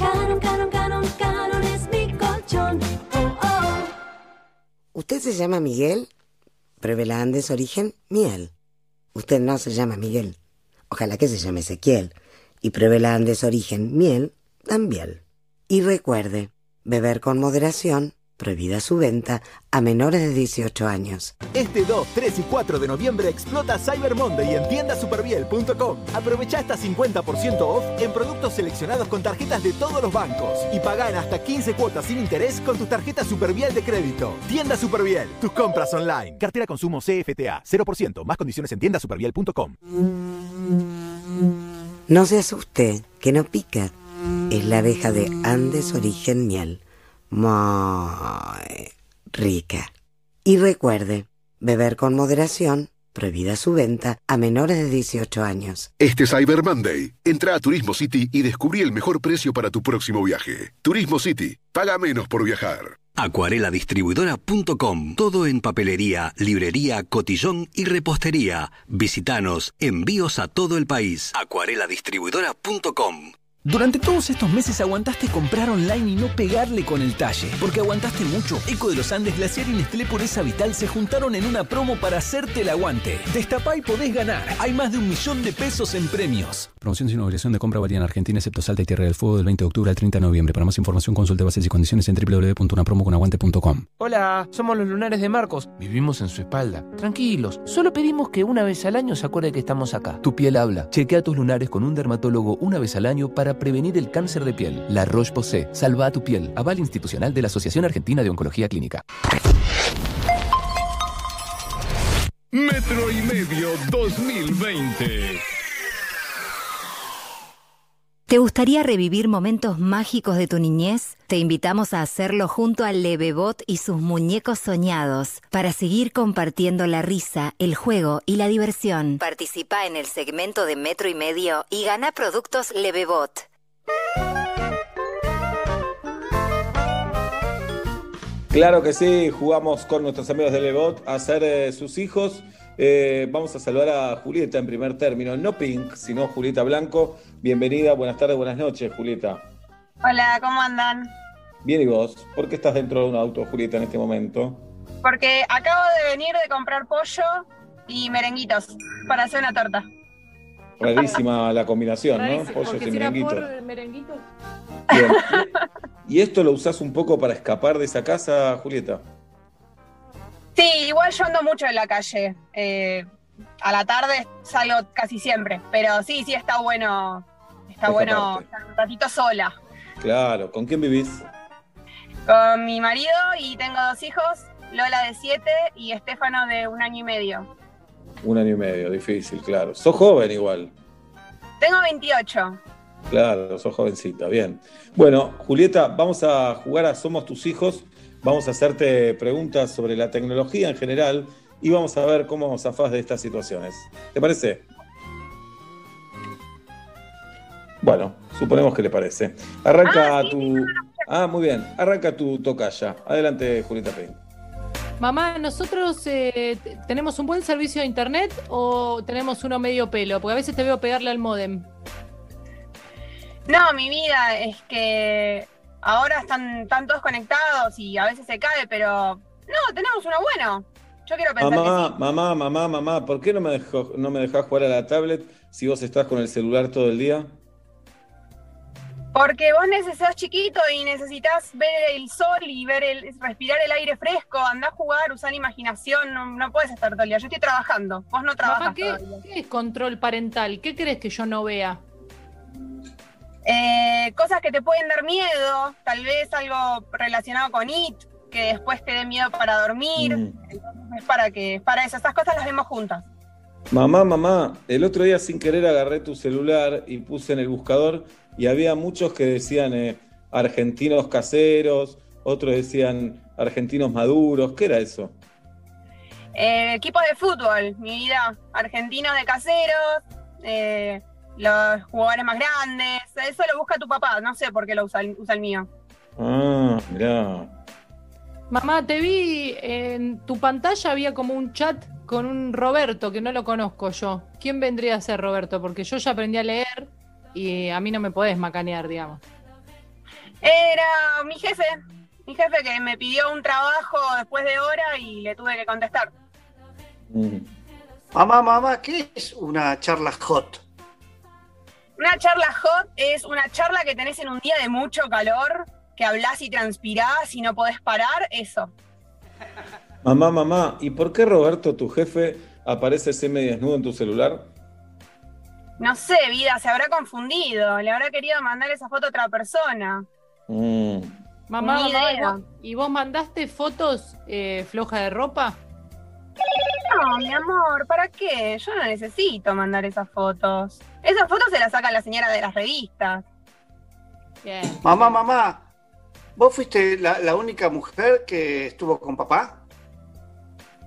Canon, canon, canon, canon es mi colchón. Oh, oh. ¿Usted se llama Miguel? Pruebe Andes origen miel. Usted no se llama Miguel. Ojalá que se llame Ezequiel. Y pruebe Andes origen miel también. Y recuerde, beber con moderación, prohibida su venta a menores de 18 años. Este 2, 3 y 4 de noviembre explota Cyber Monday en tiendasuperbiel.com. Aprovecha hasta 50% off en productos seleccionados con tarjetas de todos los bancos y paga en hasta 15 cuotas sin interés con tu tarjeta Superbiel de crédito. Tienda Superbiel, tus compras online. Cartera consumo CFTA, 0%, más condiciones en tiendasuperbiel.com. No se asuste, que no pica. Es la abeja de Andes origen miel. Muy rica. Y recuerde, beber con moderación, prohibida su venta a menores de 18 años. Este Cyber Monday, entra a Turismo City y descubrí el mejor precio para tu próximo viaje. Turismo City, paga menos por viajar. Acuareladistribuidora.com. Todo en papelería, librería, cotillón y repostería. Visítanos. Envíos a todo el país. Acuareladistribuidora.com. Durante todos estos meses aguantaste comprar online y no pegarle con el talle. Porque aguantaste mucho. Eco de los Andes, Glaciar y Nestlé Pureza Vital se juntaron en una promo para hacerte el aguante. Destapá y podés ganar. Hay más de un millón de pesos en premios. Promoción sin obligación de compra varía en Argentina, excepto Salta y Tierra del Fuego del 20 de octubre al 30 de noviembre. Para más información consulte bases y condiciones en www.unapromoconaguante.com. Hola, somos los lunares de Marcos. Vivimos en su espalda. Tranquilos, solo pedimos que una vez al año se acuerde que estamos acá. Tu piel habla. Chequea tus lunares con un dermatólogo una vez al año para prevenir el cáncer de piel. La Roche-Posay. Salva a tu piel. Aval institucional de la Asociación Argentina de Oncología Clínica. Metro y medio 2020. ¿Te gustaría revivir momentos mágicos de tu niñez? Te invitamos a hacerlo junto al Levebot y sus muñecos soñados para seguir compartiendo la risa, el juego y la diversión. Participa en el segmento de Metro y Medio y gana productos Levebot. Claro que sí, jugamos con nuestros amigos de Lebot a ser eh, sus hijos Eh, vamos a saludar a Julieta en primer término, no Pink, sino Julieta Blanco. Bienvenida, buenas tardes, buenas noches, Julieta. Hola, ¿cómo andan? Bien, ¿y vos? ¿Por qué estás dentro de un auto, Julieta, en este momento? Porque acabo de venir de comprar pollo y merenguitos para hacer una torta. Rarísima la combinación, ¿no? Pollos y si era merenguitos. por merenguitos. Bien. ¿Y esto lo usás un poco para escapar de esa casa, Julieta? Sí, igual yo ando mucho en la calle. Eh, a la tarde salgo casi siempre, pero sí, sí está bueno. Está bueno estar un ratito sola. Claro, ¿con quién vivís? Con mi marido y tengo dos hijos, Lola de 7 y Estefano de un año y medio. Un año y medio, difícil, claro. Sos joven igual. Tengo 28. Claro, sos jovencita, bien. Bueno, Julieta, vamos a jugar a Somos tus hijos. Vamos a hacerte preguntas sobre la tecnología en general y vamos a ver cómo zafás de estas situaciones. ¿Te parece? Bueno, suponemos que le parece. Arranca tu. Ah, muy bien. Arranca tu tocaya. Adelante, Julieta Payne. Mamá, ¿nosotros eh, tenemos un buen servicio de internet o tenemos uno medio pelo? Porque a veces te veo pegarle al modem. No, mi vida es que ahora están, están todos conectados y a veces se cae, pero no, tenemos uno bueno. Yo quiero pensar que Mamá, sí. mamá, mamá, mamá, ¿por qué no me, dejó, no me dejás jugar a la tablet si vos estás con el celular todo el día? Porque vos necesitas chiquito y necesitas ver el sol y ver el, respirar el aire fresco, andar a jugar, usar la imaginación, no, no puedes estar todo el día. Yo estoy trabajando, vos no trabajas Mamá, ¿qué, todo el día. qué es control parental? ¿Qué crees que yo no vea? Eh, cosas que te pueden dar miedo, tal vez algo relacionado con IT, que después te dé miedo para dormir. Mm. Entonces es para que, para eso, esas cosas las vemos juntas. Mamá, mamá, el otro día sin querer agarré tu celular y puse en el buscador y había muchos que decían eh, argentinos caseros, otros decían argentinos maduros. ¿Qué era eso? Eh, equipos de fútbol, mi vida, argentinos de caseros, eh, los jugadores más grandes, eso lo busca tu papá, no sé por qué lo usa, el- usa el mío. Ah, mirá. Mamá, te vi en tu pantalla, había como un chat con un Roberto que no lo conozco yo. ¿Quién vendría a ser Roberto? Porque yo ya aprendí a leer y a mí no me podés macanear, digamos. Era mi jefe, mi jefe que me pidió un trabajo después de hora y le tuve que contestar. Mm. Mamá, mamá, ¿qué es una charla hot? Una charla hot es una charla que tenés en un día de mucho calor, que hablás y transpirás y no podés parar, eso. Mamá, mamá, ¿y por qué Roberto, tu jefe, aparece semidesnudo en tu celular? No sé, vida, se habrá confundido, le habrá querido mandar esa foto a otra persona. Mm. Mamá, Ni mamá, ¿y idea. vos, y vos mandaste fotos eh, floja de ropa? No, mi amor, ¿para qué? Yo no necesito mandar esas fotos. Esas fotos se las saca la señora de las revistas. Bien. Mamá, mamá, ¿vos fuiste la, la única mujer que estuvo con papá?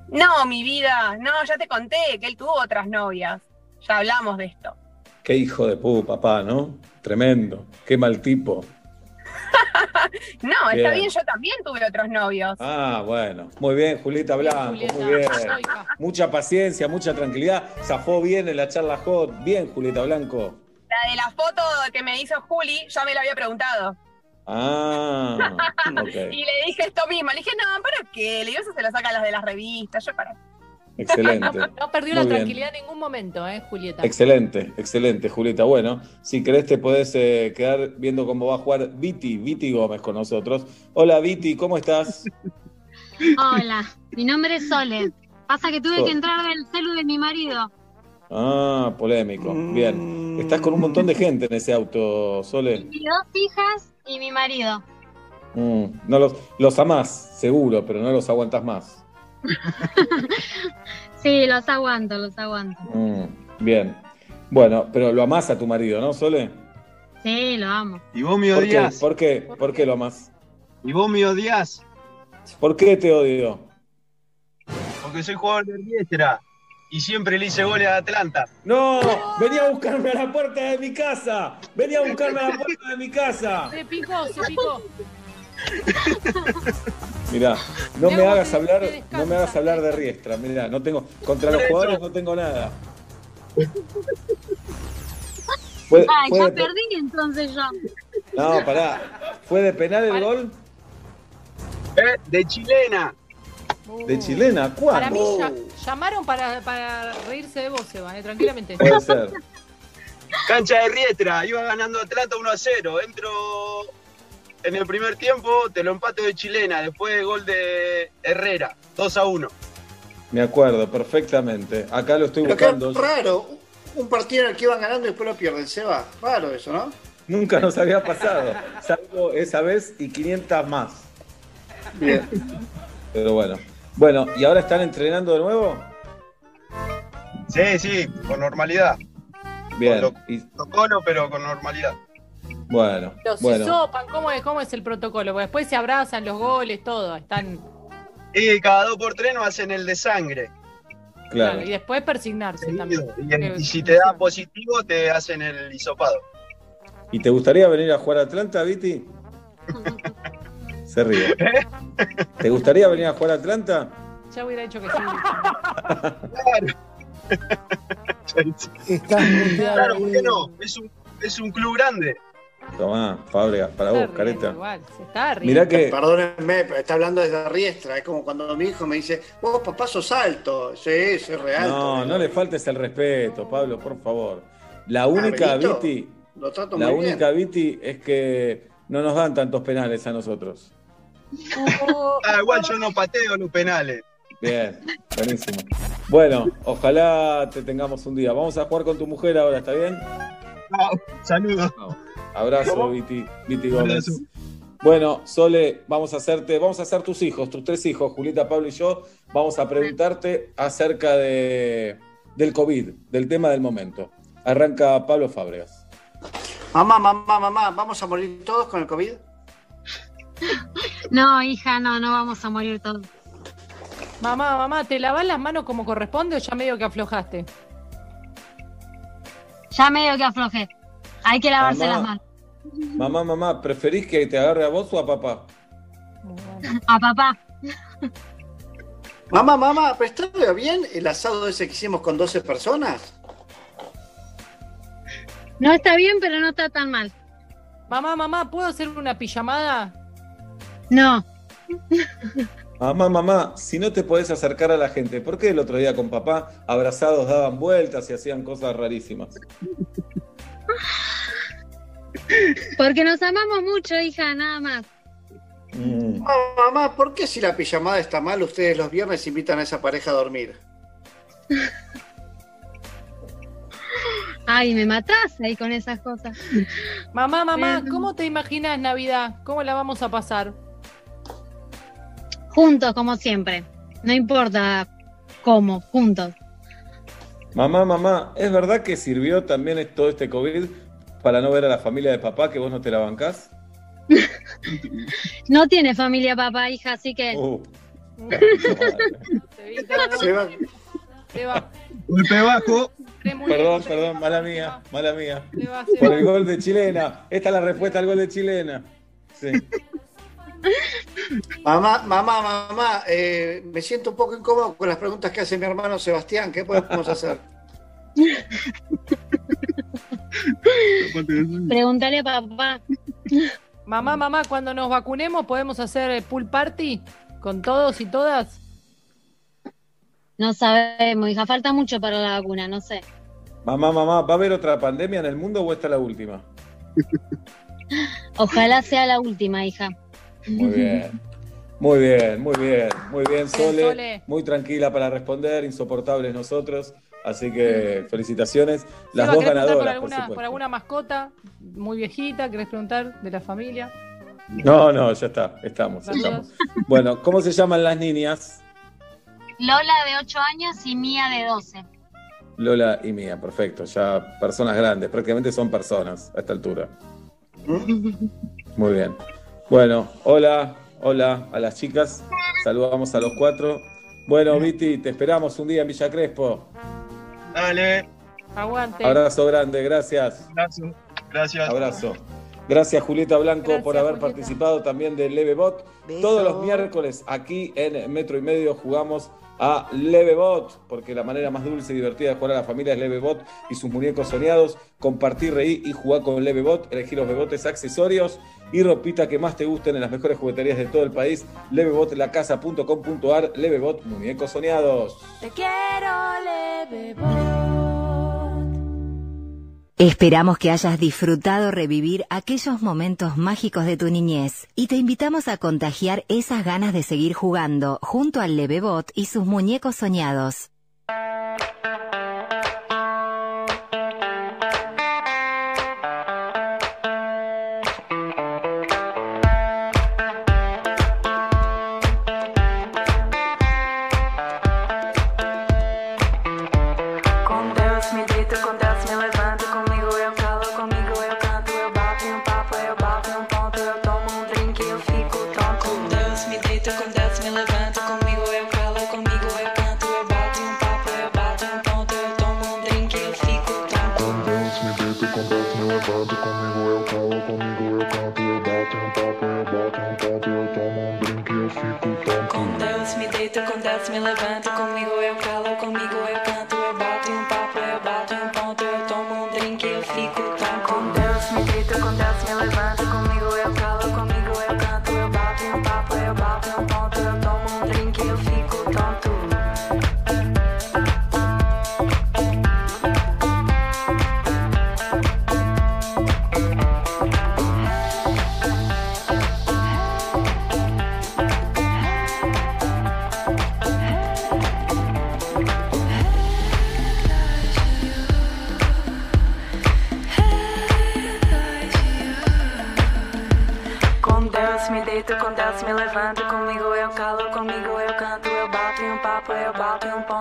No, mi vida, no, ya te conté que él tuvo otras novias. Ya hablamos de esto. Qué hijo de pu, papá, ¿no? Tremendo. Qué mal tipo. No, está Bien. yo también tuve otros novios. Ah, bueno. Muy bien, Julieta Blanco, Julieta, muy bien. Mucha paciencia, mucha tranquilidad. Zafó bien en la charla hot. Bien, Julieta Blanco. La de la foto que me hizo Juli, ya me la había preguntado. Ah. Y le dije esto mismo. Le dije, no, ¿para qué? Le digo, eso se lo sacan las de las revistas. Yo para. Excelente. No perdió Muy la bien. tranquilidad en ningún momento, ¿eh, Julieta? Excelente, excelente, Julieta. Bueno, si querés te podés eh, quedar viendo cómo va a jugar Viti, Viti Gómez con nosotros. Hola Viti, ¿cómo estás? Hola, mi nombre es Sole. Pasa que tuve que entrar del celu de mi marido. Ah, polémico. Bien. Estás con un montón de gente en ese auto, Sole. Mis dos hijas y mi marido. Mm, no los, los amás, seguro, pero no los aguantas más. Sí, los aguanto, los aguanto. Mm, bien. Bueno, pero lo amás a tu marido, ¿no, Sole? Sí, lo amo. ¿Y vos me ¿Por qué? odias? ¿Por qué? ¿Por qué lo amás? ¿Y vos me odias? ¿Por qué te odio? Porque soy jugador de Riestra y siempre le hice goles a Atlanta. No, venía a buscarme a la puerta de mi casa. Venía a buscarme a la puerta de mi casa. Se picó, se picó. Mirá, no me hagas hablar, no me hagas hablar de Riestra, mirá, no tengo, contra los jugadores no tengo nada. Fue- Ay, fue ya de- perdí entonces yo. No, pará. ¿Fue de penal el gol? Eh, de chilena. ¿De chilena? Para mí ¿Cuándo? ya- llamaron para, para reírse de vos, Seba, eh, tranquilamente. Puede ser. Cancha de Riestra, iba ganando Atlanta 1 a 0. Entro en el primer tiempo, te lo empato de chilena. Después gol de Herrera, 2 a 1. Me acuerdo perfectamente. Acá lo estoy Pero qué buscando. raro. Un partido en el que iban ganando y después lo pierden. Se va. Raro eso, ¿no? Nunca nos había pasado. Salvo esa vez y 500 más. Bien. Pero bueno. Bueno, ¿y ahora están entrenando de nuevo? Sí, sí, con normalidad. Bien. Y, Protocolo, pero con normalidad. Bueno, Los bueno. hisopan, ¿cómo es, ¿cómo es el protocolo? Porque después se abrazan los goles, todo, están... Y cada dos por tres no hacen el de sangre. Claro. Y después persignarse también. Y, en- y si te da positivo, te hacen el hisopado. ¿Y te gustaría venir a jugar a Atlanta, Viti? Se ríe. ¿Te gustaría venir a jugar a Atlanta? Ya hubiera dicho que sí. Claro, ¿por qué no? Es un, es un club grande. Tomá, Fábregas, para vos, careta. Igual, se está. Mirá que. Perdónenme, pero está hablando desde Riestra. Es como cuando mi hijo me dice, vos papá sos alto. Sí, soy real. No, no le faltes el respeto, Pablo, por favor. La única, Benito, Viti, Lo trato la muy bien. única, Viti, es que no nos dan tantos penales a nosotros. Ah, igual yo no pateo los penales. Bien, buenísimo. Bueno, ojalá te tengamos un día. Vamos a jugar con tu mujer ahora, ¿está bien? Saludos. Abrazo, Viti, Viti Gómez. Bueno, Sole, vamos a hacerte, vamos a hacer tus hijos, tus tres hijos, Julieta, Pablo y yo, vamos a preguntarte acerca de, del COVID, del tema del momento. Arranca Pablo Fábregas. Mamá, mamá, mamá, ¿vamos a morir todos con el COVID? No, hija, no, no vamos a morir todos. Mamá, mamá, ¿te lavas las manos como corresponde o ya medio que aflojaste? Ya medio que aflojé. Hay que lavarse Mamá. las manos. Mamá, mamá, ¿preferís que te agarre a vos o a papá? A papá. Mamá, mamá, ¿pero está bien el asado ese que hicimos con 12 personas? No está bien, pero no está tan mal. Mamá, mamá, ¿puedo hacer una pijamada? No. Mamá, mamá, si no te podés acercar a la gente, ¿por qué el otro día con papá abrazados daban vueltas y hacían cosas rarísimas? Porque nos amamos mucho, hija, nada más. Mm. Mamá, mamá, ¿por qué si la pijamada está mal, ustedes los viernes invitan a esa pareja a dormir? Ay, me matás ahí con esas cosas. Mamá, mamá, ¿cómo te imaginas Navidad? ¿Cómo la vamos a pasar? Juntos, como siempre. No importa cómo, juntos. Mamá, mamá, ¿es verdad que sirvió también todo este COVID para no ver a la familia de papá que vos no te la bancás? No tiene familia papá, hija, así que Uh, Se va. Seba, Golpe bajo. perdón, perdón, mala mía, mala mía. Por el gol de chilena. Esta es la respuesta al gol de chilena. Sí. Mamá, mamá, mamá, eh, me siento un poco incómodo con las preguntas que hace mi hermano Sebastián. ¿Qué podemos hacer? pregúntale a papá. Mamá, mamá, cuando nos vacunemos podemos hacer el pool party con todos y todas. No sabemos, hija, falta mucho para la vacuna, no sé. Mamá, mamá, ¿va a haber otra pandemia en el mundo o esta es la última? Ojalá sea la última, hija. Muy bien. Muy bien, muy bien, muy bien, Sole. Sole. Muy tranquila para responder, insoportables nosotros. Así que felicitaciones. Las Seba, dos ¿querés preguntar ganadoras, por alguna, supuesto. por alguna mascota muy viejita? ¿Querés preguntar de la familia? No, no, ya está, estamos, estamos. Bueno, ¿cómo se llaman las niñas? Lola de 8 años y Mía de 12. Lola y Mía, perfecto. Ya personas grandes, prácticamente son personas a esta altura. Muy bien. Bueno, hola, hola a las chicas. Saludamos a los cuatro. Bueno, Viti, te esperamos un día en Villa Crespo. Dale. Aguante. Abrazo grande, gracias. Abrazo. Gracias. Abrazo. Gracias Julieta Blanco Gracias, por haber Julieta. participado también de Levebot. Beso. Todos los miércoles aquí en Metro y Medio jugamos a Levebot, porque la manera más dulce y divertida de jugar a la familia es Levebot y sus muñecos soñados. Compartir, reír y jugar con Levebot, elegir los bebotes accesorios y ropita que más te gusten en las mejores jugueterías de todo el país. Levebotlacasa.com.ar, Levebot, muñecos soñados. Te quiero leve Esperamos que hayas disfrutado revivir aquellos momentos mágicos de tu niñez y te invitamos a contagiar esas ganas de seguir jugando junto al Levebot y sus muñecos soñados.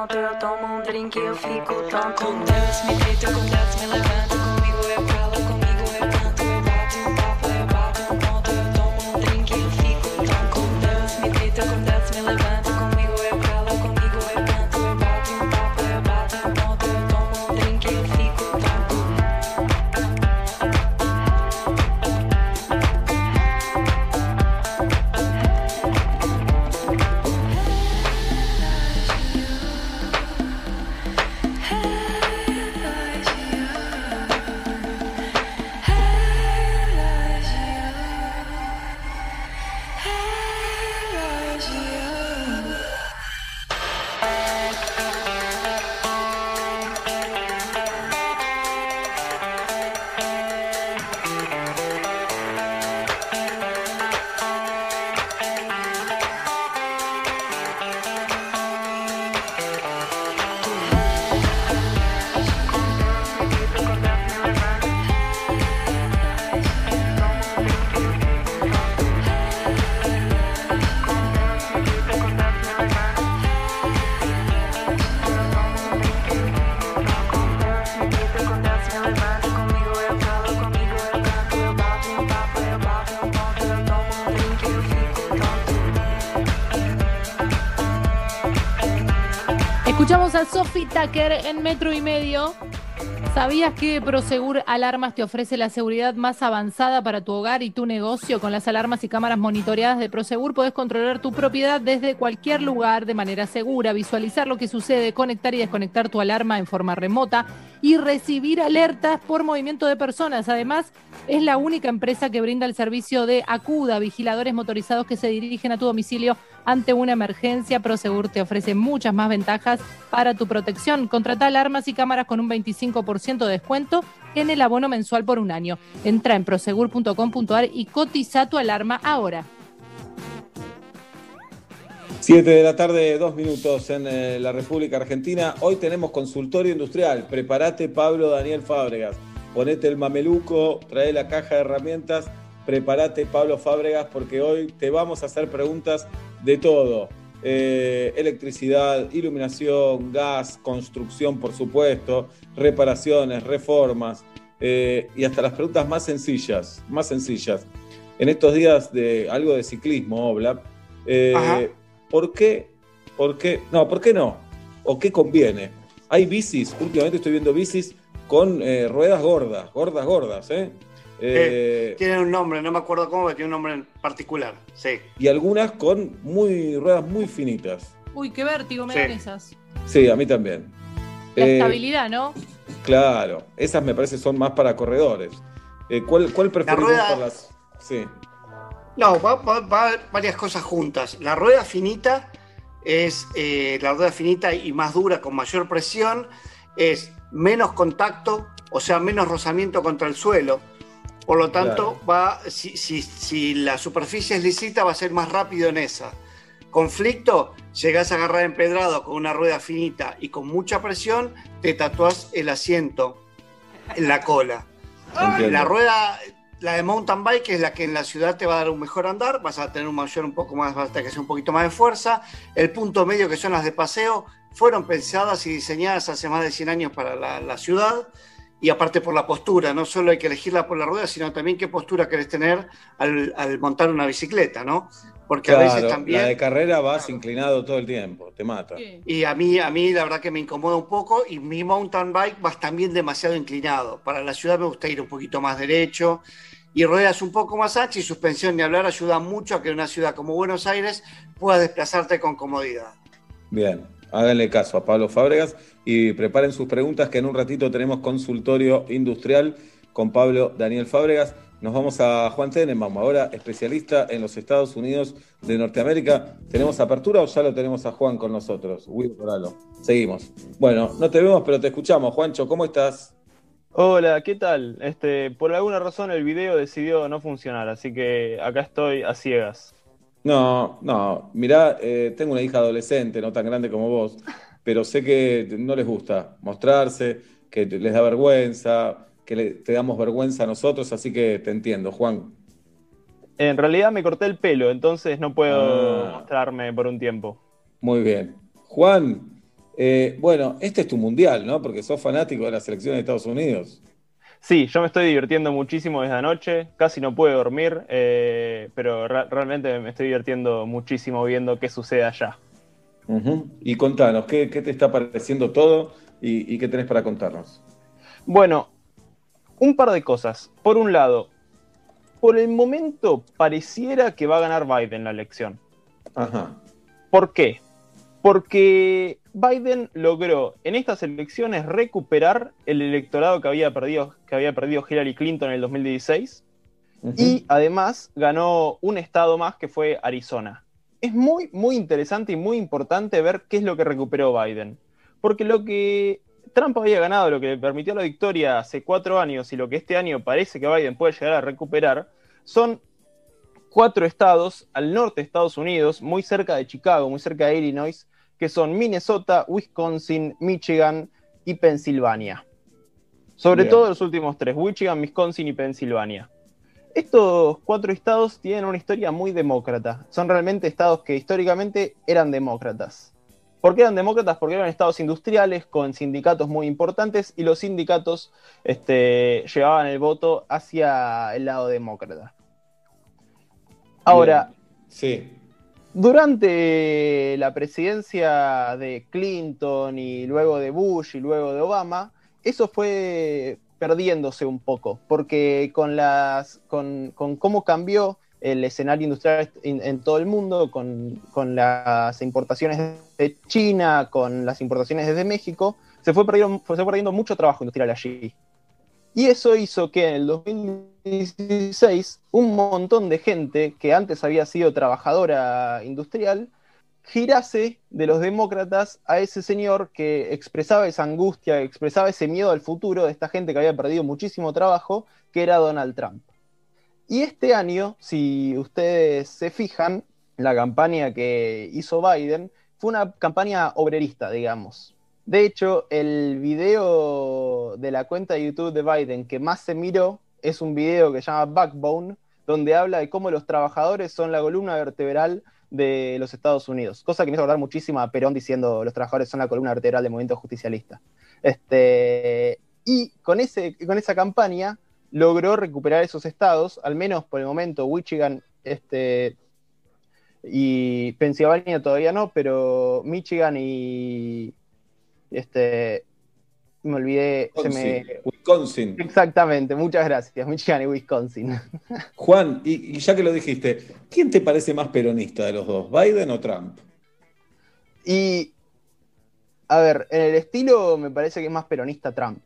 Eu tomo um drink eu fico tonto. Com Deus me deito, com Deus me levanto. En Metro y Medio. ¿Sabías que Prosegur Alarmas te ofrece la seguridad más avanzada para tu hogar y tu negocio? Con las alarmas y cámaras monitoreadas de Prosegur podés controlar tu propiedad desde cualquier lugar de manera segura, visualizar lo que sucede, conectar y desconectar tu alarma en forma remota y recibir alertas por movimiento de personas. Además, es la única empresa que brinda el servicio de Acuda, vigiladores motorizados que se dirigen a tu domicilio ante una emergencia. Prosegur te ofrece muchas más ventajas para tu protección. Contrata alarmas y cámaras con un 25% de descuento en el abono mensual por un año. Entra en prosegur.com.ar y cotiza tu alarma ahora. 7 de la tarde, dos minutos en eh, la República Argentina. Hoy tenemos consultorio industrial. Prepárate, Pablo Daniel Fábregas. Ponete el mameluco, trae la caja de herramientas. Prepárate, Pablo Fábregas, porque hoy te vamos a hacer preguntas de todo. Eh, electricidad, iluminación, gas, construcción, por supuesto, reparaciones, reformas eh, y hasta las preguntas más sencillas, más sencillas. En estos días de algo de ciclismo, Obla, eh. ¿Por qué? ¿Por qué? No, ¿por qué no? ¿O qué conviene? Hay bicis, últimamente estoy viendo bicis con eh, ruedas gordas, gordas, gordas, ¿eh? Eh, Tienen un nombre, no me acuerdo cómo, pero tiene un nombre en particular. Sí. y algunas con muy ruedas muy finitas. Uy, qué vértigo me Sí. dan esas. Sí, a mí también. La Eh, estabilidad, ¿no? Claro, esas me parece son más para corredores. Eh, ¿Cuál, cuál preferís rueda- por las? Sí. No, va, va- va varias cosas juntas. La rueda finita es eh, la rueda finita y más dura, con mayor presión, es menos contacto, o sea, menos rozamiento contra el suelo. Por lo tanto, va, si, si- si la superficie es lisita, va a ser más rápido en esa. Conflicto, llegás a agarrar empedrado con una rueda finita y con mucha presión, te tatuás el asiento en la cola. Entiendo. La rueda, la de mountain bike es la que en la ciudad te va a dar un mejor andar, vas a tener un mayor un poco más, vas a tener que hacer un poquito más de fuerza. El punto medio que son las de paseo fueron pensadas y diseñadas hace más de 100 años para la, ciudad y aparte por la postura, no solo hay que elegirla por la rueda, sino también qué postura querés tener al montar una bicicleta, ¿no? Porque a veces también... La de carrera vas inclinado todo el tiempo, te mata. Y a mí, a mí la verdad que me incomoda un poco y mi mountain bike va también demasiado inclinado. Para la ciudad me gusta ir un poquito más derecho y ruedas un poco más anchas y suspensión ni hablar ayuda mucho a que en una ciudad como Buenos Aires puedas desplazarte con comodidad. Bien, háganle caso a Pablo Fábregas y preparen sus preguntas que en un ratito tenemos consultorio industrial con Pablo Daniel Fábregas. Nos vamos a Juan Tenenbaum, ahora especialista en los Estados Unidos de Norteamérica. ¿Tenemos apertura o ya lo tenemos a Juan con nosotros? Will Coralo. Seguimos. Bueno, no te vemos, pero te escuchamos. Juancho, ¿cómo estás? Hola, ¿qué tal? Este, por alguna razón el video decidió no funcionar, así que acá estoy a ciegas. No, no, mirá, eh, tengo una hija adolescente, no tan grande como vos, pero sé que no les gusta mostrarse, que les da vergüenza, que le- te damos vergüenza a nosotros, así que te entiendo, Juan. En realidad me corté el pelo, entonces no puedo Ah. mostrarme por un tiempo. Muy bien. Juan, eh, bueno, este es tu mundial, ¿no? Porque sos fanático de la selección de Estados Unidos. Sí, yo me estoy divirtiendo muchísimo desde anoche, casi no puedo dormir, eh, pero realmente me estoy divirtiendo muchísimo viendo qué sucede allá. Y contanos, ¿qué, qué te está pareciendo todo y, y qué tenés para contarnos? Bueno, un par de cosas. Por un lado, por el momento pareciera que va a ganar Biden la elección. Ajá. ¿Por qué? Porque Biden logró en estas elecciones recuperar el electorado que había perdido, que había perdido Hillary Clinton en el 2016 y además ganó un estado más que fue Arizona. Es muy, muy interesante y muy importante ver qué es lo que recuperó Biden. Porque lo que Trump había ganado, lo que le permitió la victoria hace cuatro años y lo que este año parece que Biden puede llegar a recuperar, son cuatro estados al norte de Estados Unidos, muy cerca de Chicago, muy cerca de Illinois, que son Minnesota, Wisconsin, Michigan y Pensilvania. Sobre Bien. todo los últimos tres, Michigan, Wisconsin y Pensilvania. Estos cuatro estados tienen una historia muy demócrata. Son realmente estados que históricamente eran demócratas. ¿Por qué eran demócratas? Porque eran estados industriales con sindicatos muy importantes y los sindicatos este, llevaban el voto hacia el lado demócrata. Ahora, Sí. durante la presidencia de Clinton y luego de Bush y luego de Obama, eso fue perdiéndose un poco, porque con, las, con, con cómo cambió el escenario industrial en, todo el mundo, con, con las importaciones de China, con las importaciones desde México, se fue perdiendo, se fue perdiendo mucho trabajo industrial allí. Y eso hizo que en el 2016 un montón de gente que antes había sido trabajadora industrial girase de los demócratas a ese señor que expresaba esa angustia, expresaba ese miedo al futuro de esta gente que había perdido muchísimo trabajo, que era Donald Trump. Y este año, si ustedes se fijan, la campaña que hizo Biden fue una campaña obrerista, digamos. De hecho, el video de la cuenta de YouTube de Biden que más se miró es un video que se llama Backbone, donde habla de cómo los trabajadores son la columna vertebral de los Estados Unidos. Cosa que me hizo acordar muchísimo a Perón diciendo los trabajadores son la columna vertebral del movimiento justicialista. Este, y con, ese, con esa campaña logró recuperar esos estados, al menos por el momento, Michigan este, y Pensilvania todavía no, pero Michigan y este me olvidé, se me, Wisconsin. Exactamente, muchas gracias. Michigan y Wisconsin. Juan, y, y ya que lo dijiste, ¿quién te parece más peronista de los dos, Biden o Trump? Y, a ver, en el estilo me parece que es más peronista Trump.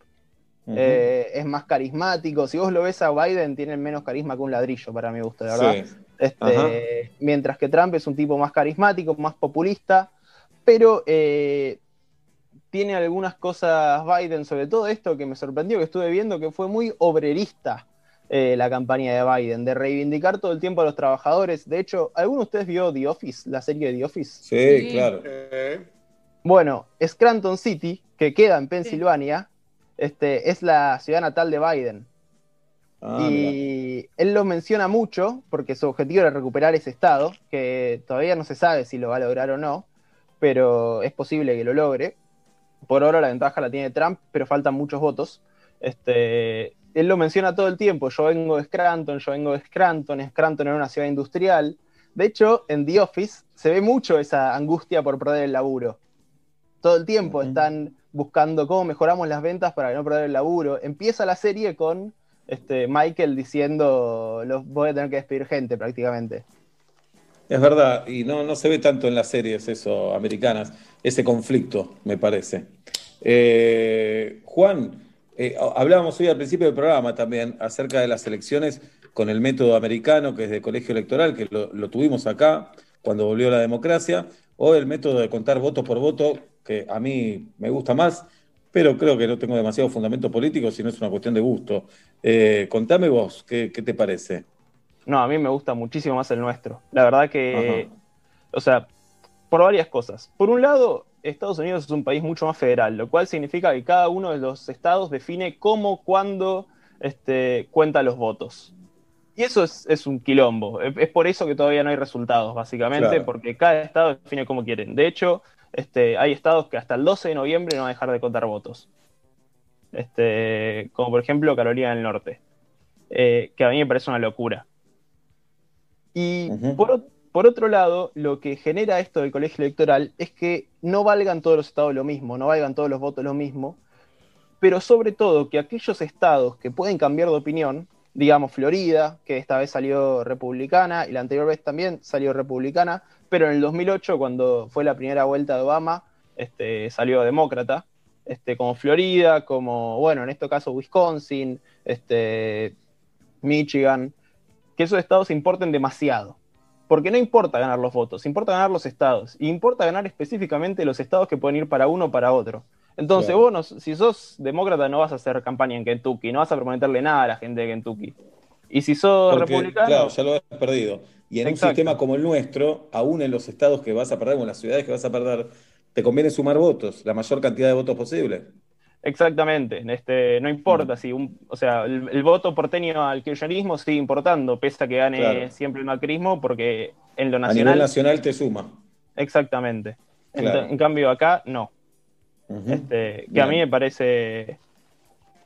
Eh, es más carismático. Si vos lo ves a Biden, tiene menos carisma que un ladrillo, para mi gusto, de verdad. Sí. Este, mientras que Trump es un tipo más carismático, más populista, pero eh, tiene algunas cosas Biden, sobre todo esto que me sorprendió, que estuve viendo, que fue muy obrerista eh, la campaña de Biden, de reivindicar todo el tiempo a los trabajadores. De hecho, ¿alguno de ustedes vio The Office, la serie de The Office? Sí, claro. Bueno, Scranton City, que queda en Pensilvania, este, es la ciudad natal de Biden. Ah, y él lo menciona mucho porque su objetivo era recuperar ese estado, que todavía no se sabe si lo va a lograr o no, pero es posible que lo logre. Por ahora la ventaja la tiene Trump, pero faltan muchos votos. Este, él lo menciona todo el tiempo, yo vengo de Scranton, yo vengo de Scranton, Scranton era una ciudad industrial. De hecho, en The Office se ve mucho esa angustia por perder el laburo. Todo el tiempo están buscando cómo mejoramos las ventas para no perder el laburo. Empieza la serie con este, Michael diciendo, los voy a tener que despedir gente prácticamente. Es verdad, y no, no se ve tanto en las series eso, americanas, ese conflicto, me parece. Eh, Juan, eh, hablábamos hoy al principio del programa también acerca de las elecciones con el método americano, que es de colegio electoral, que lo, lo tuvimos acá cuando volvió la democracia, o el método de contar voto por voto, que a mí me gusta más, pero creo que no tengo demasiado fundamento político, sino es una cuestión de gusto. Eh, contame vos, ¿qué, qué te parece? No, a mí me gusta muchísimo más el nuestro. La verdad que, o sea, por varias cosas. Por un lado, Estados Unidos es un país mucho más federal, lo cual significa que cada uno de los estados define cómo, cuándo este, cuenta los votos. Y eso es, es un quilombo. Es, es por eso que todavía no hay resultados, básicamente, Claro. porque cada estado define cómo quieren. De hecho, este, hay estados que hasta el 12 de noviembre no van a dejar de contar votos. Este, como por ejemplo Carolina del Norte, eh, que a mí me parece una locura. Y por otro lado, lo que genera esto del colegio electoral es que no valgan todos los estados lo mismo, no valgan todos los votos lo mismo, pero sobre todo que aquellos estados que pueden cambiar de opinión, digamos Florida, que esta vez salió republicana y la anterior vez también salió republicana, pero en el 2008, cuando fue la primera vuelta de Obama, este, salió demócrata, este, como Florida, como, bueno, en este caso Wisconsin, este, Michigan, que esos estados importen demasiado. Porque no importa ganar los votos, importa ganar los estados. Y importa ganar específicamente los estados que pueden ir para uno o para otro. Entonces, vos, no- si sos demócrata, no vas a hacer campaña en Kentucky, no vas a prometerle nada a la gente de Kentucky. Y si sos Porque, republicano, claro, ya lo has perdido. Y en Exacto. un sistema como el nuestro, aún en los estados que vas a perder o en las ciudades que vas a perder, te conviene sumar votos, la mayor cantidad de votos posible. Exactamente, este, no importa si un, o sea, el, el voto porteño al kirchnerismo sigue importando, pese a que gane Claro. siempre el macrismo, porque en lo A nivel nacional, nacional te suma. exactamente. En cambio acá, no. Este, que a mí me parece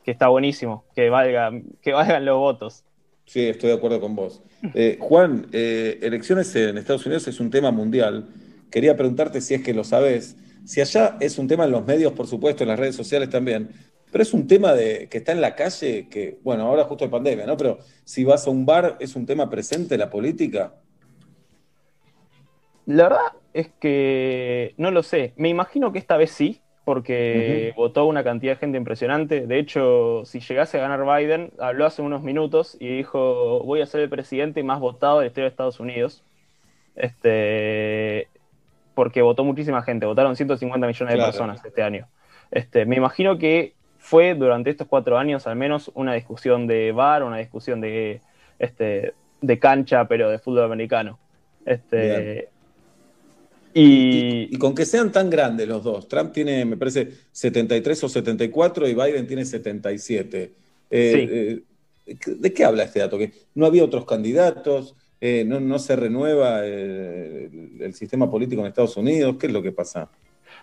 que está buenísimo, que valga, que valgan los votos. Sí, estoy de acuerdo con vos. Eh, Juan, eh, elecciones en Estados Unidos es un tema mundial. Quería preguntarte si es que lo sabés. Si allá es un tema en los medios, por supuesto, en las redes sociales también, pero es un tema de, que está en la calle, que, bueno, ahora justo hay pandemia, ¿no? Pero si vas a un bar, ¿es un tema presente la política? La verdad es que no lo sé. Me imagino que esta vez sí, porque votó una cantidad de gente impresionante. De hecho, si llegase a ganar Biden, habló hace unos minutos y dijo, voy a ser el presidente más votado de la historia de Estados Unidos. Este, porque votó muchísima gente, votaron 150 millones de Claro. personas este año. Este, me imagino que fue durante estos cuatro años al menos una discusión de bar, una discusión de, este, de cancha, pero de fútbol americano. Este, y, Y con que sean tan grandes los dos, Trump tiene, me parece, 73 o 74 y Biden tiene 77. Eh, eh, ¿De qué habla este dato? Que no había otros candidatos, eh, no, no se renueva eh, el, el sistema político en Estados Unidos. ¿Qué es lo que pasa?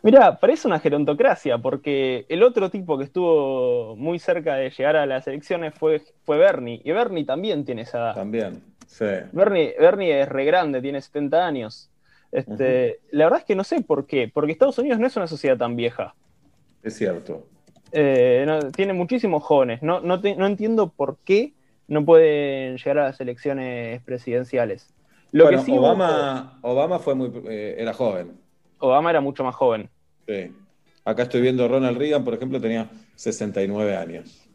Mira, parece una gerontocracia, porque el otro tipo que estuvo muy cerca de llegar a las elecciones fue, fue Bernie, y Bernie también tiene esa edad. También, sí. Bernie, Bernie es re grande, tiene 70 años. Este, La verdad es que no sé por qué, porque Estados Unidos no es una sociedad tan vieja. Es cierto. Eh, no, tiene muchísimos jóvenes. No, no, te- no entiendo por qué no pueden llegar a las elecciones presidenciales. Lo bueno, que sí Obama, Obama fue muy, eh, era joven. Obama era mucho más joven. Sí. Acá estoy viendo Ronald Reagan, por ejemplo, tenía 69 años.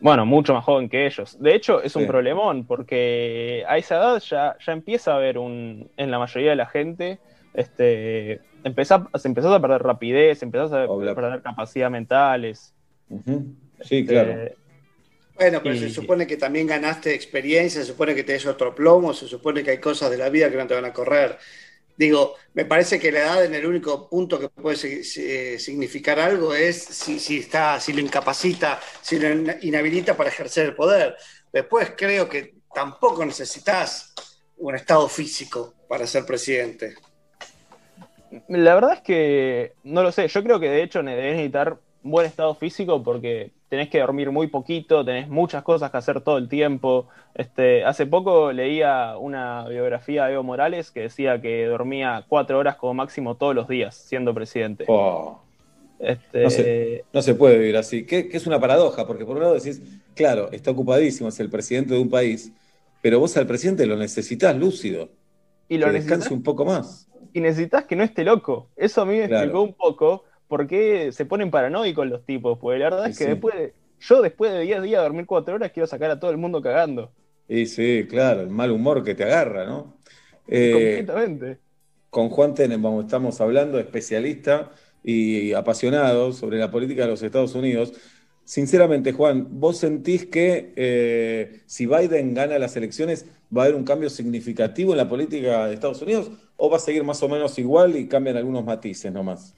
Bueno, mucho más joven que ellos. De hecho, es un Sí. problemón, porque a esa edad ya, ya empieza a haber un, en la mayoría de la gente, este, empezá- se empezó a perder rapidez, empezás a perder capacidad mentales. Sí, Este, claro. Bueno, pero Y- se supone que también ganaste experiencia, se supone que tenés otro plomo, se supone que hay cosas de la vida que no te van a correr. Digo, me parece que la edad en el único punto que puede si- significar algo es si, está, si lo incapacita, si lo in- inhabilita para ejercer el poder. Después creo que tampoco necesitas un estado físico para ser presidente. La verdad es que no lo sé. Yo creo que de hecho debes necesitar buen estado físico porque tenés que dormir muy poquito, tenés muchas cosas que hacer todo el tiempo. Este, hace poco leía una biografía de Evo Morales que decía que dormía cuatro horas como máximo todos los días siendo presidente. Oh, Este, no, se, no se puede vivir así. Que, que es una paradoja, porque por un lado decís, claro, está ocupadísimo, es el presidente de un país, pero vos al presidente lo necesitas lúcido. Y lo que necesitas- descanse un poco más. y necesitas que no esté loco. Eso a mí me Claro. explicó un poco por qué se ponen paranoicos los tipos. Porque la verdad es que sí. después de- yo después de 10 días de dormir 4 horas quiero sacar a todo el mundo cagando. Y sí, claro, el mal humor que te agarra, ¿no? Eh, Completamente. con Juan Tenenbaum estamos hablando, especialista y apasionado sobre la política de los Estados Unidos. Sinceramente, Juan, ¿vos sentís que eh, si Biden gana las elecciones va a haber un cambio significativo en la política de Estados Unidos o va a seguir más o menos igual y cambian algunos matices nomás?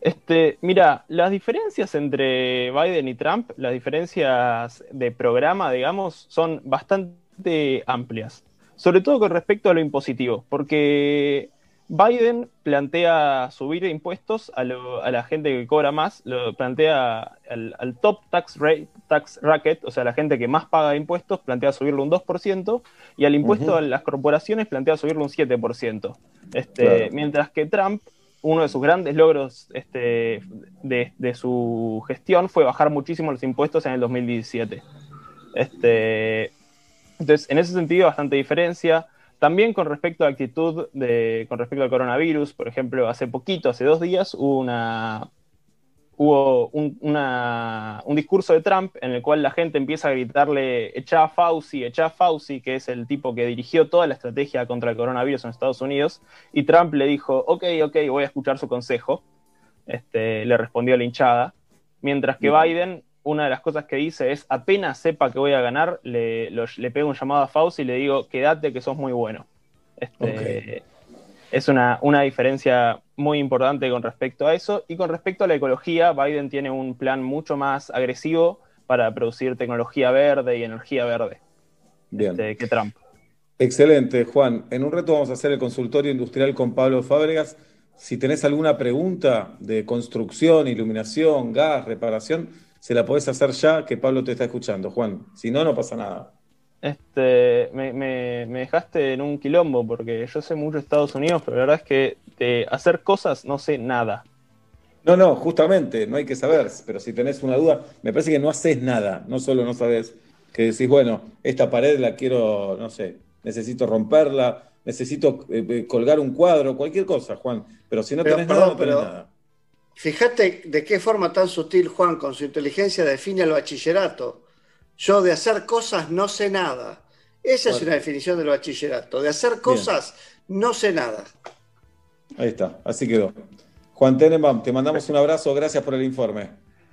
Este, mira, las diferencias entre Biden y Trump, las diferencias de programa, digamos, son bastante amplias. Sobre todo con respecto a lo impositivo, porque Biden plantea subir impuestos a, lo- a la gente que cobra más, lo plantea al, al top tax, rate, tax racket, o sea, la gente que más paga impuestos, plantea subirlo un 2%, y al impuesto a las corporaciones plantea subirlo un 7%. Este, Claro. Mientras que Trump, uno de sus grandes logros este, de, su gestión fue bajar muchísimo los impuestos en el 2017. Este, entonces, en ese sentido, bastante diferencia. También con respecto a actitud de, con respecto al coronavirus, por ejemplo, hace poquito, hace dos días, hubo una hubo un, una- un discurso de Trump en el cual la gente empieza a gritarle echa a Fauci, echa a Fauci, que es el tipo que dirigió toda la estrategia contra el coronavirus en Estados Unidos, y Trump le dijo, ok, ok, voy a escuchar su consejo, este, le respondió la hinchada, mientras que. Biden, una de las cosas que dice es, apenas sepa que voy a ganar, le, lo- le pego un llamado a Fauci y le digo, quédate que sos muy bueno. Este, Es una, una diferencia muy importante con respecto a eso. Y con respecto a la ecología, Biden tiene un plan mucho más agresivo para producir tecnología verde y energía verde Bien. este, que Trump. Excelente, Juan. En un reto vamos a hacer el consultorio industrial con Pablo Fábregas. Si tenés alguna pregunta de construcción, iluminación, gas, reparación, se la podés hacer ya, que Pablo te está escuchando, Juan. Si no, no pasa nada. Este, me, me- me dejaste en un quilombo porque yo sé mucho de Estados Unidos, pero la verdad es que de hacer cosas no sé nada. No, no, justamente, no hay que saber, pero si tenés una duda, me parece que no haces nada, no solo no sabes, que decís, bueno, esta pared la quiero, no sé, necesito romperla, necesito eh, eh, colgar un cuadro, cualquier cosa, Juan, pero si no Pero, tenés perdón, nada, no tenés pero- nada. Fíjate de qué forma tan sutil Juan con su inteligencia define el bachillerato. Yo de hacer cosas no sé nada. Esa es una definición del bachillerato. De hacer cosas no sé nada. Ahí está, así quedó. Juan Tenenbaum, te mandamos un abrazo, gracias por el informe.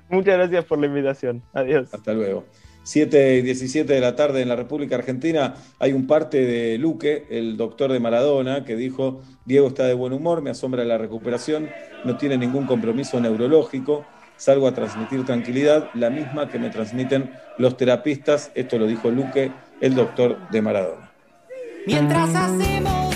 Muchas gracias por la invitación. Adiós. Hasta luego. 7 y 17 de la tarde en la República Argentina hay un parte de Luque, el doctor de Maradona, que dijo, Diego está de buen humor, me asombra la recuperación, no tiene ningún compromiso neurológico, salgo a transmitir tranquilidad, la misma que me transmiten los terapistas, esto lo dijo Luque, el doctor de Maradona. Mientras hacemos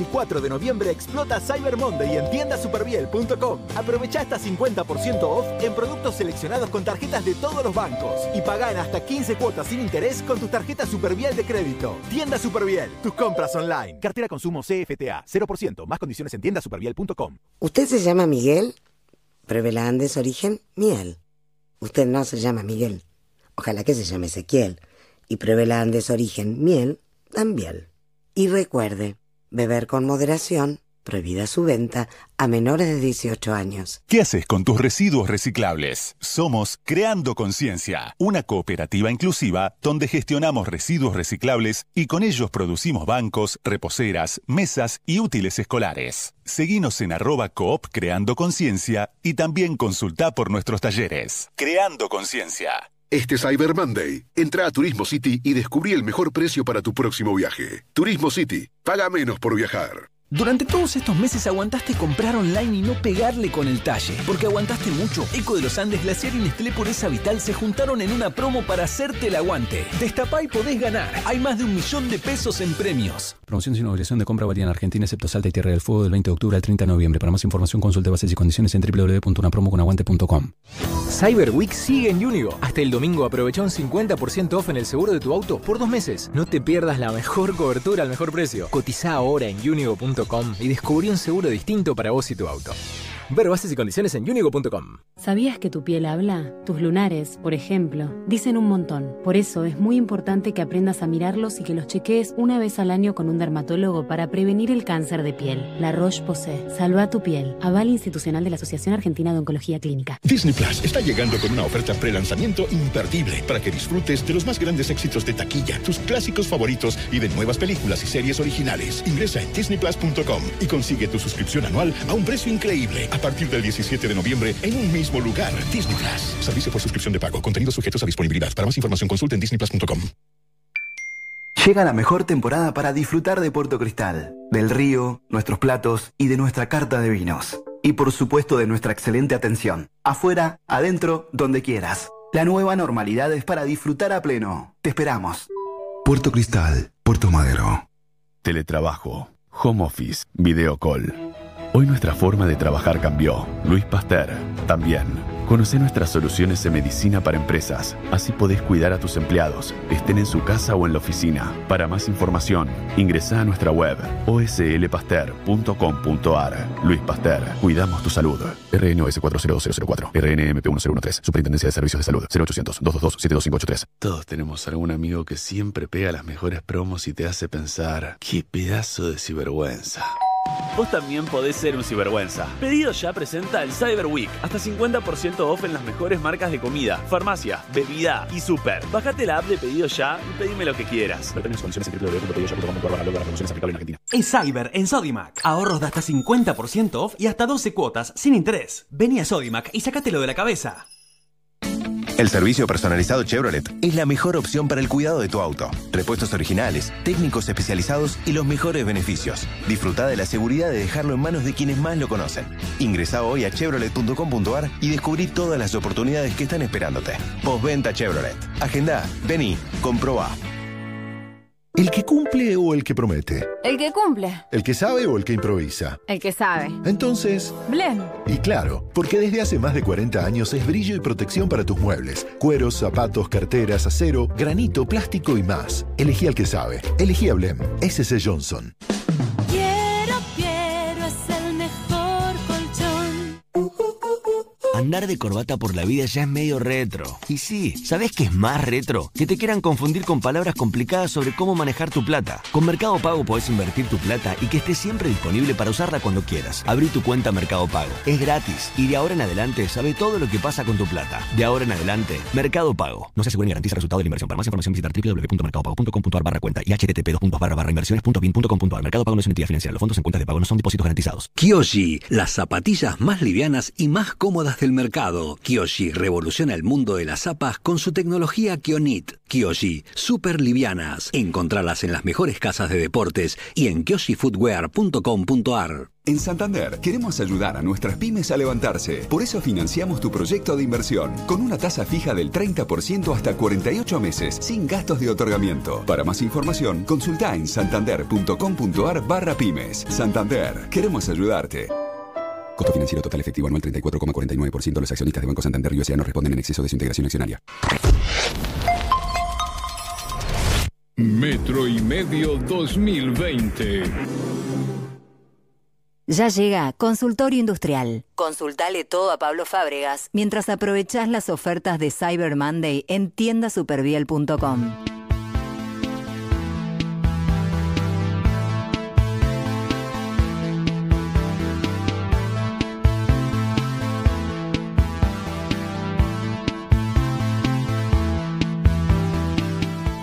3 y 4 de noviembre explota Cyber Monday en tiendasuperbiel.com. Aprovecha hasta 50% off en productos seleccionados con tarjetas de todos los bancos y paga en hasta 15 cuotas sin interés con tu tarjeta Superbiel de crédito. Tienda Superbiel, tus compras online. Cartera consumo CFTA, 0%, más condiciones en tiendasuperbiel.com. ¿Usted se llama Miguel? Pruébela Andes Origen Miel. Usted no se llama Miguel. Ojalá que se llame Ezequiel. Y pruébela Andes Origen Miel también. Y recuerde, beber con moderación, prohibida su venta a menores de 18 años. ¿Qué haces con tus residuos reciclables? Somos Creando Conciencia, una cooperativa inclusiva donde gestionamos residuos reciclables y con ellos producimos bancos, reposeras, mesas y útiles escolares. Seguinos en arroba coop Creando Conciencia y también consulta por nuestros talleres. Creando Conciencia. Este Cyber Monday, entra a Turismo City y descubrí el mejor precio para tu próximo viaje. Turismo City, paga menos por viajar. Durante todos estos meses aguantaste comprar online y no pegarle con el talle. Porque aguantaste mucho. Eco de los Andes, Glaciar y Nestlé Pureza Vital se juntaron en una promo para hacerte el aguante. Destapá y podés ganar. Hay más de un millón de pesos en premios. Promoción sin obligación de compra varía en Argentina, excepto Salta y Tierra del Fuego del 20 de octubre al 30 de noviembre. Para más información consulte bases y condiciones en www.unapromoconaguante.com. Cyber Week sigue en Unigo. Hasta el domingo aprovecha un 50% off en el seguro de tu auto por dos meses. No te pierdas la mejor cobertura al mejor precio. Cotiza ahora en unigo.com y descubrí un seguro distinto para vos y tu auto. Ver bases y condiciones en unigo.com. ¿Sabías que tu piel habla? Tus lunares, por ejemplo, dicen un montón. Por eso es muy importante que aprendas a mirarlos y que los chequees una vez al año con un dermatólogo para prevenir el cáncer de piel. La Roche-Posay. Salva tu piel. Aval institucional de la Asociación Argentina de Oncología Clínica. Disney Plus está llegando con una oferta pre-lanzamiento imperdible para que disfrutes de los más grandes éxitos de taquilla, tus clásicos favoritos y de nuevas películas y series originales. Ingresa en disneyplus.com y consigue tu suscripción anual a un precio increíble a partir del 17 de noviembre en un mismo lugar. Disney Plus. Servicio por suscripción de pago. Contenidos sujetos a disponibilidad. Para más información consulte en disneyplus.com. Llega la mejor temporada para disfrutar de Puerto Cristal, del río, nuestros platos y de nuestra carta de vinos. Y por supuesto de nuestra excelente atención. Afuera, adentro, donde quieras. La nueva normalidad es para disfrutar a pleno. Te esperamos. Puerto Cristal, Puerto Madero. Teletrabajo, home office, video call. Hoy nuestra forma de trabajar cambió. Luis Pasteur, también. Conoce nuestras soluciones en medicina para empresas. Así podés cuidar a tus empleados, estén en su casa o en la oficina. Para más información, ingresa a nuestra web oslpasteur.com.ar. Luis Pasteur, cuidamos tu salud. RNOS 402004, RNMP 1013, Superintendencia de Servicios de Salud, 0800 222 72583. Todos tenemos algún amigo que siempre pega las mejores promos y te hace pensar, qué pedazo de sinvergüenza. Vos también podés ser un cibergüenza. Pedido ya presenta el Cyber Week. Hasta 50% off en las mejores marcas de comida, farmacia, bebida y super. Bájate la app de Pedido Ya y pedime lo que quieras. Es Cyber en Sodimac. Ahorros de hasta 50% off y hasta 12 cuotas sin interés. Vení a Sodimac y sacátelo de la cabeza. El servicio personalizado Chevrolet es la mejor opción para el cuidado de tu auto. Repuestos originales, técnicos especializados y los mejores beneficios. Disfruta de la seguridad de dejarlo en manos de quienes más lo conocen. Ingresa hoy a chevrolet.com.ar y descubrí todas las oportunidades que están esperándote. Postventa Chevrolet. Agenda, vení, comprobá. ¿El que cumple o el que promete? El que cumple. ¿El que sabe o el que improvisa? El que sabe. Entonces, Blen. y claro, porque desde hace más de 40 años es brillo y protección para tus muebles. Cueros, zapatos, carteras, acero, granito, plástico y más. Elegí al que sabe. Elegí a Blem. SC Johnson. Andar de corbata por la vida ya es medio retro. Y sí, ¿sabes qué es más retro? Que te quieran confundir con palabras complicadas sobre cómo manejar tu plata. Con Mercado Pago podés invertir tu plata y que esté siempre disponible para usarla cuando quieras. Abrí tu cuenta Mercado Pago. Es gratis. Y de ahora en adelante sabe todo lo que pasa con tu plata. De ahora en adelante, Mercado Pago. No se asegura ni garantiza el resultado de la inversión. Para más información visitar www.mercadopago.com.ar barra cuenta y http. Mercado Pago no es una entidad financiera. Los fondos en cuentas de pago no son depósitos garantizados. Kyoshi, las zapatillas más livianas y más cómodas del del mercado. Kyoshi revoluciona el mundo de las zapas con su tecnología Kionit. Kyoshi, super livianas. Encontralas en las mejores casas de deportes y en kyoshifootwear.com.ar. En Santander queremos ayudar a nuestras pymes a levantarse. Por eso financiamos tu proyecto de inversión con una tasa fija del 30% hasta 48 meses, sin gastos de otorgamiento. Para más información, consulta en santander.com.ar barra pymes. Santander, queremos ayudarte. Costo financiero total efectivo anual 34,49%. Los accionistas de Banco Santander y USA no responden en exceso de su integración accionaria. Metro y Medio 2020. Ya llega Consultorio Industrial. Consultale todo a Pablo Fábregas mientras aprovechás las ofertas de Cyber Monday en tiendasuperviel.com.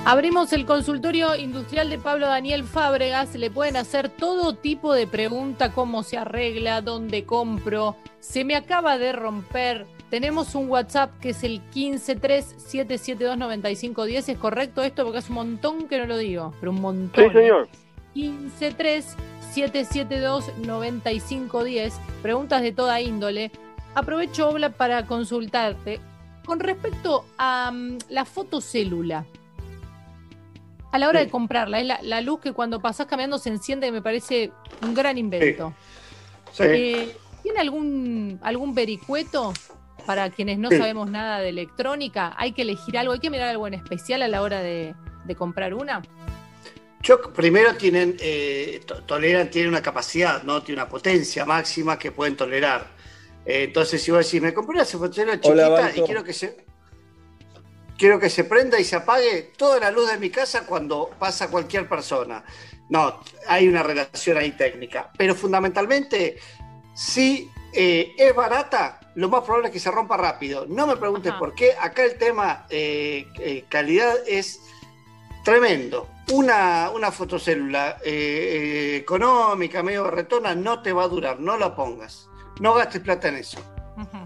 Abrimos el consultorio industrial de Pablo Daniel Fábregas. Le pueden hacer todo tipo de pregunta, cómo se arregla, dónde compro, se me acaba de romper. Tenemos un WhatsApp que es el 153-772-9510. ¿Es correcto esto? Porque es un montón que no lo digo, pero un montón. Sí, señor. 153-772-9510. Preguntas de toda índole. Aprovecho, Obla, para consultarte. Con respecto a mm, la fotocélula, a la hora de comprarla, es la, la luz que cuando pasás caminando se enciende, me parece un gran invento. Sí. Eh, ¿Tiene algún, algún vericueto para quienes no Sí. sabemos nada de electrónica? ¿Hay que elegir algo? ¿Hay que mirar algo en especial a la hora de, de comprar una? Yo primero tienen, eh, to- toleran, tienen una capacidad, ¿no? Tiene una potencia máxima que pueden tolerar. Eh, entonces, si vos decís, me compré una Hola, chiquita y Balto. quiero que se. Quiero que se prenda y se apague toda la luz de mi casa cuando pasa cualquier persona. No, hay una relación ahí técnica. Pero fundamentalmente, si eh, es barata, lo más probable es que se rompa rápido. No me preguntes por qué. Acá el tema eh, eh, calidad es tremendo. Una, una fotocélula económica, medio retona, no te va a durar. No la pongas. No gastes plata en eso.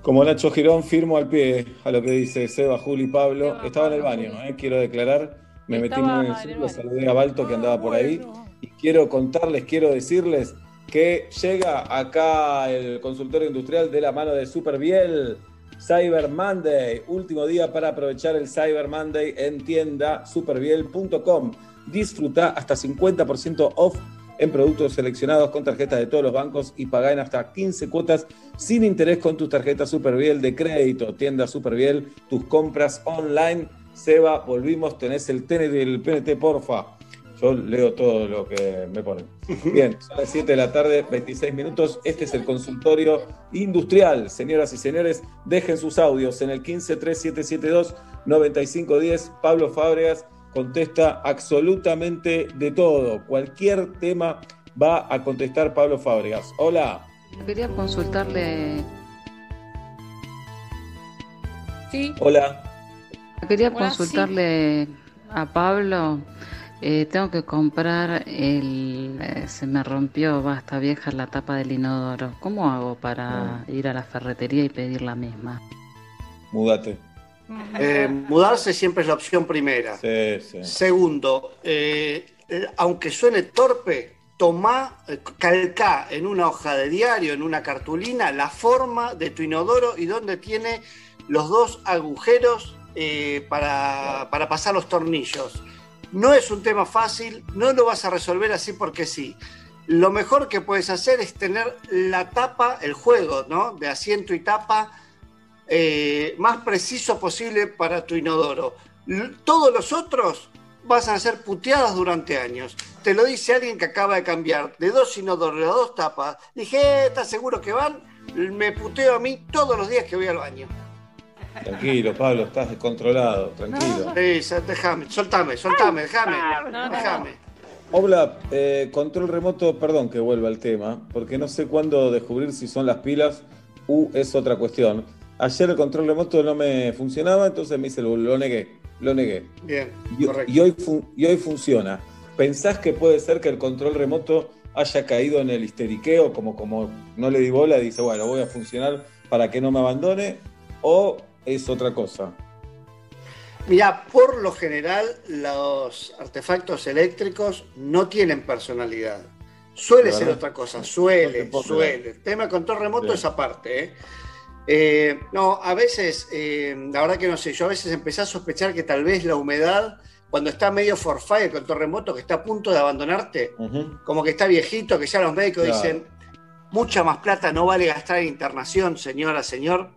Como Nacho Girón, firmo al pie a lo que dice Seba, Juli Pablo. Estaba en el baño, ¿eh? quiero declarar. Me metí muy en el el ciclo, saludé a Balto que andaba por ahí. Y quiero contarles, quiero decirles que llega acá el consultorio industrial de la mano de Superbiel. Cyber Monday, último día para aprovechar el Cyber Monday en tienda superbiel.com. Disfruta hasta 50% off en productos seleccionados con tarjetas de todos los bancos y pagá en hasta 15 cuotas sin interés con tu tarjeta Superbiel de crédito. Tienda Superbiel, tus compras online. Seba, volvimos, tenés el TNT del PNT, porfa. Yo leo todo lo que me ponen. Bien, son las 7 de la tarde, 26 minutos. Este es el consultorio industrial. Señoras y señores, dejen sus audios en el 153772-9510. Pablo Fábregas contesta absolutamente de todo. Cualquier tema va a contestar Pablo Fábregas. Hola. Quería consultarle. Sí. Hola. Quería Hola, consultarle a Pablo. eh, tengo que comprar el. eh, se me rompió, va, está vieja la tapa del inodoro. ¿Cómo hago para ir a la ferretería y pedir la misma? Mudate. Eh, mudarse siempre es la opción primera. Sí, sí. Segundo, eh, eh, aunque suene torpe, tomá, calcá en una hoja de diario, en una cartulina, la forma de tu inodoro y dónde tiene los dos agujeros eh, para, para pasar los tornillos. No es un tema fácil, no lo vas a resolver así porque sí. Lo mejor que puedes hacer es tener la tapa, el juego, ¿no? De asiento y tapa eh, más preciso posible para tu inodoro. L- Todos los otros vas a ser puteadas durante años. Te lo dice alguien que acaba de cambiar de dos inodoros a dos tapas. Dije, "Eh, ¿estás seguro que van? Me puteo a mí todos los días que voy al baño. Tranquilo, Pablo, estás descontrolado. Tranquilo. Sí, déjame, soltame, soltame, déjame, déjame. Obla, eh, control remoto, perdón que vuelva al tema, porque no sé cuándo descubrir si son las pilas u es otra cuestión. Ayer el control remoto no me funcionaba, entonces me hice, lo, lo negué, lo negué. Bien, Y, correcto. y hoy fun- y hoy funciona. ¿Pensás que puede ser que el control remoto haya caído en el histeriqueo, como, como no le di bola, dice, bueno, voy a funcionar para que no me abandone, o es otra cosa. Mira, por lo general los artefactos eléctricos no tienen personalidad. Suele ¿De ser otra cosa, suele, suele. El tema control remoto Bien. es aparte. ¿eh? Eh, no, a veces, eh, la verdad que no sé, yo a veces empecé a sospechar que tal vez la humedad, cuando está medio forfait el control remoto, que está a punto de abandonarte, como que está viejito, que ya los médicos Claro. dicen, mucha más plata no vale gastar en internación, señora, señor.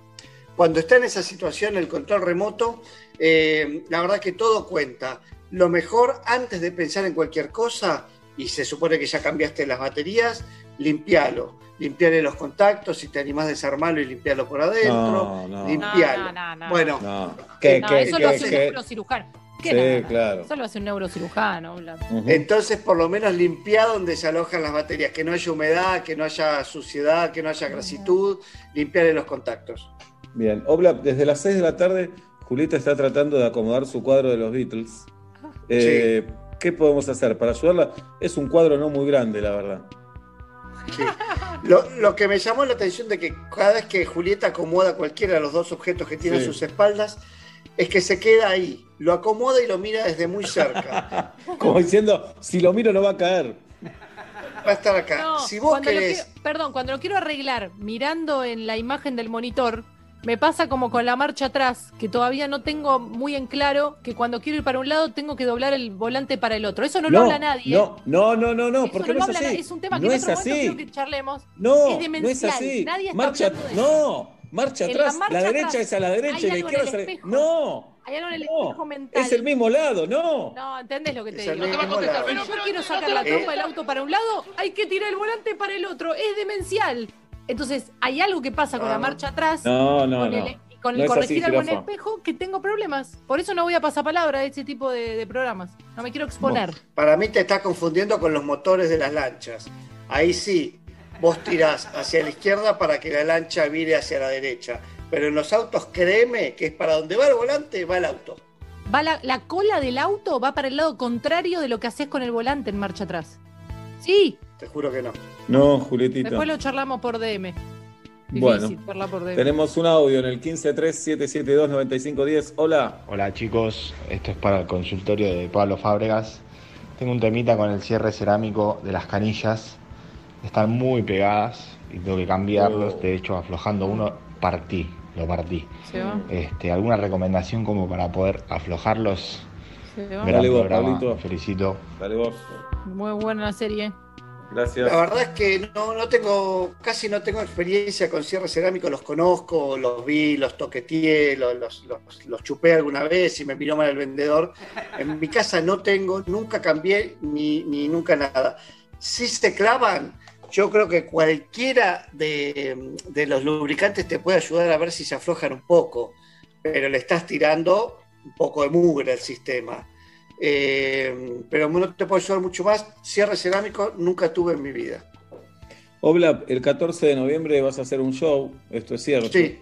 Cuando está en esa situación el control remoto, eh, la verdad que todo cuenta. Lo mejor, antes de pensar en cualquier cosa, y se supone que ya cambiaste las baterías, limpialo. Limpiarle los contactos, si te animás a desarmarlo y limpiarlo por adentro. No, no. Limpialo. No, no, no, no. Bueno, No. ¿Qué, No, qué, eso qué, lo hace un neurocirujano. ¿Qué Sí, no, no, no? claro. Eso lo hace un neurocirujano. Bla. Entonces, por lo menos limpiá donde se alojan las baterías, que no haya humedad, que no haya suciedad, que no haya grasitud, limpiarle los contactos. Bien, Obla, desde las 6 de la tarde, Julieta está tratando de acomodar su cuadro de los Beatles. Eh, ¿Qué podemos hacer para ayudarla? Es un cuadro no muy grande, la verdad. Lo, lo que me llamó la atención de que cada vez que Julieta acomoda cualquiera de los dos objetos que tiene Sí. a sus espaldas, es que se queda ahí, lo acomoda y lo mira desde muy cerca. Como diciendo, si lo miro no va a caer. Va a estar acá. No, si vos cuando querés, quiero- perdón, cuando lo quiero arreglar mirando en la imagen del monitor, me pasa como con la marcha atrás, que todavía no tengo muy en claro que cuando quiero ir para un lado tengo que doblar el volante para el otro. Eso no, lo habla nadie. No, no, no, no, no, porque no no, es habla así. Es un tema que no en es otro momento así. quiero que charlemos. No, es no es demencial. así. Nadie está marcha, hablando de eso. no, marcha la atrás. La, marcha derecha atrás es a la derecha hay y la algo en izquierda el es a la espejo. No, Hay algo en el No, espejo mental. es el mismo lado, no. No, ¿entendés lo que te Es digo? mismo lado. Si yo quiero sacar la trompa del auto para un lado, hay que tirar el volante para el otro. Es demencial. Entonces, hay algo que pasa con la marcha atrás No, no, con no. el, y con No el es corregir así, algo en el espejo que tengo problemas. Por eso no voy a pasar palabra de ese tipo de, de programas. No me quiero exponer. para mí te estás confundiendo con los motores de las lanchas. Ahí sí, vos tirás hacia la izquierda para que la lancha vire hacia la derecha. Pero en los autos, créeme que es para donde va el volante, va el auto. Va la, la cola del auto va para el lado contrario de lo que haces con el volante en marcha atrás. Sí, Te juro que no. No, Julietita. después lo charlamos por DM. Difícil Bueno, charlar por DM. tenemos un audio en el 1537729510. Hola. Hola chicos, esto es para el consultorio de Pablo Fábregas. Tengo un temita con el cierre cerámico de las canillas. Están muy pegadas y tengo que cambiarlos. Oh. De hecho, aflojando uno, partí, lo partí. Se va. Este, ¿Alguna recomendación como para poder aflojarlos? Gran Dale vos, programa, Pablito. felicito. Dale vos. Muy buena la serie. Gracias. La verdad es que no, no tengo, casi no tengo experiencia con cierre cerámico, los conozco, los vi, los toqueteé, los, los, los- los chupé alguna vez y me miró mal el vendedor. En mi casa no tengo, nunca cambié ni, ni nunca nada. Si se clavan, yo creo que cualquiera de, de los lubricantes te puede ayudar a ver si se aflojan un poco, pero le estás tirando un poco de mugre al sistema. Eh, pero no te puedo ayudar mucho más. Cierre cerámico nunca tuve en mi vida. Obla, el 14 de noviembre vas a hacer un show, esto es cierto. Sí,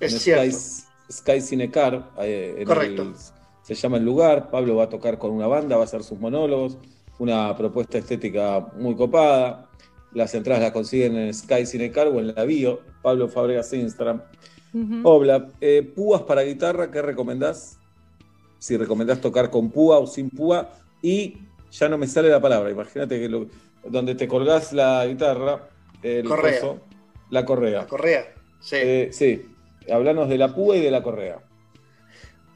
es en cierto. Sky, Sky Cinecar. eh, en Correcto. el- se llama el lugar. Pablo va a tocar con una banda, va a hacer sus monólogos. Una propuesta estética muy copada. Las entradas las consiguen en Sky Cinecar o en la bio. Pablo Fabregas Instagram. Obla, eh, púas para guitarra, ¿qué recomendás? Si recomendás tocar con púa o sin púa. Y ya no me sale la palabra. Imagínate que lo- donde te colgás la guitarra, el Correa. coso, la correa. La correa. Sí. Eh, sí. Hablanos de la púa y de la correa.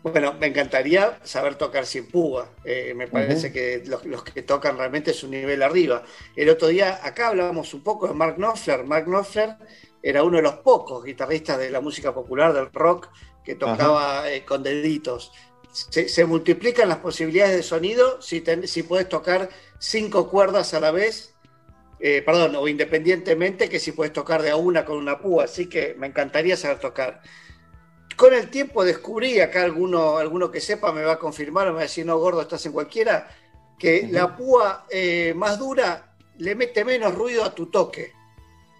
Bueno, me encantaría saber tocar sin púa. Eh, me parece que los, los que tocan realmente es un nivel arriba. El otro día acá hablábamos un poco de Mark Knopfler. Mark Knopfler era uno de los pocos guitarristas de la música popular, del rock, que tocaba eh, con deditos. Se, se multiplican las posibilidades de sonido si, ten- si puedes tocar cinco cuerdas a la vez, eh, perdón, o independientemente que si puedes tocar de a una con una púa. Así que me encantaría saber tocar. Con el tiempo descubrí, acá alguno, alguno que sepa me va a confirmar o me va a decir, no, gordo, estás en cualquiera, que la púa eh, más dura le mete menos ruido a tu toque.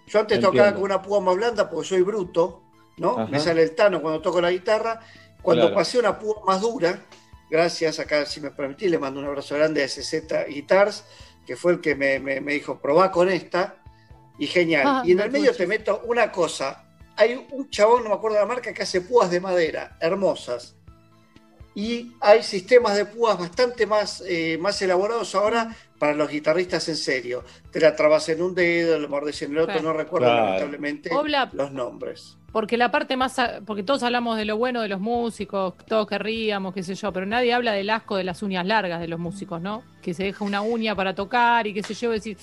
Yo antes Entiendo. tocaba con una púa más blanda porque soy bruto, ¿no? Ajá. Me sale el tano cuando toco la guitarra. Cuando Claro. pasé a una púa más dura, gracias, acá si me permitís, le mando un abrazo grande a SZ Guitars, que fue el que me, me- me dijo, probá con esta, y genial. Ah, y en el me medio te meto una cosa. Hay un chabón, no me acuerdo la marca, que hace púas de madera, hermosas. Y hay sistemas de púas bastante más, eh, más elaborados ahora para los guitarristas en serio. Te la trabas en un dedo, lo mordes en el otro, Claro. no recuerdo Claro. lamentablemente Obla- los nombres. Porque la parte más, porque todos hablamos de lo bueno de los músicos, todos querríamos, qué sé yo, pero nadie habla del asco de las uñas largas de los músicos, ¿no? Que se deja una uña para tocar y qué sé yo, decir,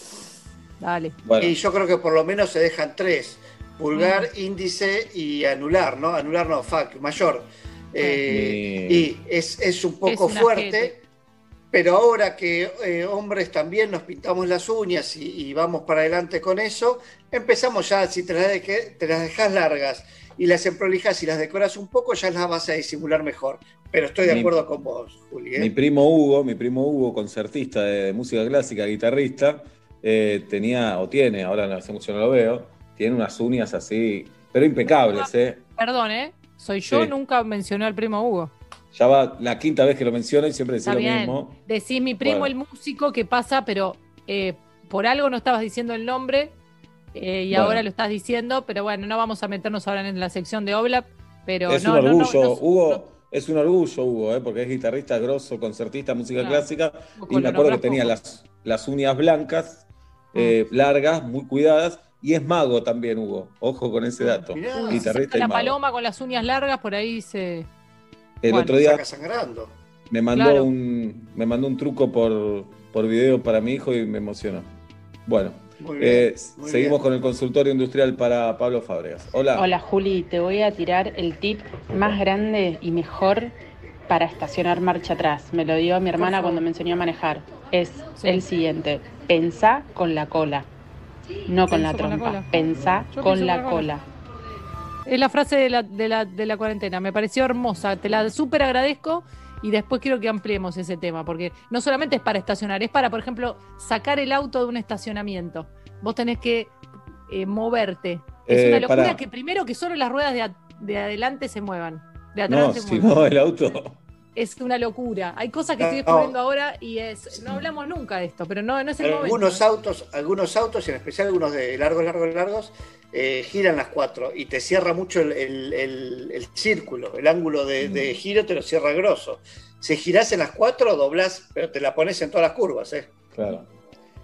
dale. Y yo creo que por lo menos se dejan tres: pulgar, índice y anular, ¿no? Anular no, fuck, mayor. Eh, Sí. Y es, es un poco Es fuerte. Pero ahora que eh, hombres también nos pintamos las uñas y, y vamos para adelante con eso, empezamos ya, si te las, deje- te las dejas largas y las emprolijas y las decoras un poco, ya las vas a disimular mejor. Pero estoy de Mi- acuerdo con vos, Juli. ¿eh? Mi primo Hugo, mi primo Hugo, concertista de música clásica, guitarrista, eh, tenía, o tiene, ahora no hace mucho no lo veo, tiene unas uñas así, pero impecables, ¿eh? Perdón, ¿eh? Soy yo, Sí. nunca mencioné al primo Hugo. Ya va la quinta vez que lo menciono y siempre decía Está lo mismo. Decís mi primo, Bueno. el músico, que pasa, pero eh, por algo no estabas diciendo el nombre eh, y Bueno. ahora lo estás diciendo, pero bueno, no vamos a meternos ahora en la sección de Oblap, pero es no, un no, no, orgullo, no- Hugo, es un orgullo, Hugo, ¿eh? porque es guitarrista grosso, concertista, música clásica, y me acuerdo que tenía las, las uñas blancas, eh, largas, muy cuidadas, y es mago también, Hugo. Ojo con ese dato. Uy, Guitarrista y la mago. paloma con las uñas largas, por ahí se... El Bueno. otro día me mandó Claro. un me mandó un truco por, por video para mi hijo y me emocionó. Bueno, Muy eh, seguimos bien. con el consultorio industrial para Pablo Fábregas. Hola. Hola Juli, te voy a tirar el tip más grande y mejor para estacionar marcha atrás. Me lo dio mi hermana cuando me enseñó a manejar. Es el siguiente, pensá con la cola, no con la Pienso con la trompa, cola. pensá Yo con pienso la con la cola. Es la frase de la, de la, de la cuarentena, me pareció hermosa, te la súper agradezco y después quiero que ampliemos ese tema, porque no solamente es para estacionar, es para, por ejemplo, sacar el auto de un estacionamiento. Vos tenés que eh, moverte. Es Eh, una locura que primero que solo las ruedas de, de adelante se muevan. De atrás No, se si muevan. no, el auto. Es una locura. Hay cosas que No, estoy descubriendo ahora y es. No hablamos nunca de esto, pero no, no es el momento. Algunos autos, algunos autos, y en especial algunos de largos, largos, largos, eh, giran las cuatro y te cierra mucho el, el- el- el círculo, el ángulo de, de giro te lo cierra grosso. Si girás en las cuatro, doblás, pero te la pones en todas las curvas, ¿eh? Claro.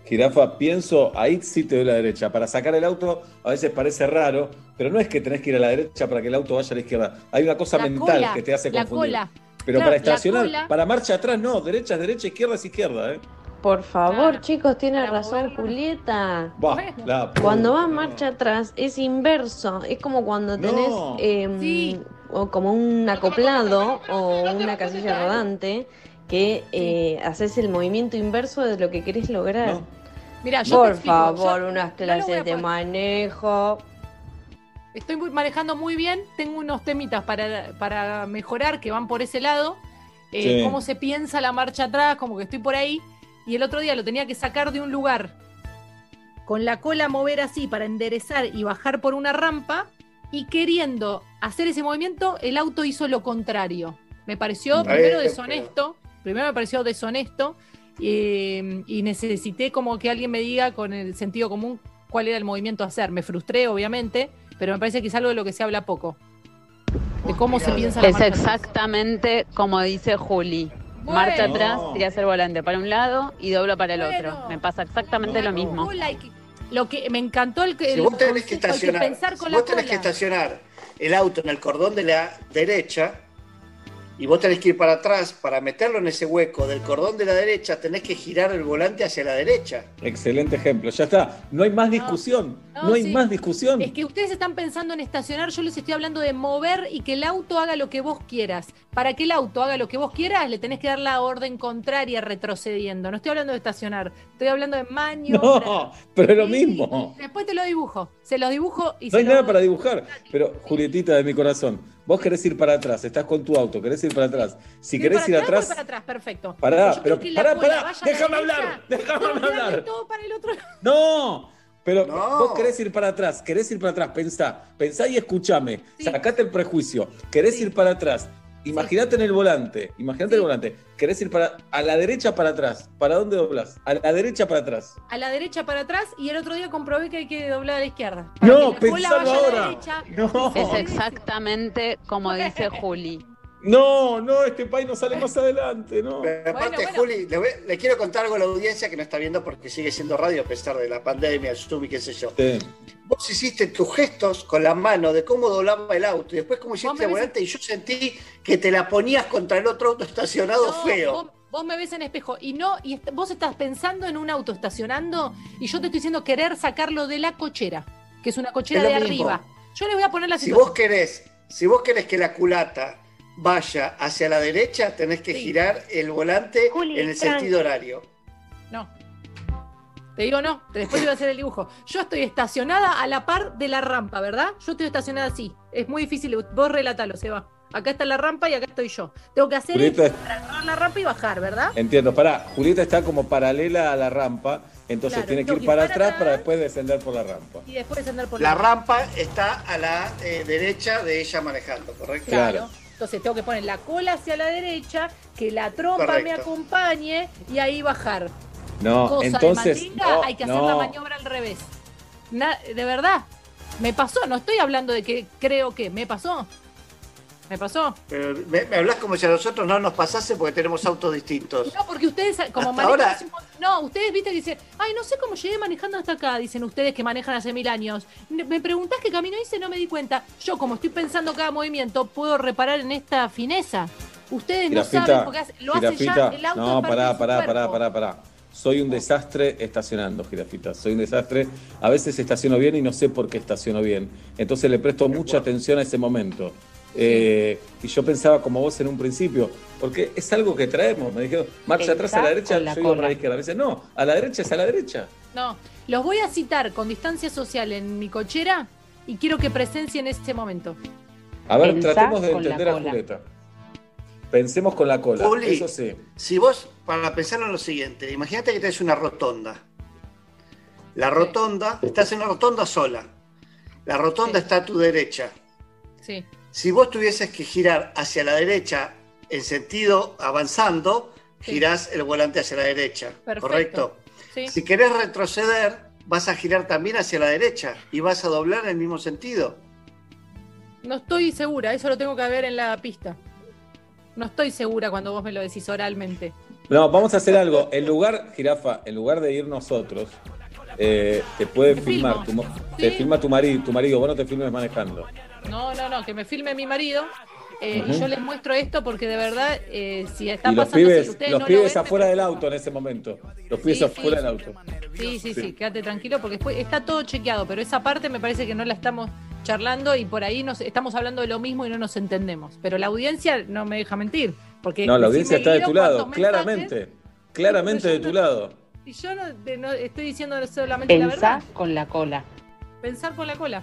Jirafa, pienso, ahí sí te doy la derecha. Para sacar el auto a veces parece raro, pero no es que tenés que ir a la derecha para que el auto vaya a la izquierda. Hay una cosa La mental cola, que te hace la confundir. cola. Pero Claro, para estacionar, cola- para marcha atrás no, derecha es derecha, izquierda es izquierda, ¿eh? Por favor, chicos, tiene razón Julieta. Bah, la Cuando puta. va marcha atrás es inverso, es como cuando tenés No. em, o como un acoplado o una casilla rodante que eh, haces el movimiento inverso de lo que querés lograr. Mira, yo te Por explico, favor, yo unas clases de manejo. Estoy muy- manejando muy bien, tengo unos temitas para, para mejorar que van por ese lado. Eh, Sí. Cómo se piensa la marcha atrás, como que estoy por ahí. Y el otro día lo tenía que sacar de un lugar con la cola mover así para enderezar y bajar por una rampa. Y queriendo hacer ese movimiento, el auto hizo lo contrario. Me pareció Está primero deshonesto. Primero me pareció deshonesto. eh, y necesité como que alguien me diga con el sentido común cuál era el movimiento a hacer. Me frustré, obviamente, pero me parece que es algo de lo que se habla poco. De cómo se piensa la Es marcha atrás. exactamente como dice Juli. Bueno. Marcha atrás, tirás el volante para un lado y doblo para el otro. Me pasa exactamente lo mismo. Y que- Lo que me encantó el, Si vos tenés que estacionar, pensar si vos la tenés que estacionar el auto en el cordón de la derecha y vos tenés que ir para atrás para meterlo en ese hueco del cordón de la derecha, tenés que girar el volante hacia la derecha. Excelente ejemplo, ya está. No hay más discusión. No, no, hay sí. más discusión. Es que ustedes están pensando en estacionar, yo les estoy hablando de mover y que el auto haga lo que vos quieras. Para que el auto haga lo que vos quieras, le tenés que dar la orden contraria retrocediendo. No estoy hablando de estacionar, estoy hablando de maniobrar. No, pero es lo mismo. Después te lo dibujo, se los dibujo y No se hay nada para dibujar. Pero, Julietita de mi corazón, vos querés ir para atrás, estás con tu auto, querés ir para atrás. Si querés para ir atrás, voy atrás, para atrás, perfecto. pará, Yo pero quiero que la pará, pará, déjame hablar, déjame hablar. todo para el otro No, pero vos querés ir para atrás, querés ir para atrás, pensá, pensá y escúchame, sacate el prejuicio, querés ir para atrás Imagínate en el volante, imagínate en el volante. Querés ir para a la derecha para atrás. ¿Para dónde doblas? A la derecha para atrás. A la derecha para atrás y el otro día comprobé que hay que doblar a la izquierda. No, pensalo ahora. derecha. No. Es exactamente como dice Juli. No, no, este país no sale más adelante, no. Pero aparte, Juli, le, voy- le quiero contar algo a la audiencia que no está viendo porque sigue siendo radio a pesar de la pandemia, el Zoom y qué sé yo. Sí. Vos hiciste tus gestos con la mano de cómo doblaba el auto y después cómo hiciste el ves- volante y yo sentí que te la ponías contra el otro auto estacionado No, feo. Vos, vos me ves en espejo y no, y est- vos estás pensando en un auto estacionando y yo te estoy diciendo querer sacarlo de la cochera, que es una cochera Es de mismo. arriba. Yo le voy a poner la Si situación. vos querés, si vos querés que la culata vaya hacia la derecha, tenés que girar el volante Juli, en el tranqui. sentido horario. No. Te digo no, después te voy a hacer el dibujo. Yo estoy estacionada a la par de la rampa, ¿verdad? Yo estoy estacionada así. Es muy difícil, vos relatalo, se va. Acá está la rampa y acá estoy yo. Tengo que hacer Julieta- esto para agarrar la rampa y bajar, ¿verdad? Entiendo, pará, Julieta está como paralela a la rampa, entonces Claro, tiene que ir para atrás atrás. para después descender por la rampa. Y después andar por La rampa está a la eh, derecha de ella manejando, ¿correcto? Claro. Entonces tengo que poner la cola hacia la derecha, que la trompa me acompañe y ahí bajar. No, Cosa entonces. de mandinga, no, hay que hacer no. la maniobra al revés. Na- de verdad, me pasó, no estoy hablando de que creo que, me pasó. Me pasó. Pero me, me hablas como si a nosotros no nos pasase porque tenemos autos distintos. No, porque ustedes, como Hasta manejan ahora- hace un mon- No, ustedes viste que dicen, ay, no sé cómo llegué manejando hasta acá, dicen ustedes que manejan hace mil años. Me preguntás qué camino hice, no me di cuenta. Yo, como estoy pensando cada movimiento, puedo reparar en esta fineza. Ustedes no saben porque hace- lo hace ya el auto. no, pará, pará, pará, pará, pará. Soy un desastre estacionando, jirafita. Soy un desastre. A veces estaciono bien y no sé por qué estaciono bien. Entonces le presto mucha atención a ese momento. Eh, y yo pensaba como vos en un principio, porque es algo que traemos. Me dijeron, marcha atrás a la derecha, la yo digo para la izquierda. Me dicen, no, a la derecha es a la derecha. No, los voy a citar con distancia social en mi cochera y quiero que presencien este momento. A ver, Pensá tratemos de la entender a. Julieta. Pensemos con la cola. Juli, Eso sí. Si vos, para pensarlo en lo siguiente, imagínate que tenés una rotonda. La rotonda, estás en una rotonda sola. La rotonda está a tu derecha. Sí. Si vos tuvieses que girar hacia la derecha en sentido avanzando, girás el volante hacia la derecha. Perfecto. ¿Correcto? Sí. Si querés retroceder, vas a girar también hacia la derecha y vas a doblar en el mismo sentido. No estoy segura, eso lo tengo que ver en la pista. No estoy segura cuando vos me lo decís oralmente. No, vamos a hacer algo. En lugar, jirafa, en lugar de ir nosotros, eh, te puede filmar. Tu, mo- Te Sí. filma tu marido, tu marido, vos no te filmes manejando. No, no, no, que me filme mi marido. eh. Y yo les muestro esto porque de verdad, eh, si está los pasando, si pibes, ustedes los no pibes ven, me afuera del auto en ese momento. Los pibes Sí, afuera sí. del auto. Sí, sí, sí, Sí. quédate tranquilo porque después está todo chequeado, pero esa parte me parece que no la estamos charlando y por ahí nos estamos hablando de lo mismo y no nos entendemos. Pero la audiencia no me deja mentir. Porque No, la audiencia está de tu lado, mensajes, claramente. Claramente de tu lado. Y yo no, de- no estoy diciendo solamente la verdad. con la cola. Pensar con la cola.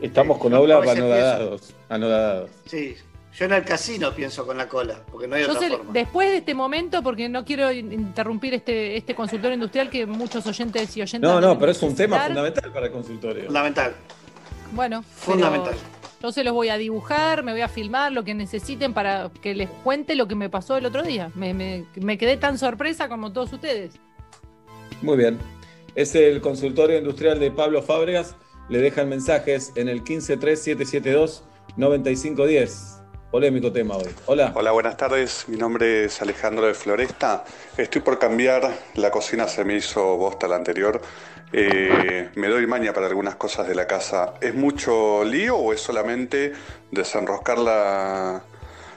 Estamos con Yo aulas a veces anodados. anodados. Sí. Yo en el casino pienso con la cola, porque no hay Yo otra sé, forma. después de este momento, porque no quiero in- interrumpir este, este consultorio industrial que muchos oyentes y oyentes. No, no, pero es un tema fundamental para el consultorio. Fundamental. Bueno, pero Fundamental. Yo se los voy a dibujar, me voy a filmar lo que necesiten para que les cuente lo que me pasó el otro día. Me, me- me quedé tan sorpresa como todos ustedes. Muy bien. Es el consultorio industrial de Pablo Fábregas. Le dejan mensajes en el 153772-9510. Polémico tema hoy. Hola. Hola, buenas tardes. Mi nombre es Alejandro de Floresta. Estoy por cambiar. La cocina se me hizo bosta la anterior. Eh, me doy maña para algunas cosas de la casa. ¿Es mucho lío o es solamente desenroscar la-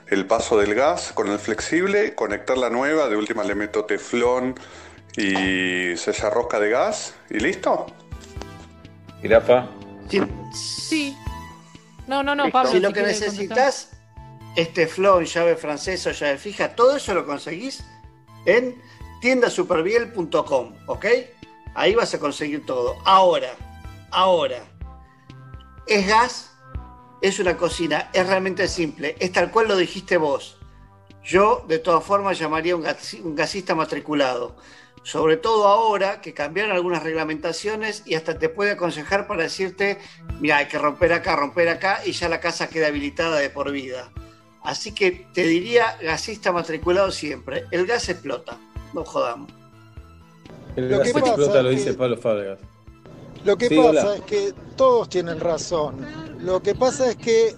el paso del gas con el flexible, conectar la nueva, de última le meto teflón y sella rosca de gas y listo? Jirafa. Sí. No, no, no, Listo. Pablo. si lo que necesitas es teflón, llave francesa o llave fija, todo eso lo conseguís en tiendasuperbiel.com, ¿ok? Ahí vas a conseguir todo. Ahora, ahora, es gas, es una cocina, es realmente simple, es tal cual lo dijiste vos. Yo, de todas formas, llamaría un, un gasista matriculado. sobre todo ahora que cambiaron algunas reglamentaciones y hasta te puede aconsejar para decirte, mira, hay que romper acá, romper acá y ya la casa queda habilitada de por vida. Así que te diría, gasista matriculado siempre, el gas explota, no jodamos. El Lo que pasa explota, lo dice que- Pablo Fábregas. Lo que Sí, pasa hola. es que todos tienen razón. Lo que pasa es que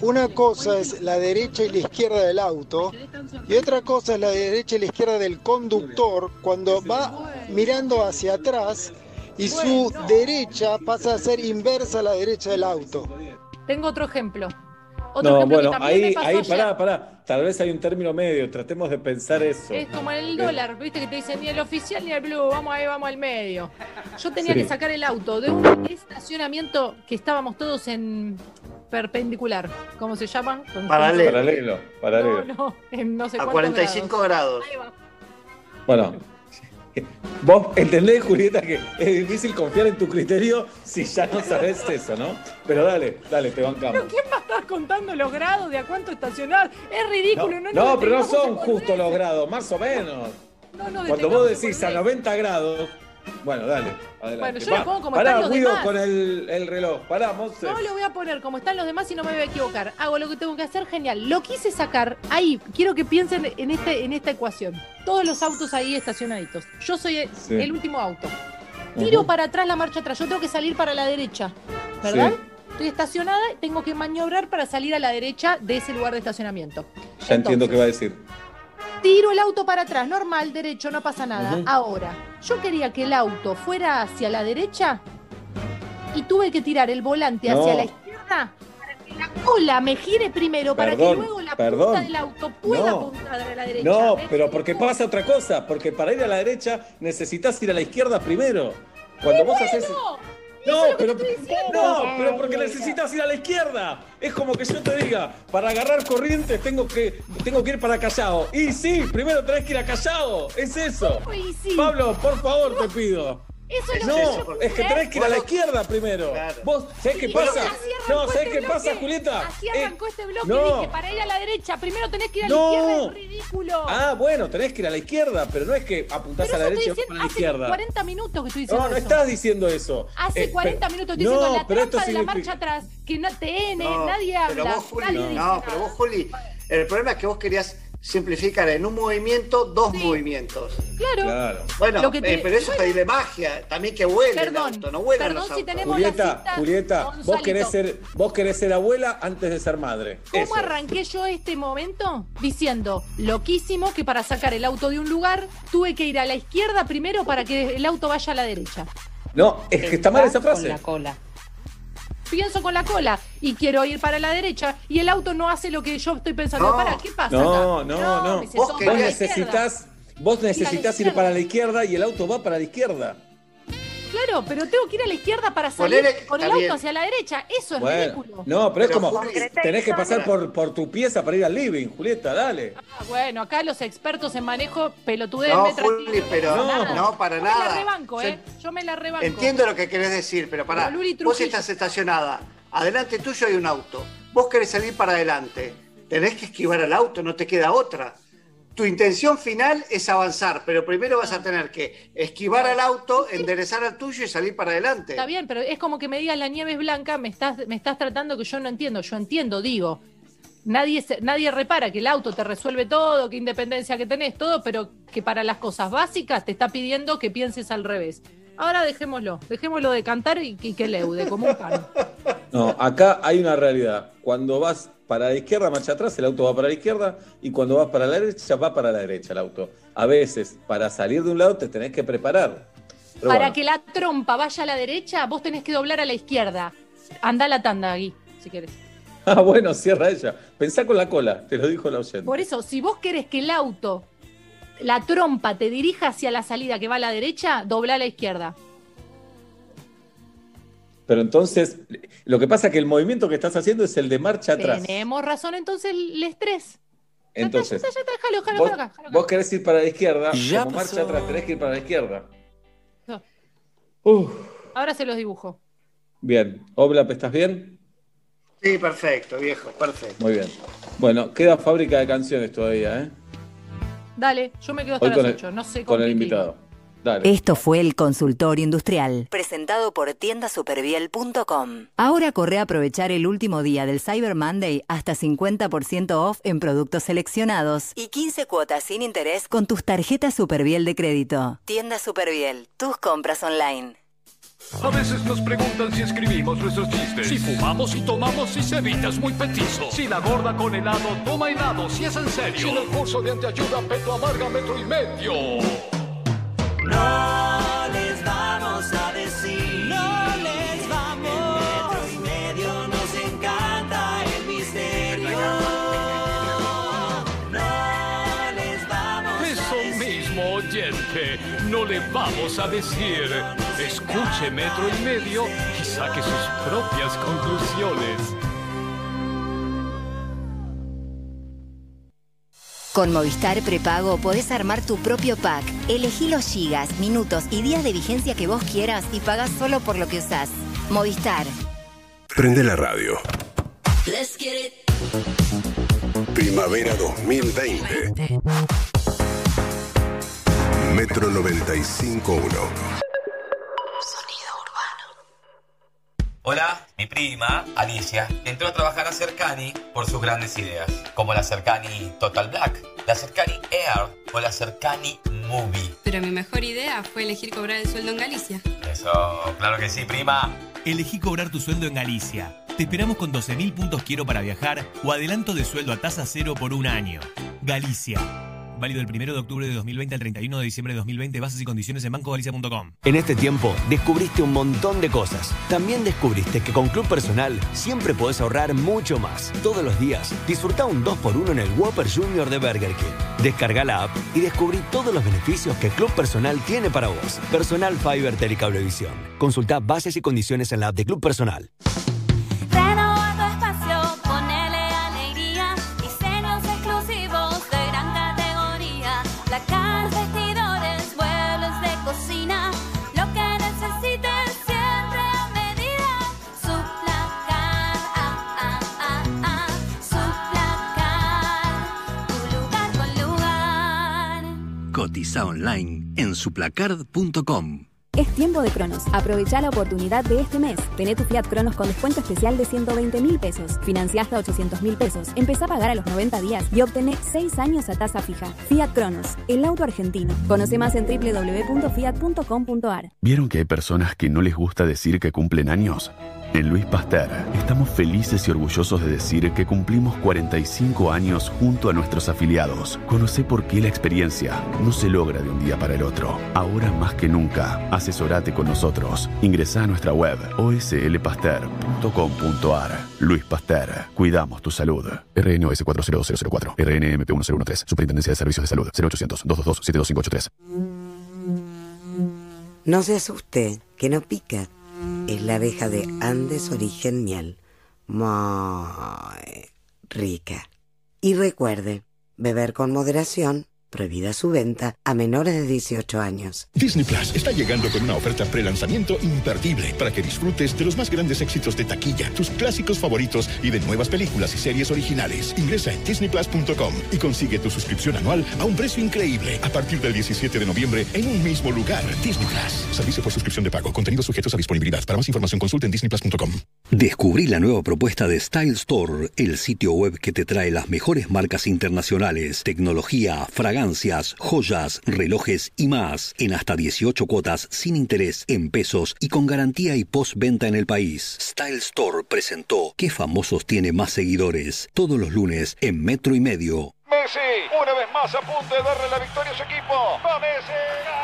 una cosa es la derecha y la izquierda del auto y otra cosa es la derecha y la izquierda del conductor cuando va mirando hacia atrás y su derecha pasa a ser inversa a la derecha del auto. Tengo otro ejemplo. Otro No, ejemplo bueno, que también me ahí, pasó ahí, ayer. pará, pará. Tal vez hay un término medio, tratemos de pensar eso. Es como en el dólar, viste que te dicen ni el oficial ni el blue, vamos ahí, vamos al medio. Yo tenía Sí. que sacar el auto de un estacionamiento que estábamos todos en perpendicular. ¿Cómo se llama? Con- Paralelo. Paralelo, paralelo. No, no, en no sé A cuántos 45 grados. Ahí va. Bueno, vos entendés, Julieta, que es difícil confiar en tu criterio si ya no sabes eso, ¿no? Pero dale, dale, te bancamos. Pero ¿quién va a estar contando los grados de a cuánto estacionar? Es ridículo, no, No, pero no son en justos los grados, más o menos. No, no Cuando vos decís a 90 grados, bueno, dale, adelante. Bueno, yo lo pongo como pará, están los demás. con el, el reloj. Pará, Monse. No lo voy a poner como están los demás y no me voy a equivocar. Hago lo que tengo que hacer, genial. Lo quise sacar ahí. Quiero que piensen en, este, en esta ecuación. Todos los autos ahí estacionaditos. Yo soy el, Sí. el último auto. Tiro para atrás la marcha atrás. Yo tengo que salir para la derecha. ¿Verdad? Sí. Estoy estacionada, tengo que maniobrar para salir a la derecha de ese lugar de estacionamiento. Ya entiendo qué va a decir. Tiro el auto para atrás, normal, derecho, no pasa nada. Ahora, yo quería que el auto fuera hacia la derecha y tuve que tirar el volante hacia la izquierda para que la cola me gire primero, para que luego la perdón. punta del auto pueda No. apuntar a la derecha. No, ¿Ves? pero porque pasa otra cosa, porque para ir a la derecha necesitas ir a la izquierda primero. Cuando vos haces. No, pero, no, pero porque necesitas ir a la izquierda. Es como que yo te diga, para agarrar corrientes tengo que, tengo que ir para Callao. Y sí, primero tenés que ir a Callao. Es eso. Pablo, por favor, te pido. Eso es lo que yo No, es que tenés que ir a la izquierda primero. Vos, ¿sabés qué Y pasa? No, ¿sabés este qué pasa. Julieta? Así Eh, arrancó este bloque. no. Dije, para ir a la derecha, primero tenés que ir a la No. izquierda, es ridículo. Ah, bueno, tenés que ir a la izquierda, pero no es que apuntás Pero a la derecha y diciendo para la hace izquierda. 40 minutos que estoy diciendo No, no eso. estás diciendo eso. Hace Eh, 40 pero- minutos estoy no, diciendo la pero esto trampa de la marcha atrás, que no TN, No, nadie habla. Pero vos, Juli, nadie no, dice pero vos, Juli, el problema es que vos querías simplificar en un movimiento dos movimientos. Claro. Claro. Bueno, Lo que te- eh, pero eso es pedirle magia, también que vuele el auto, no vuelan perdón los si autos. tenemos Julieta, la cita, Julieta, vos querés ser, vos querés ser abuela antes de ser madre. ¿Cómo Eso. arranqué yo este momento? Diciendo, loquísimo, que para sacar el auto de un lugar tuve que ir a la izquierda primero para que el auto vaya a la derecha. No, es que está mal esa frase. cola. Pienso con la cola y quiero ir para la derecha y el auto no hace lo que yo estoy pensando. No. para, ¿qué pasa No, acá? no, no. dice, Vos, "Sos vos para la necesitas, vos necesitas ir para la izquierda y el auto va para la izquierda. Claro, pero tengo que ir a la izquierda para salir Ponele- con el auto bien. hacia la derecha. Eso es Bueno, ridículo. no, pero es Pero, como tenés que pasar por, por tu pieza para ir al living, Julieta, dale. Ah, bueno, acá los expertos en manejo pelotudez No, Juli, pero nada. no, para Yo me la nada. rebanco, ¿eh? Yo me la rebanco. Entiendo lo que querés decir, pero pará, Pero vos estás estacionada, adelante tuyo hay un auto, vos querés salir para adelante, tenés que esquivar al auto, no te queda otra. Tu intención final es avanzar, pero primero vas a tener que esquivar al auto, enderezar al tuyo y salir para adelante. Está bien, pero es como que me digas la nieve es blanca, me estás, me estás tratando que yo no entiendo. Yo entiendo, digo. Nadie, nadie repara que el auto te resuelve todo, que independencia que tenés, todo, pero que para las cosas básicas te está pidiendo que pienses al revés. Ahora dejémoslo, dejémoslo de cantar y, y que leude, como un pan. No, acá hay una realidad. Cuando vas para la izquierda, marcha atrás, el auto va para la izquierda y cuando vas para la derecha, va para la derecha el auto. A veces, para salir de un lado, te tenés que preparar. Pero Para bueno. que la trompa vaya a la derecha, vos tenés que doblar a la izquierda. Anda la tanda, Gui, si querés. Ah, bueno, cierra ella. Pensá con la cola, te lo dijo la oyente. Por eso, si vos querés que el auto, la trompa, te dirija hacia la salida que va a la derecha, dobla a la izquierda. Pero entonces, lo que pasa es que el movimiento que estás haciendo es el de marcha atrás. Tenemos razón, entonces el estrés. Entonces, Ya está, ya está, jalo, jalo, vos, jalo acá, jalo acá. vos querés ir para la izquierda, Ya como marcha atrás, tenés que ir para la izquierda. No. Uf, Ahora se los dibujo. bien. Oblap, ¿estás bien? Sí, perfecto, viejo, perfecto. Muy bien. Bueno, queda fábrica de canciones todavía, ¿eh? Dale, yo me quedo hasta Hoy las con el, 8, no sé con con el invitado. Dale. Esto fue el consultorio industrial, presentado por tiendasuperviel.com. Ahora corre a aprovechar el último día del Cyber Monday hasta 50% off en productos seleccionados y 15 cuotas sin interés con tus tarjetas Superviel de crédito. Tienda Superviel, tus compras online. A veces nos preguntan si escribimos nuestros chistes. Si fumamos y tomamos si Cevitas muy petizo. Si la gorda con helado toma helado, si es en serio. Si en el curso de anteayuda peto amarga metro y medio. No les vamos a decir. No les vamos. En metro y medio nos encanta el misterio. No les vamos Eso mismo, oyente, no le vamos a decir. Escuche metro y medio y saque sus propias conclusiones. Con Movistar Prepago podés armar tu propio pack. Elegí los gigas, minutos y días de vigencia que vos quieras y pagás solo por lo que usás. Movistar. Prende la radio. Let's get it. Primavera 2020. Metro 95.1. Hola, mi prima, Alicia, entró a trabajar a Cercani por sus grandes ideas, como la Cercani Total Black, la Cercani Air o la Cercani Movie. Pero mi mejor idea fue elegir cobrar el sueldo en Galicia. Eso, claro que sí, prima. Elegí cobrar tu sueldo en Galicia. Te esperamos con 12.000 puntos quiero para viajar o adelanto de sueldo a tasa cero por un año. Galicia. Válido del 1 de octubre de 2020 al 31 de diciembre de 2020. Bases y condiciones en bancogalicia.com. En este tiempo descubriste un montón de cosas. También descubriste que con Club Personal siempre podés ahorrar mucho más. Todos los días disfruta un 2x1 en el Whopper Junior de Burger King. Descarga la app y descubrí todos los beneficios que Club Personal tiene para vos. Personal Fiber Telecablevisión. Consulta bases y condiciones en la app de Club Personal. Online en suplacard.com. Es tiempo de Cronos. Aprovecha la oportunidad de este mes. Tené tu Fiat Cronos con descuento especial de 120 mil pesos. Financia hasta 800 mil pesos. Empezá a pagar a los 90 días y obtené 6 años a tasa fija. Fiat Cronos, el auto argentino. Conoce más en www.fiat.com.ar. ¿Vieron que hay personas que no les gusta decir que cumplen años? En Luis Pasteur estamos felices y orgullosos de decir que cumplimos 45 años junto a nuestros afiliados. Conoce por qué la experiencia no se logra de un día para el otro. Ahora más que nunca, asesorate con nosotros. Ingresa a nuestra web oslpasteur.com.ar. Luis Pasteur, cuidamos tu salud. RNOS 40004, RNMP 1013, Superintendencia de Servicios de Salud, 0800 222 72583. No se asuste, que no pica. Es la abeja de Andes Origen Miel. Muy rica. Y recuerde, beber con moderación, prohibida su venta a menores de 18 años. Disney Plus está llegando con una oferta pre-lanzamiento imperdible para que disfrutes de los más grandes éxitos de taquilla, tus clásicos favoritos y de nuevas películas y series originales. Ingresa en disneyplus.com y consigue tu suscripción anual a un precio increíble a partir del 17 de noviembre en un mismo lugar. Disney Plus. Servicio por suscripción de pago. Contenidos sujetos a disponibilidad. Para más información consulte en disneyplus.com. Descubrí la nueva propuesta de Style Store, el sitio web que te trae las mejores marcas internacionales, tecnología, joyas, relojes y más, en hasta 18 cuotas sin interés, en pesos y con garantía y postventa en el país. Style Store presentó ¿Qué famosos tiene más seguidores? Todos los lunes en Metro y Medio. Messi, una vez más a punto de darle la victoria a su equipo. ¡Va Messi!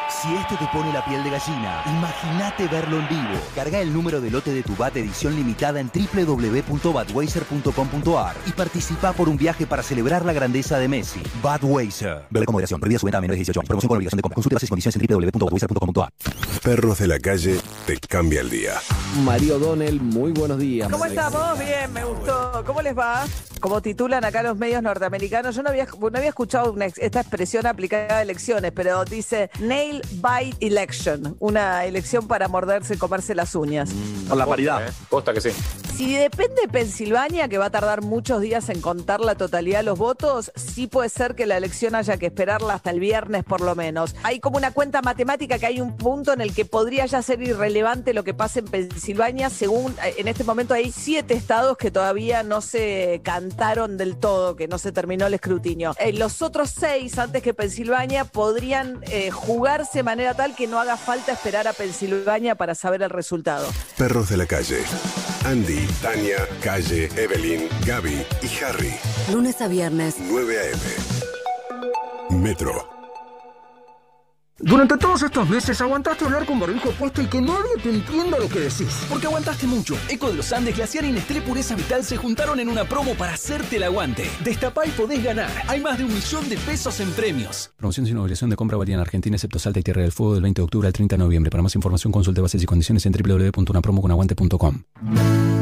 Si este te pone la piel de gallina, imagínate verlo en vivo. Carga el número de lote de tu BAT edición limitada en www.badweiser.com.ar y participa por un viaje para celebrar la grandeza de Messi. Badweiser. Bebe con moderación. Prohibida su venta a menores de 18 años. Promoción con obligación de compra. Consulte bases y condiciones en www.badweiser.com.ar. Perros de la calle te cambia el día. María O'Donnell, muy buenos días. ¿Cómo estamos? Bien, me gustó. ¿Cómo les va? Como titulan acá los medios norteamericanos, yo no había, no había escuchado una esta expresión aplicada a elecciones, pero dice nail bite election, una elección para morderse y comerse las uñas. Por la paridad. Posta que sí. Si depende de Pensilvania, que va a tardar muchos días en contar la totalidad de los votos, sí puede ser que la elección haya que esperarla hasta el viernes por lo menos. Hay como una cuenta matemática que hay un punto en el que podría ya ser irrelevante lo que pase en Pensilvania, según eh, en este momento hay siete estados que todavía no se cantaron del todo, que no se terminó el escrutinio. Eh, los otros seis, antes que Pensilvania, podrían eh, jugarse de manera tal que no haga falta esperar a Pensilvania para saber el resultado. Perros de la calle. Andy, Tania, Calle, Evelyn, Gaby y Harry. Lunes a viernes. 9 a.m. Metro. Durante todos estos meses aguantaste hablar con barbijo puesto y que nadie te entienda lo que decís. Porque aguantaste mucho. Eco de los Andes, Glaciar y Nestlé Pureza Vital se juntaron en una promo para hacerte el aguante. Destapá y podés ganar. Hay más de un millón de pesos en premios. Promoción sin obligación de compra válida en Argentina, excepto Salta y Tierra del Fuego, del 20 de octubre al 30 de noviembre. Para más información, consulte bases y condiciones en www.unapromoconaguante.com.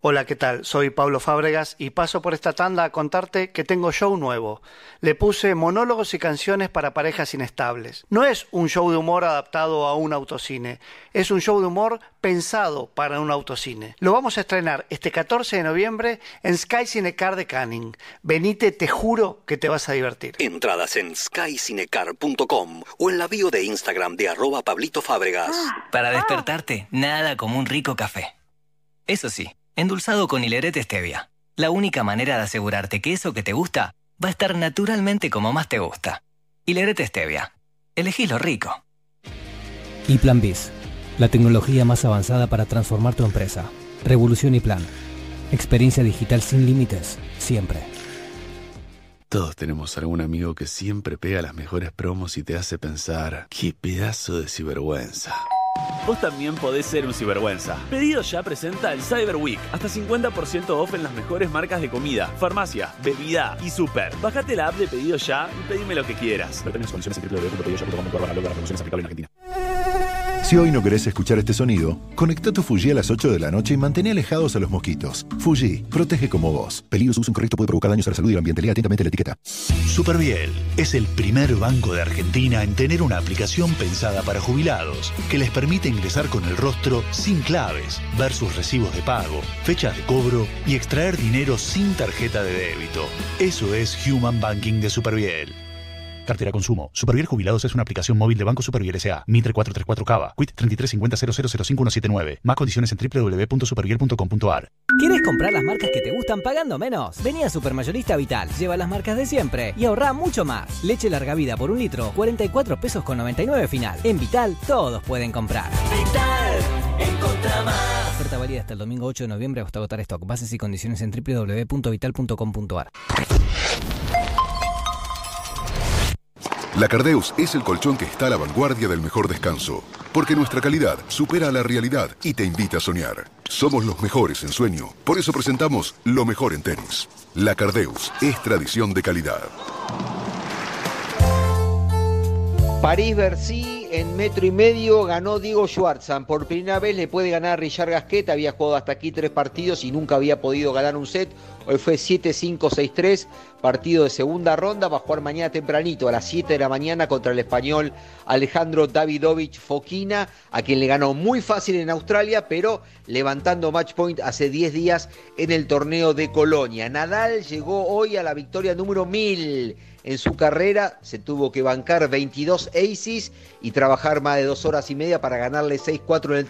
Hola, ¿qué tal? Soy Pablo Fábregas y paso por esta tanda a contarte que tengo show nuevo. Le puse monólogos y canciones para parejas inestables. No es un show de humor adaptado a un autocine, es un show de humor pensado para un autocine. Lo vamos a estrenar este 14 de noviembre en Sky Cinecar de Canning. Venite, te juro que te vas a divertir. Entradas en skycinecar.com o en la bio de Instagram de arroba Pablito Fábregas. Para despertarte, nada como un rico café. Eso sí, endulzado con hilerete stevia. La única manera de asegurarte que eso que te gusta va a estar naturalmente como más te gusta. Hilerete stevia. Elegí lo rico. Y Plan Biz, la tecnología más avanzada para transformar tu empresa. Revolución y Plan. Experiencia digital sin límites, siempre. Todos tenemos algún amigo que siempre pega las mejores promos y te hace pensar, qué pedazo de sinvergüenza. Vos también podés ser un cibergüenza. Pedido ya presenta el Cyber Week. Hasta 50% off en las mejores marcas de comida, farmacia, bebida y súper. Bájate la app de Pedido Ya y pedime lo que quieras. condiciones en www.pedidoya.com.ar barra promociones aplicable en Argentina. Si hoy no querés escuchar este sonido, conecta tu Fuji a las 8 de la noche y mantén alejados a los mosquitos. Fuji, protege como vos. Peligro su uso incorrecto puede provocar daños a la salud y al ambiente. Lea atentamente la etiqueta. Superviel es el primer banco de Argentina en tener una aplicación pensada para jubilados que les permite ingresar con el rostro sin claves, ver sus recibos de pago, fechas de cobro y extraer dinero sin tarjeta de débito. Eso es Human Banking de Superviel. Cartera Consumo. Superviel Jubilados es una aplicación móvil de Banco Superviel S.A. Mitre 434 Cava. Quit 3350 Más condiciones en www.superviel.com.ar. ¿Quieres comprar las marcas que te gustan pagando menos? Vení a Supermayorista Vital, lleva las marcas de siempre y ahorra mucho más. Leche larga vida por un litro, 44 pesos con 99 final. En Vital, todos pueden comprar. Vital, encontra más. Oferta válida hasta el domingo 8 de noviembre hasta agotar stock. Bases y condiciones en www.vital.com.ar. La Cardeus es el colchón que está a la vanguardia del mejor descanso, porque nuestra calidad supera a la realidad y te invita a soñar. Somos los mejores en sueño, por eso presentamos lo mejor en tenis. La Cardeus es tradición de calidad. París-Bercy en metro y medio ganó Diego Schwartzman. Por primera vez le puede ganar a Richard Gasquet. Había jugado hasta aquí tres partidos y nunca había podido ganar un set. Hoy fue 7-5-6-3, partido de segunda ronda. Va a jugar mañana tempranito a las 7 de la mañana contra el español Alejandro Davidovich Fokina, a quien le ganó muy fácil en Australia, pero levantando match point hace 10 días en el torneo de Colonia. Nadal llegó hoy a la victoria número 1000 en su carrera, se tuvo que bancar 22 aces y trabajar más de dos horas y media para ganarle 6-4 en el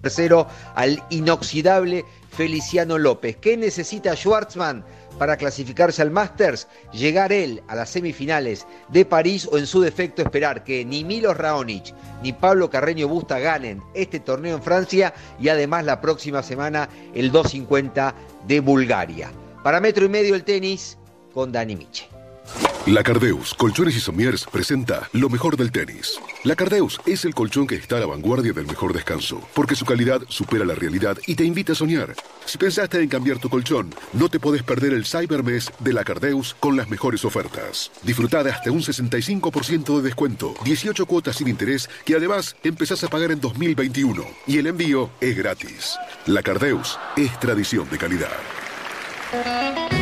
tercero al inoxidable Feliciano López. ¿Qué necesita Schwartzman para clasificarse al Masters? Llegar él a las semifinales de París o en su defecto esperar que ni Milos Raonic ni Pablo Carreño Busta ganen este torneo en Francia y además la próxima semana el 250 de Bulgaria. Para metro y medio el tenis con Dani Miche. La Cardeus, Colchones y Somiers presenta lo mejor del tenis. La Cardeus es el colchón que está a la vanguardia del mejor descanso, porque su calidad supera la realidad y te invita a soñar. Si pensaste en cambiar tu colchón, no te podés perder el Cybermes de la Cardeus con las mejores ofertas. Disfruta de hasta un 65% de descuento, 18 cuotas sin interés que además empezás a pagar en 2021 y el envío es gratis. La Cardeus es tradición de calidad.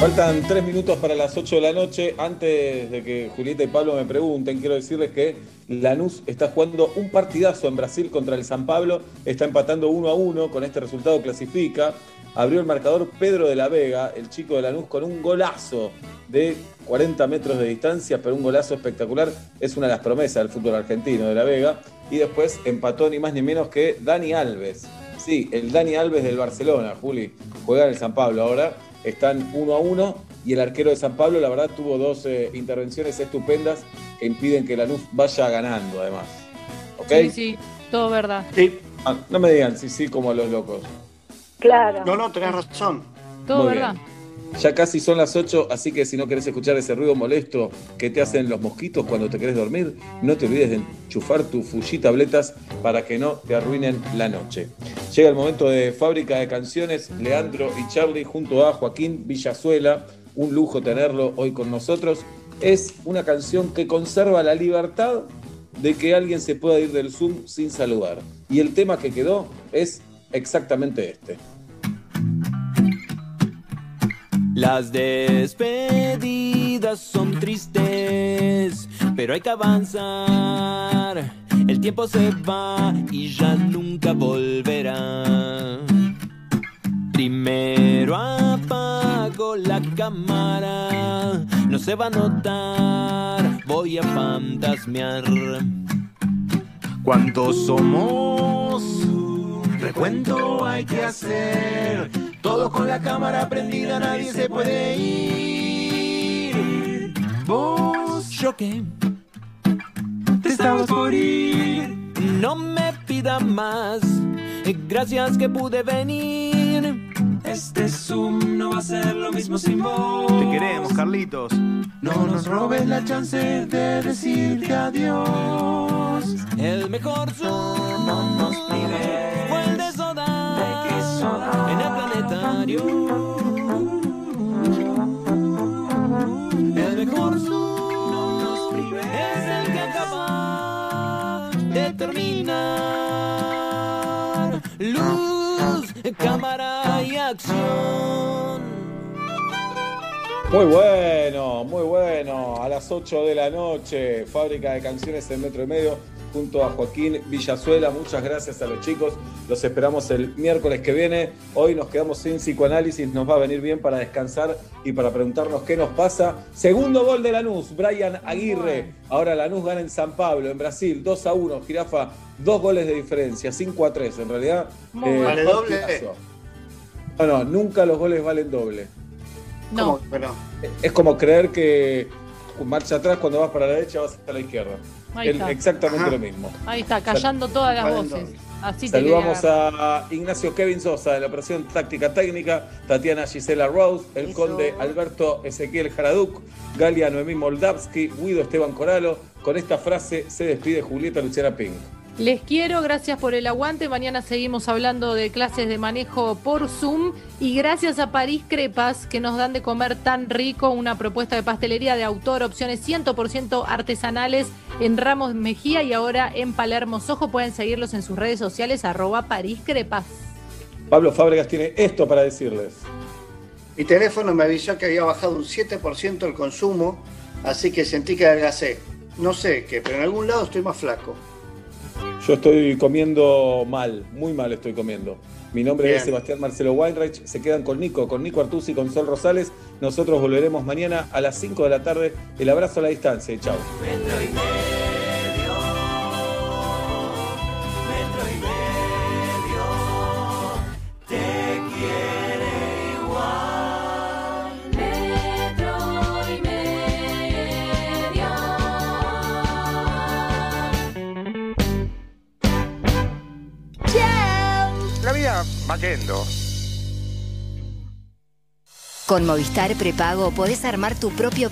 Faltan tres minutos para las 8 de la noche. Antes de que Julieta y Pablo me pregunten, quiero decirles que Lanús está jugando un partidazo en Brasil contra el San Pablo. Está empatando 1 a 1. Con este resultado clasifica. Abrió el marcador Pedro de la Vega, el chico de Lanús, con un golazo de 40 metros de distancia, pero un golazo espectacular. Es una de las promesas del fútbol argentino de la Vega. Y después empató ni más ni menos que Dani Alves. Sí, el Dani Alves del Barcelona, Juli. Juega en el San Pablo ahora están uno a uno y el arquero de San Pablo, la verdad, tuvo dos eh, intervenciones estupendas que impiden que la luz vaya ganando, además. ¿Ok? Sí, sí, todo verdad. Ah, no me digan sí, sí, como a los locos. Claro. No, no, tenés razón. Todo Muy verdad. bien. Ya casi son las 8, así que si no querés escuchar ese ruido molesto que te hacen los mosquitos cuando te querés dormir, no te olvides de enchufar tu Fuji tabletas para que no te arruinen la noche. Llega el momento de fábrica de canciones, Leandro y Charlie junto a Joaquín Villazuela, un lujo tenerlo hoy con nosotros. Es una canción que conserva la libertad de que alguien se pueda ir del Zoom sin saludar. Y el tema que quedó es exactamente este. Las despedidas son tristes, pero hay que avanzar. El tiempo se va y ya nunca volverá. Primero apago la cámara, no se va a notar, voy a fantasmear. ¿Cuántos somos? Recuento hay que hacer. Todo con la cámara prendida, nadie se puede ir. Vos, yo qué, te estabas por ir. No me pida más, gracias que pude venir. Este Zoom no va a ser lo mismo sin vos. Te queremos, Carlitos. No nos robes la chance de decirte adiós. El mejor Zoom no nos prive. Fue el de soda. ¿De qué soda? El mejor Zoom no nos. Es el que acaba de terminar. Luz, cámara y acción. Muy bueno, muy bueno. A las 8 de la noche, fábrica de canciones en metro y medio, junto a Joaquín Villazuela. Muchas gracias a los chicos. Los esperamos el miércoles que viene. Hoy nos quedamos sin psicoanálisis. Nos va a venir bien para descansar y para preguntarnos qué nos pasa. Segundo gol de Lanús, Brian Aguirre. Ahora Lanús gana en San Pablo, en Brasil, 2 a 1. Jirafa, dos goles de diferencia, 5 a 3. En realidad, bien. ¿Vale doble? No, no, nunca los goles valen doble. No. ¿Cómo que no? Es como creer que marcha atrás cuando vas para la derecha vas a la izquierda. Ahí El- está. exactamente Ajá. lo mismo. Ahí está, callando todas las voces. Así Saludamos a Ignacio Kevin Sosa de la operación táctica técnica, Tatiana Gisela Rose, el conde Alberto Ezequiel Jaraduc, Galia Noemí Moldavsky, Guido Esteban Coralo. Con esta frase se despide Julieta Luciana Pink. Les quiero, gracias por el aguante. Mañana seguimos hablando de clases de manejo por Zoom. Y gracias a París Crepas, que nos dan de comer tan rico una propuesta de pastelería de autor, opciones 100% artesanales en Ramos Mejía y ahora en Palermo Sojo. Pueden seguirlos en sus redes sociales, arroba París Crepas. Pablo Fábregas tiene esto para decirles. Mi teléfono me avisó que había bajado un 7% el consumo, así que sentí que adelgacé. No sé qué, pero en algún lado estoy más flaco. Yo estoy comiendo mal, muy mal estoy comiendo. Mi nombre Bien. es Sebastián Marcelo Weinreich. Se quedan con Nico, con Nico Artusi, con Sol Rosales. Nosotros volveremos mañana a las 5 de la tarde. El abrazo a la distancia y chao. Con Movistar Prepago podés armar tu propio